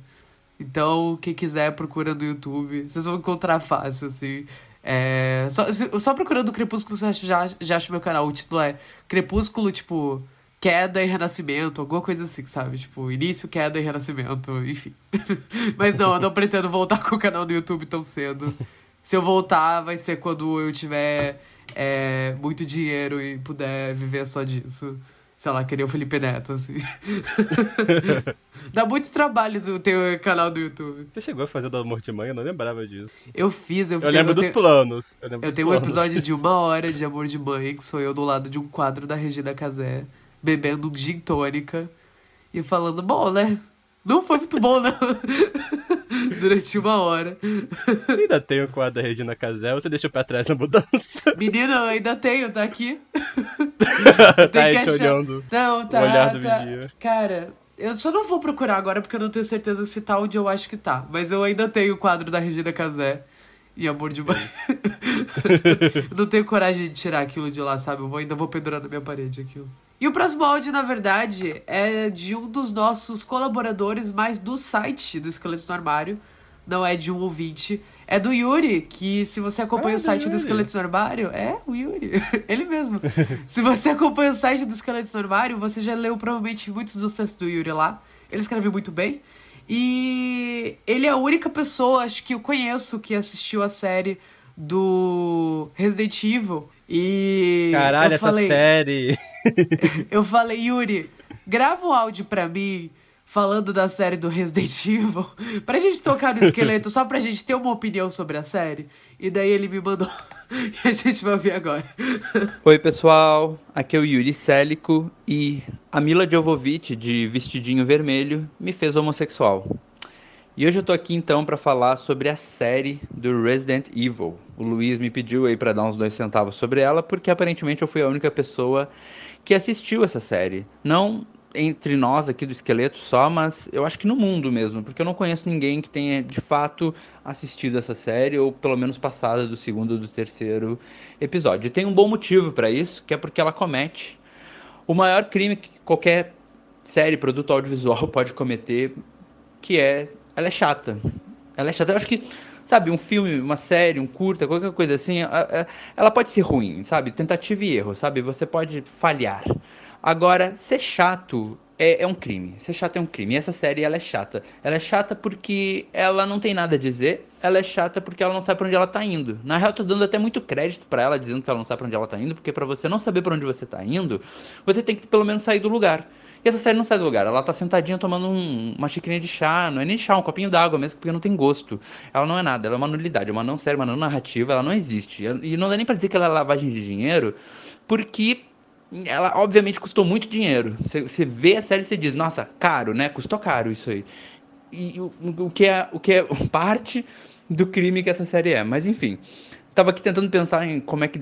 Então, quem quiser, procura no YouTube. Vocês vão encontrar fácil, assim. É, só, só procurando Crepúsculo, você já, já acha meu canal. O título é Crepúsculo, tipo, queda e renascimento, alguma coisa assim, sabe? Tipo, início, queda e renascimento, enfim. Mas não, eu não pretendo voltar com o canal no YouTube tão cedo. Se eu voltar, vai ser quando eu tiver é, muito dinheiro e puder viver só disso. Sei lá, querer o Felipe Neto, assim. Dá muitos trabalhos o teu canal do YouTube.
Você chegou a fazer do Amor de Mãe? Eu não lembrava disso.
Eu fiz, eu
Eu
tenho-
lembro
eu
dos
tenho-
planos. Eu, lembro
Eu
dos
tenho um
planos.
episódio de uma hora de Amor de Mãe, que sou eu do lado de um quadro da Regina Casé, bebendo um gin tônica e falando, bom, né? Não foi muito bom, não. Durante uma hora.
Você ainda tem o quadro da Regina Casé, você deixou pra trás na mudança.
Menina, eu ainda tenho, tá aqui.
tá aí
achar-
olhando.
Não, tá.
O olhar do
tá.
vigia.
Cara, eu só não vou procurar agora porque eu não tenho certeza se tá onde eu acho que tá. Mas eu ainda tenho o quadro da Regina Casé e Amor de Mãe. eu não tenho coragem de tirar aquilo de lá, sabe? Eu vou- ainda vou pendurar na minha parede aquilo. E o próximo áudio, na verdade, é de um dos nossos colaboradores, mas do site do Esqueletos no Armário. Não é de um ouvinte. É do Yuri, que se você acompanha
Ah,
o
do
site do
Yuri.
Esqueletos no Armário, é o Yuri. Ele mesmo. se você acompanha o site do Esqueletos no Armário, você já leu provavelmente muitos dos textos do Yuri lá. Ele escreve muito bem. E ele é a única pessoa, acho que eu conheço, que assistiu a série do Resident Evil. E.
Caralho,
eu
essa
falei,
série.
eu falei, Yuri, grava um áudio pra mim falando da série do Resident Evil pra gente tocar no esqueleto, só pra gente ter uma opinião sobre a série. E daí ele me mandou. e a gente vai ouvir agora.
Oi, pessoal. Aqui é o Yuri Célico e a Mila Jovovich, de Vestidinho Vermelho, me fez homossexual. E hoje eu tô aqui então para falar sobre a série do Resident Evil. O Luiz me pediu aí para dar uns dois centavos sobre ela, porque aparentemente eu fui a única pessoa que assistiu essa série. Não entre nós aqui do Esqueleto só, mas eu acho que no mundo mesmo, porque eu não conheço ninguém que tenha de fato assistido essa série, ou pelo menos passada do segundo ou do terceiro episódio. E tem um bom motivo para isso, que é porque ela comete o maior crime que qualquer série, produto audiovisual pode cometer, que é ela é chata. Ela é chata. Eu acho que, sabe, um filme, uma série, um curta, qualquer coisa assim, ela pode ser ruim, sabe? Tentativa e erro, sabe? Você pode falhar. Agora, ser chato é, é um crime. Ser chato é um crime. E essa série, ela é chata. Ela é chata porque ela não tem nada a dizer. Ela é chata porque ela não sabe pra onde ela tá indo. Na real, eu tô dando até muito crédito pra ela, dizendo que ela não sabe pra onde ela tá indo, porque pra você não saber pra onde você tá indo, você tem que pelo menos sair do lugar. E essa série não sai do lugar. Ela tá sentadinha tomando um- uma xicrinha de chá. Não é nem chá, um copinho d'água mesmo, porque não tem gosto. Ela não é nada. Ela é uma nulidade. É uma não série, uma não narrativa. Ela não existe. E não dá nem pra dizer que ela é lavagem de dinheiro, porque ela obviamente custou muito dinheiro. Você, vê a série e você diz, nossa, caro, né? Custou caro isso aí. E o, o que é, o que é parte do crime que essa série é. Mas enfim, tava aqui tentando pensar em como é que,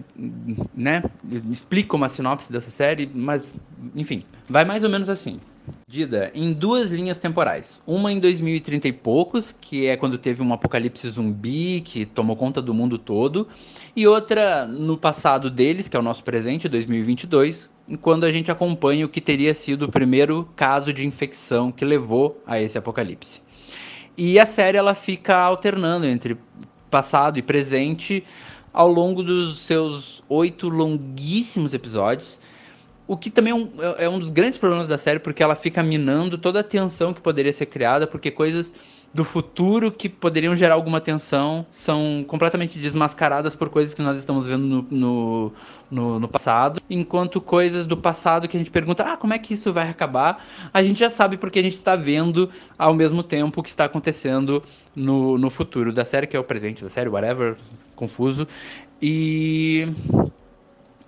né? Explica uma sinopse dessa série, mas enfim, vai mais ou menos assim. Dida em duas linhas temporais. Uma em 2030 e poucos, que é quando teve um apocalipse zumbi que tomou conta do mundo todo, e outra no passado deles, que é o nosso presente, 2022, quando a gente acompanha o que teria sido o primeiro caso de infecção que levou a esse apocalipse. E a série ela fica alternando entre passado e presente ao longo dos seus oito longuíssimos episódios. O que também é um, é um dos grandes problemas da série, porque ela fica minando toda a tensão que poderia ser criada, porque coisas do futuro que poderiam gerar alguma tensão são completamente desmascaradas por coisas que nós estamos vendo no, no, no, no passado, enquanto coisas do passado que a gente pergunta, ah, como é que isso vai acabar? A gente já sabe porque a gente está vendo ao mesmo tempo o que está acontecendo no, no futuro da série, que é o presente da série, whatever, confuso. E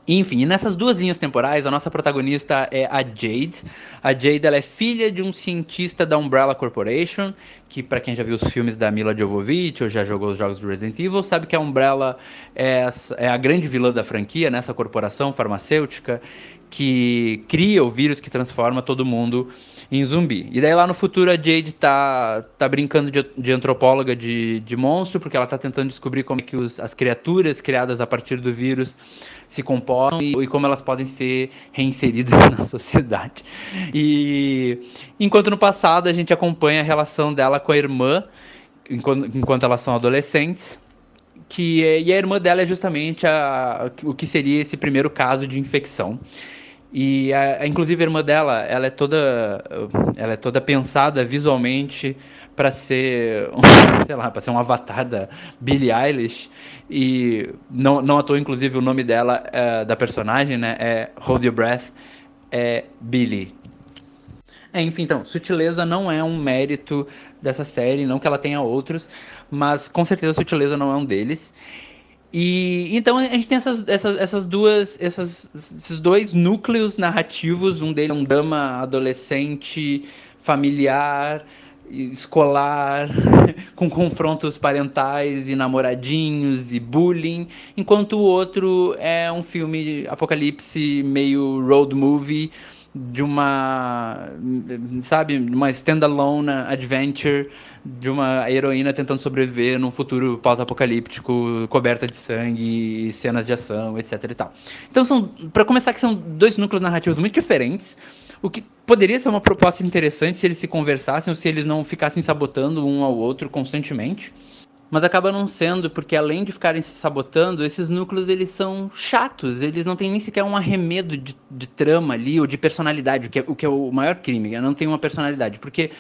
Enfim, e nessas duas linhas temporais, a nossa protagonista é a Jade. A Jade ela é filha de um cientista da Umbrella Corporation, que para quem já viu os filmes da Mila Jovovich ou já jogou os jogos do Resident Evil, sabe que a Umbrella é, é a grande vilã da franquia, nessa corporação farmacêutica que cria o vírus que transforma todo mundo em zumbi. E daí lá no futuro a Jade tá, tá brincando de, de antropóloga de, de monstro, porque ela tá tentando descobrir como é que os, as criaturas criadas a partir do vírus se comportam e, e, como elas podem ser reinseridas na sociedade. E enquanto no passado a gente acompanha a relação dela com a irmã, enquanto, enquanto elas são adolescentes, que e a irmã dela é justamente a, o que seria esse primeiro caso de infecção. E a, inclusive a irmã dela, ela é toda ela é toda pensada visualmente para ser, sei lá, para ser um avatar da Billie Eilish e não não à toa inclusive o nome dela é, da personagem, né, é Hold Your Breath, é Billie. É, enfim, então, sutileza não é um mérito dessa série, não que ela tenha outros, mas com certeza sutileza não é um deles. E então a gente tem essas, essas, essas duas, essas, esses dois núcleos narrativos, um deles é um drama adolescente, familiar, escolar, com confrontos parentais e namoradinhos e bullying, enquanto o outro é um filme apocalipse meio road movie de uma, sabe, uma standalone adventure de uma heroína tentando sobreviver num futuro pós-apocalíptico, coberta de sangue, cenas de ação, etc e tal. Então são, para começar que são dois núcleos narrativos muito diferentes, o que poderia ser uma proposta interessante se eles se conversassem ou se eles não ficassem sabotando um ao outro constantemente mas acaba não sendo, porque além de ficarem se sabotando, esses núcleos eles são chatos, eles não têm nem sequer um arremedo de, de trama ali, ou de personalidade, o que, é, o que é o maior crime, não tem uma personalidade, porque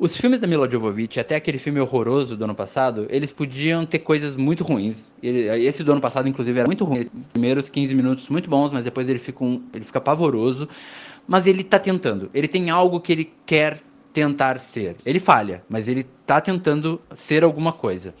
os filmes da Mila Jovovich, até aquele filme horroroso do ano passado, eles podiam ter coisas muito ruins. Ele, esse do ano passado, inclusive, era muito ruim. Primeiros 15 minutos muito bons, mas depois ele fica, um, ele fica pavoroso. Mas ele tá tentando. Ele tem algo que ele quer tentar ser. Ele falha, mas ele tá tentando ser alguma coisa.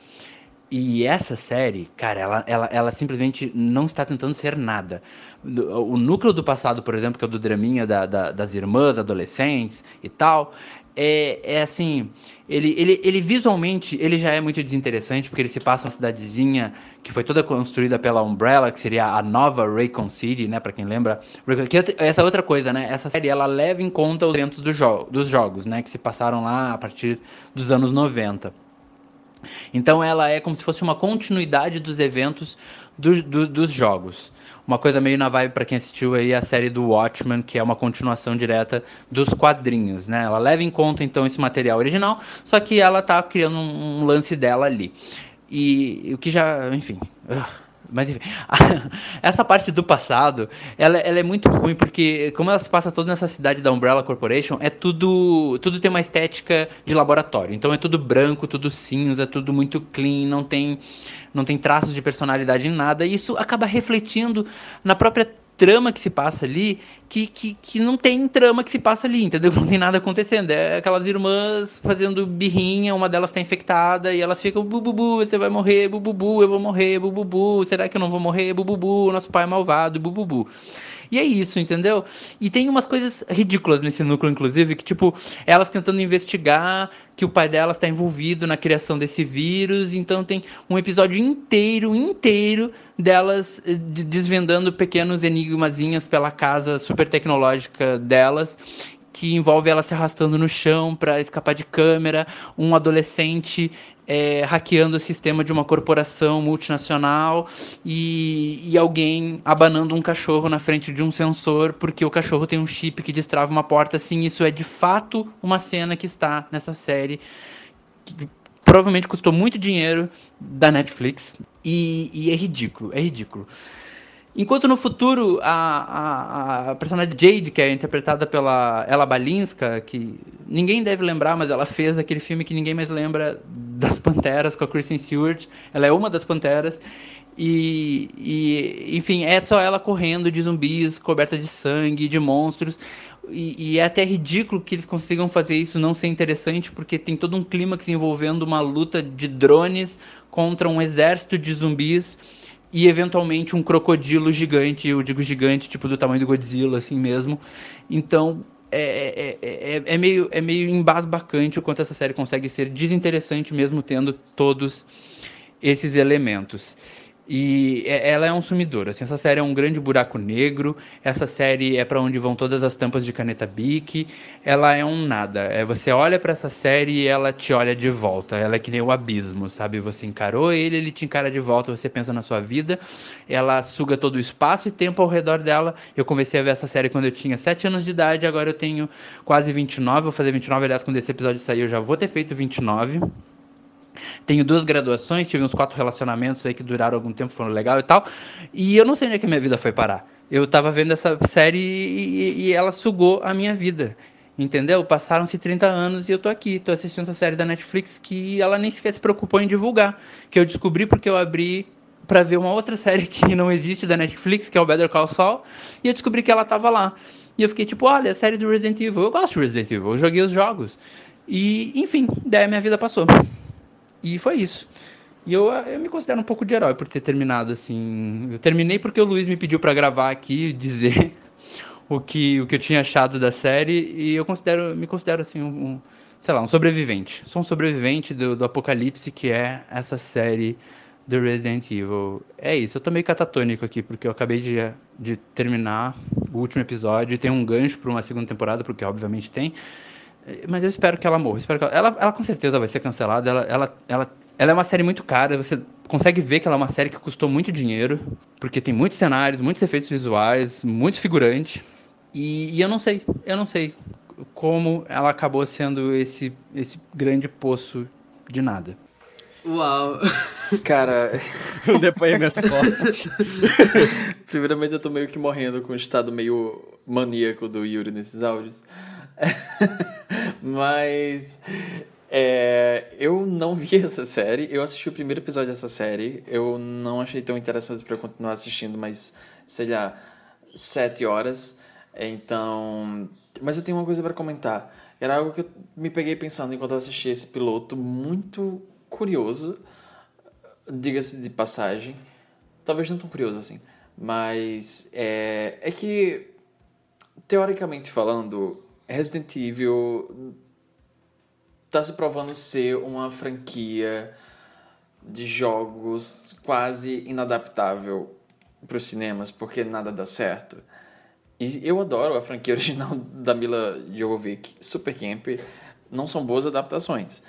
E essa série, cara, ela, ela, ela simplesmente não está tentando ser nada. O núcleo do passado, por exemplo, que é o do draminha da, da, das irmãs, adolescentes e tal, é, é assim, ele, ele, ele visualmente ele já é muito desinteressante, porque ele se passa uma cidadezinha que foi toda construída pela Umbrella, que seria a nova Raycon City, né, para quem lembra. Que é essa outra coisa, né, essa série ela leva em conta os eventos do jo dos jogos, né, que se passaram lá a partir dos anos 90. Então ela é como se fosse uma continuidade dos eventos do, do, dos jogos. Uma coisa meio na vibe para quem assistiu aí a série do Watchmen, que é uma continuação direta dos quadrinhos, né? Ela leva em conta então esse material original, só que ela tá criando um, lance dela ali. E o que já, enfim, uh, mas enfim, essa parte do passado, ela, ela, é muito ruim, porque como ela se passa toda nessa cidade da Umbrella Corporation, é tudo. Tudo tem uma estética de laboratório. Então é tudo branco, tudo cinza, tudo muito clean, não tem, não tem traços de personalidade em nada. E isso acaba refletindo na própria trama que se passa ali que, que, que não tem trama que se passa ali, entendeu? Não tem nada acontecendo. É aquelas irmãs fazendo birrinha, uma delas tá infectada e elas ficam bububu, você vai morrer, bububu, eu vou morrer, bububu, será que eu não vou morrer, bububu, nosso pai é malvado, bububu. E é isso, entendeu? E tem umas coisas ridículas nesse núcleo, inclusive, que, tipo, elas tentando investigar que o pai delas está envolvido na criação desse vírus, então tem um episódio inteiro, inteiro, delas eh, desvendando pequenos enigmazinhas pela casa super tecnológica delas que envolve ela se arrastando no chão para escapar de câmera, um adolescente é, hackeando o sistema de uma corporação multinacional e, e, alguém abanando um cachorro na frente de um sensor porque o cachorro tem um chip que destrava uma porta. Sim, isso é de fato uma cena que está nessa série. Que provavelmente custou muito dinheiro da Netflix e, e é ridículo, é ridículo. Enquanto no futuro a, a, a, personagem Jade, que é interpretada pela Ella Balinska, que ninguém deve lembrar, mas ela fez aquele filme que ninguém mais lembra das Panteras com a Kristen Stewart. Ela é uma das Panteras. E, e enfim, é só ela correndo de zumbis, coberta de sangue, de monstros. E, e, é até ridículo que eles consigam fazer isso não ser interessante, porque tem todo um clímax envolvendo uma luta de drones contra um exército de zumbis e eventualmente um crocodilo gigante, eu digo gigante, tipo do tamanho do Godzilla, assim mesmo. Então é, é, é, é meio, é meio embasbacante o quanto essa série consegue ser desinteressante mesmo tendo todos esses elementos. E ela é um sumidor. Assim, essa série é um grande buraco negro. Essa série é para onde vão todas as tampas de caneta Bic. Ela é um nada. É você olha para essa série e ela te olha de volta. Ela é que nem o abismo, sabe? Você encarou ele, ele te encara de volta. Você pensa na sua vida. Ela suga todo o espaço e tempo ao redor dela. Eu comecei a ver essa série quando eu tinha 7 anos de idade. Agora eu tenho quase 29. Vou fazer 29, aliás, quando esse episódio sair, eu já vou ter feito 29. Tenho duas graduações, tive uns quatro relacionamentos aí que duraram algum tempo, foram legal e tal. E eu não sei onde é que minha vida foi parar. Eu tava vendo essa série e, e ela sugou a minha vida. Entendeu? Passaram-se 30 anos e eu tô aqui, tô assistindo essa série da Netflix que ela nem sequer se preocupou em divulgar. Que eu descobri porque eu abri para ver uma outra série que não existe da Netflix, que é o Better Call Saul, e eu descobri que ela tava lá. E eu fiquei tipo, olha, a série do Resident Evil, eu gosto de Resident Evil, eu joguei os jogos. E, enfim, daí a minha vida passou. E foi isso. E eu, eu me considero um pouco de herói por ter terminado assim. Eu terminei porque o Luiz me pediu para gravar aqui, dizer o que, o que eu tinha achado da série. E eu considero, me considero assim um, um sei lá, um sobrevivente. Sou um sobrevivente do, do apocalipse que é essa série do Resident Evil. É isso, eu tô meio catatônico aqui, porque eu acabei de, de terminar o último episódio tem um gancho para uma segunda temporada, porque obviamente tem. Mas eu espero que ela morra. Espero que ela, ela, ela, com certeza vai ser cancelada. Ela, ela, ela, ela é uma série muito cara. Você consegue ver que ela é uma série que custou muito dinheiro. Porque tem muitos cenários, muitos efeitos visuais, muito figurante. E, e eu não sei, eu não sei como ela acabou sendo esse, esse grande poço de nada.
Uau!
Cara,
um depoimento forte.
Primeiramente, eu tô meio que morrendo com o estado meio maníaco do Yuri nesses áudios. Mas é, eu não vi essa série. Eu assisti o primeiro episódio dessa série. Eu não achei tão interessante para continuar assistindo, mas sei lá, sete horas. Então, mas eu tenho uma coisa para comentar. Era algo que eu me peguei pensando enquanto eu assisti esse piloto, muito curioso, diga-se de passagem. Talvez não tão curioso assim, mas é, é que teoricamente falando, Resident Evil tá se provando ser uma franquia de jogos quase inadaptável para os cinemas, porque nada dá certo. E eu adoro a franquia original da Mila Jovovich, Super Camp. Não são boas adaptações,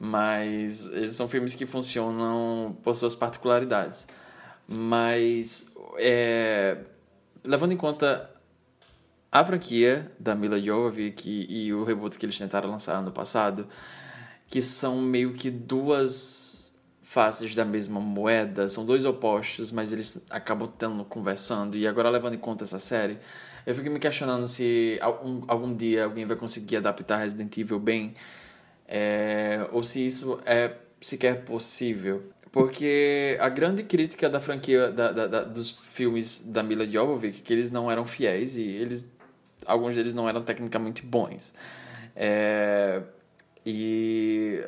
mas são filmes que funcionam por suas particularidades. Mas, é, levando em conta a franquia da Mila Jovovich e, o reboot que eles tentaram lançar ano passado, que são meio que duas faces da mesma moeda, são dois opostos, mas eles acabam tendo conversando. E agora levando em conta essa série, eu fico me questionando se algum, algum dia alguém vai conseguir adaptar Resident Evil bem, é, ou se isso é sequer possível. Porque a grande crítica da franquia da, da, da, dos filmes da Mila Jovovich é que eles não eram fiéis e eles alguns deles não eram tecnicamente bons. É, e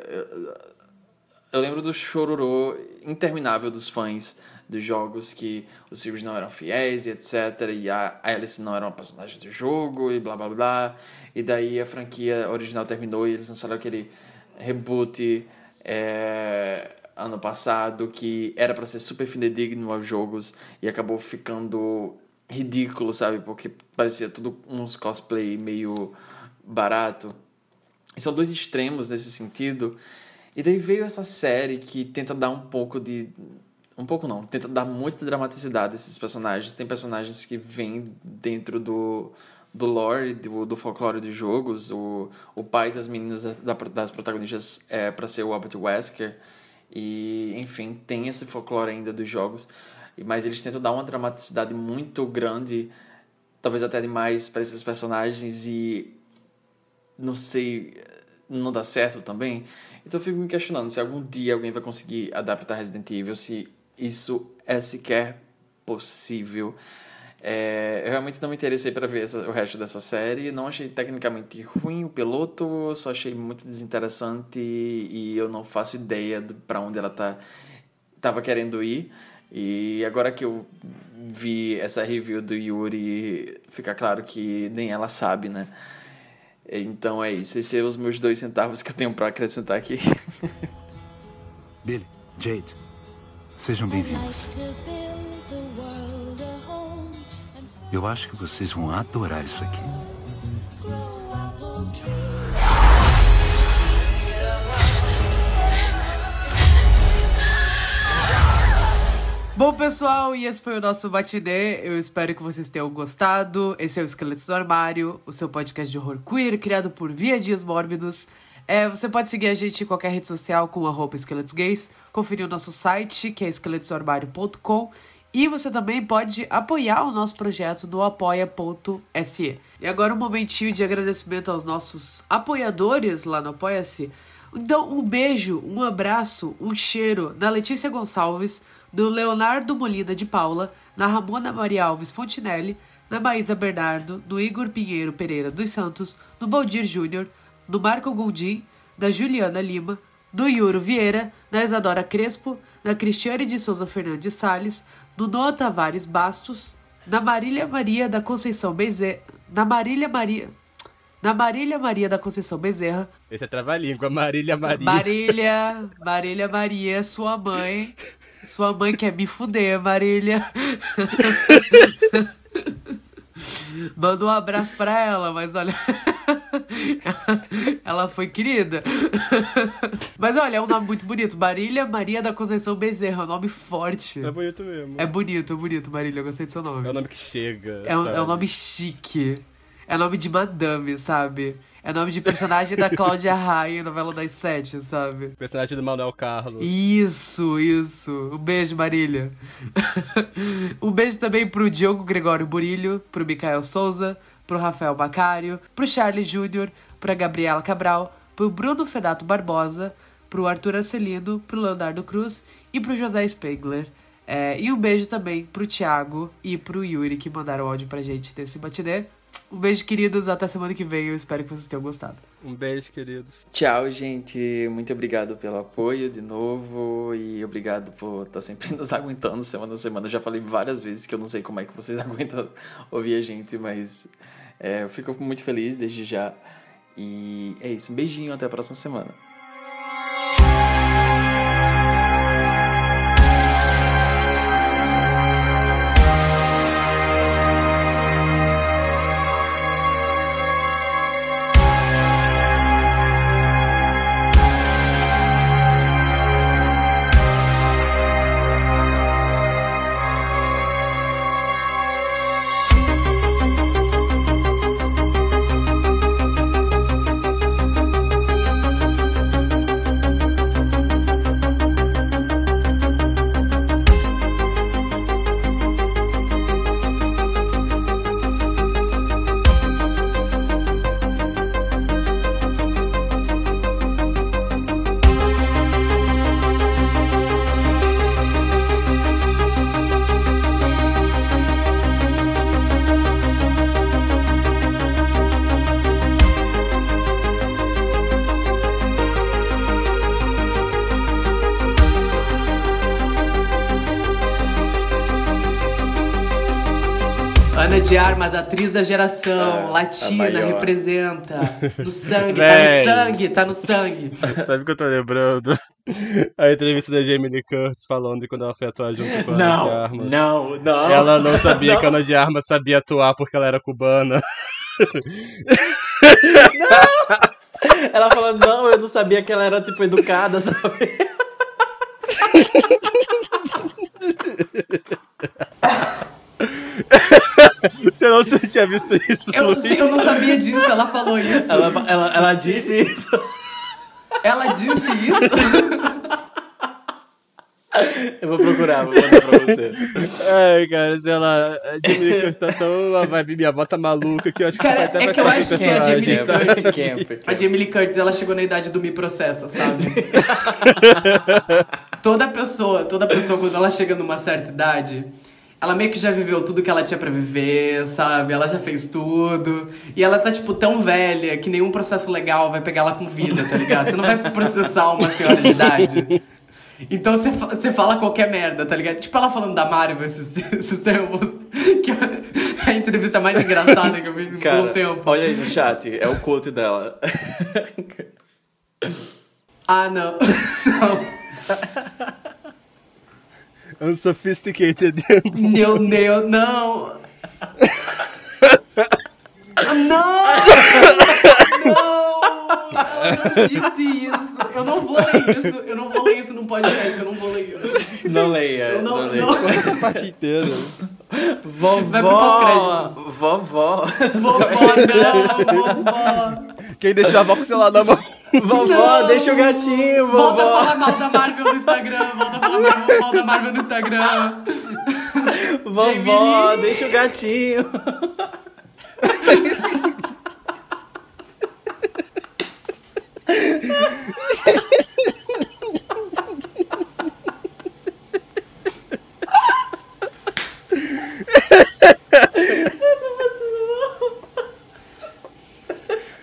eu lembro do chororô interminável dos fãs dos jogos que os filmes não eram fiéis e etc. E a Alice não era uma personagem do jogo e blá blá blá. E daí a franquia original terminou e eles lançaram aquele reboot é, ano passado que era para ser super fidedigno aos jogos e acabou ficando ridículo, sabe? Porque parecia tudo uns cosplay meio barato. E são dois extremos nesse sentido. E daí veio essa série que tenta dar um pouco de. Um pouco não, tenta dar muita dramaticidade a esses personagens. Tem personagens que vêm dentro do, do lore, do, do folclore dos jogos. O, o pai das meninas, das protagonistas, é para ser o Albert Wesker. E, enfim, tem esse folclore ainda dos jogos mas eles tentam dar uma dramaticidade muito grande, talvez até demais para esses personagens e não sei, não dá certo também. Então eu fico me questionando se algum dia alguém vai conseguir adaptar Resident Evil, se isso é sequer possível. É, eu realmente não me interessei para ver essa, o resto dessa série. Não achei tecnicamente ruim o piloto, só achei muito desinteressante e, eu não faço ideia para onde ela tá, tava querendo ir. E agora que eu vi essa review do Yuri, fica claro que nem ela sabe, né? Então é isso. Esses são os meus dois centavos que eu tenho para acrescentar aqui.
Billy, Jade, sejam bem-vindos. Eu acho que vocês vão adorar isso aqui.
Bom, pessoal, e esse foi o nosso Batidê. Eu espero que vocês tenham gostado. Esse é o Esqueletos do Armário, o seu podcast de horror queer, criado por Via Dias Mórbidos. É, você pode seguir a gente em qualquer rede social com arroba esqueletos gays, conferir o nosso site, que é esqueletosdoarmário.com, e você também pode apoiar o nosso projeto no apoia.se. E agora um momentinho de agradecimento aos nossos apoiadores lá no Apoia-se. Então, um beijo, um abraço, um cheiro na Letícia Gonçalves, no Leonardo Molina de Paula, na Ramona Maria Alves Fontinelli, na Maísa Bernardo, no Igor Pinheiro Pereira dos Santos, no Valdir Júnior, no Marco Gondim, da Juliana Lima, no Yuro Vieira, na Isadora Crespo, na Cristiane de Souza Fernandes Salles, no Noah Tavares Bastos, na Marília Maria da Conceição Bezerra, na Marília Maria, na Marília Maria da Conceição Bezerra,
Esse é trava-língua, Marília Maria.
Marília, Marília Maria, sua mãe. Sua mãe quer me fuder, Marília. Manda um abraço pra ela, mas olha. ela foi querida. Mas olha, é um nome muito bonito. Marília Maria da Conceição Bezerra, é um nome forte.
É bonito mesmo.
É bonito, é bonito, Marília. Eu gostei do seu nome.
É o nome que chega.
É um, é um nome chique. É nome de madame, sabe? É nome de personagem da Cláudia Raia, novela das sete, sabe?
Personagem do Manuel Carlos.
Isso, isso. Um beijo, Marília. um beijo também pro Diogo Gregório Burilho, pro Micael Souza, pro Rafael Bacário, pro Charlie Júnior, pra Gabriela Cabral, pro Bruno Fedato Barbosa, pro Arthur Arcelino, pro Leonardo Cruz e pro José Spengler. É, e um beijo também pro Thiago e pro Yuri que mandaram áudio pra gente desse batidê. Um beijo, queridos. Até semana que vem. Eu espero que vocês tenham gostado.
Um beijo, queridos.
Tchau, gente. Muito obrigado pelo apoio de novo e obrigado por estar sempre nos aguentando semana a semana. Eu já falei várias vezes que eu não sei como é que vocês aguentam ouvir a gente, mas é, eu fico muito feliz desde já. E é isso. Um beijinho. Até a próxima semana.
De Armas, atriz da geração,
É,
latina, representa. No sangue, tá
Véi.
no sangue, tá no sangue.
Sabe o que eu tô lembrando? A entrevista da Jamie Lee Curtis falando de quando ela foi atuar junto com a
Não,
Ana de Armas.
não, não.
Ela não sabia
Não.
que a Ana de Armas sabia atuar porque ela era cubana.
Ela falando, não, eu não sabia que ela era, tipo, educada, sabe?
Você não você tinha visto isso?
Eu, sim, eu não sabia disso, ela falou isso.
Ela, ela, ela disse isso.
Ela disse isso?
Eu vou procurar, vou mandar pra você.
Ai, cara, sei lá, a Jamie Curtis tá tão a vibe minha avó tá maluca que eu acho que
Cara,
vai até
é que eu acho que a Jamie Lee
personagem,
Curtis,
sabe?
a Jamie Lee Curtis, ela chegou na idade do me processa, sabe? toda pessoa, toda pessoa quando ela chega numa certa idade, ela meio que já viveu tudo que ela tinha pra viver, sabe? Ela já fez tudo. E ela tá, tipo, tão velha que nenhum processo legal vai pegar ela com vida, tá ligado? Você não vai processar uma senhora de idade. Então você fa- você fala qualquer merda, tá ligado? Tipo ela falando da Marvel esses, esses tempos. Que é a entrevista mais engraçada que eu vi em um
Cara,
tempo.
olha aí no chat, é o quote dela.
Ah, não. não.
Unsophisticated.
Meu Deus, não. Ah, Não! Não! Ela não disse isso. Eu não vou ler isso. Eu não vou ler isso num podcast. Eu não vou ler isso.
Não leia,
Eu não-
não, leia.
não.
A parte inteira.
Vovó,
Vai pro pós-créditos.
vovó.
Vovó, não, vovó.
Quem deixou a avó com o celular na mão?
Vovó,
não.
deixa o gatinho, vovó.
Volta a falar mal da Marvel no Instagram. Volta a falar mal da Marvel no Instagram.
Vovó, deixa o gatinho.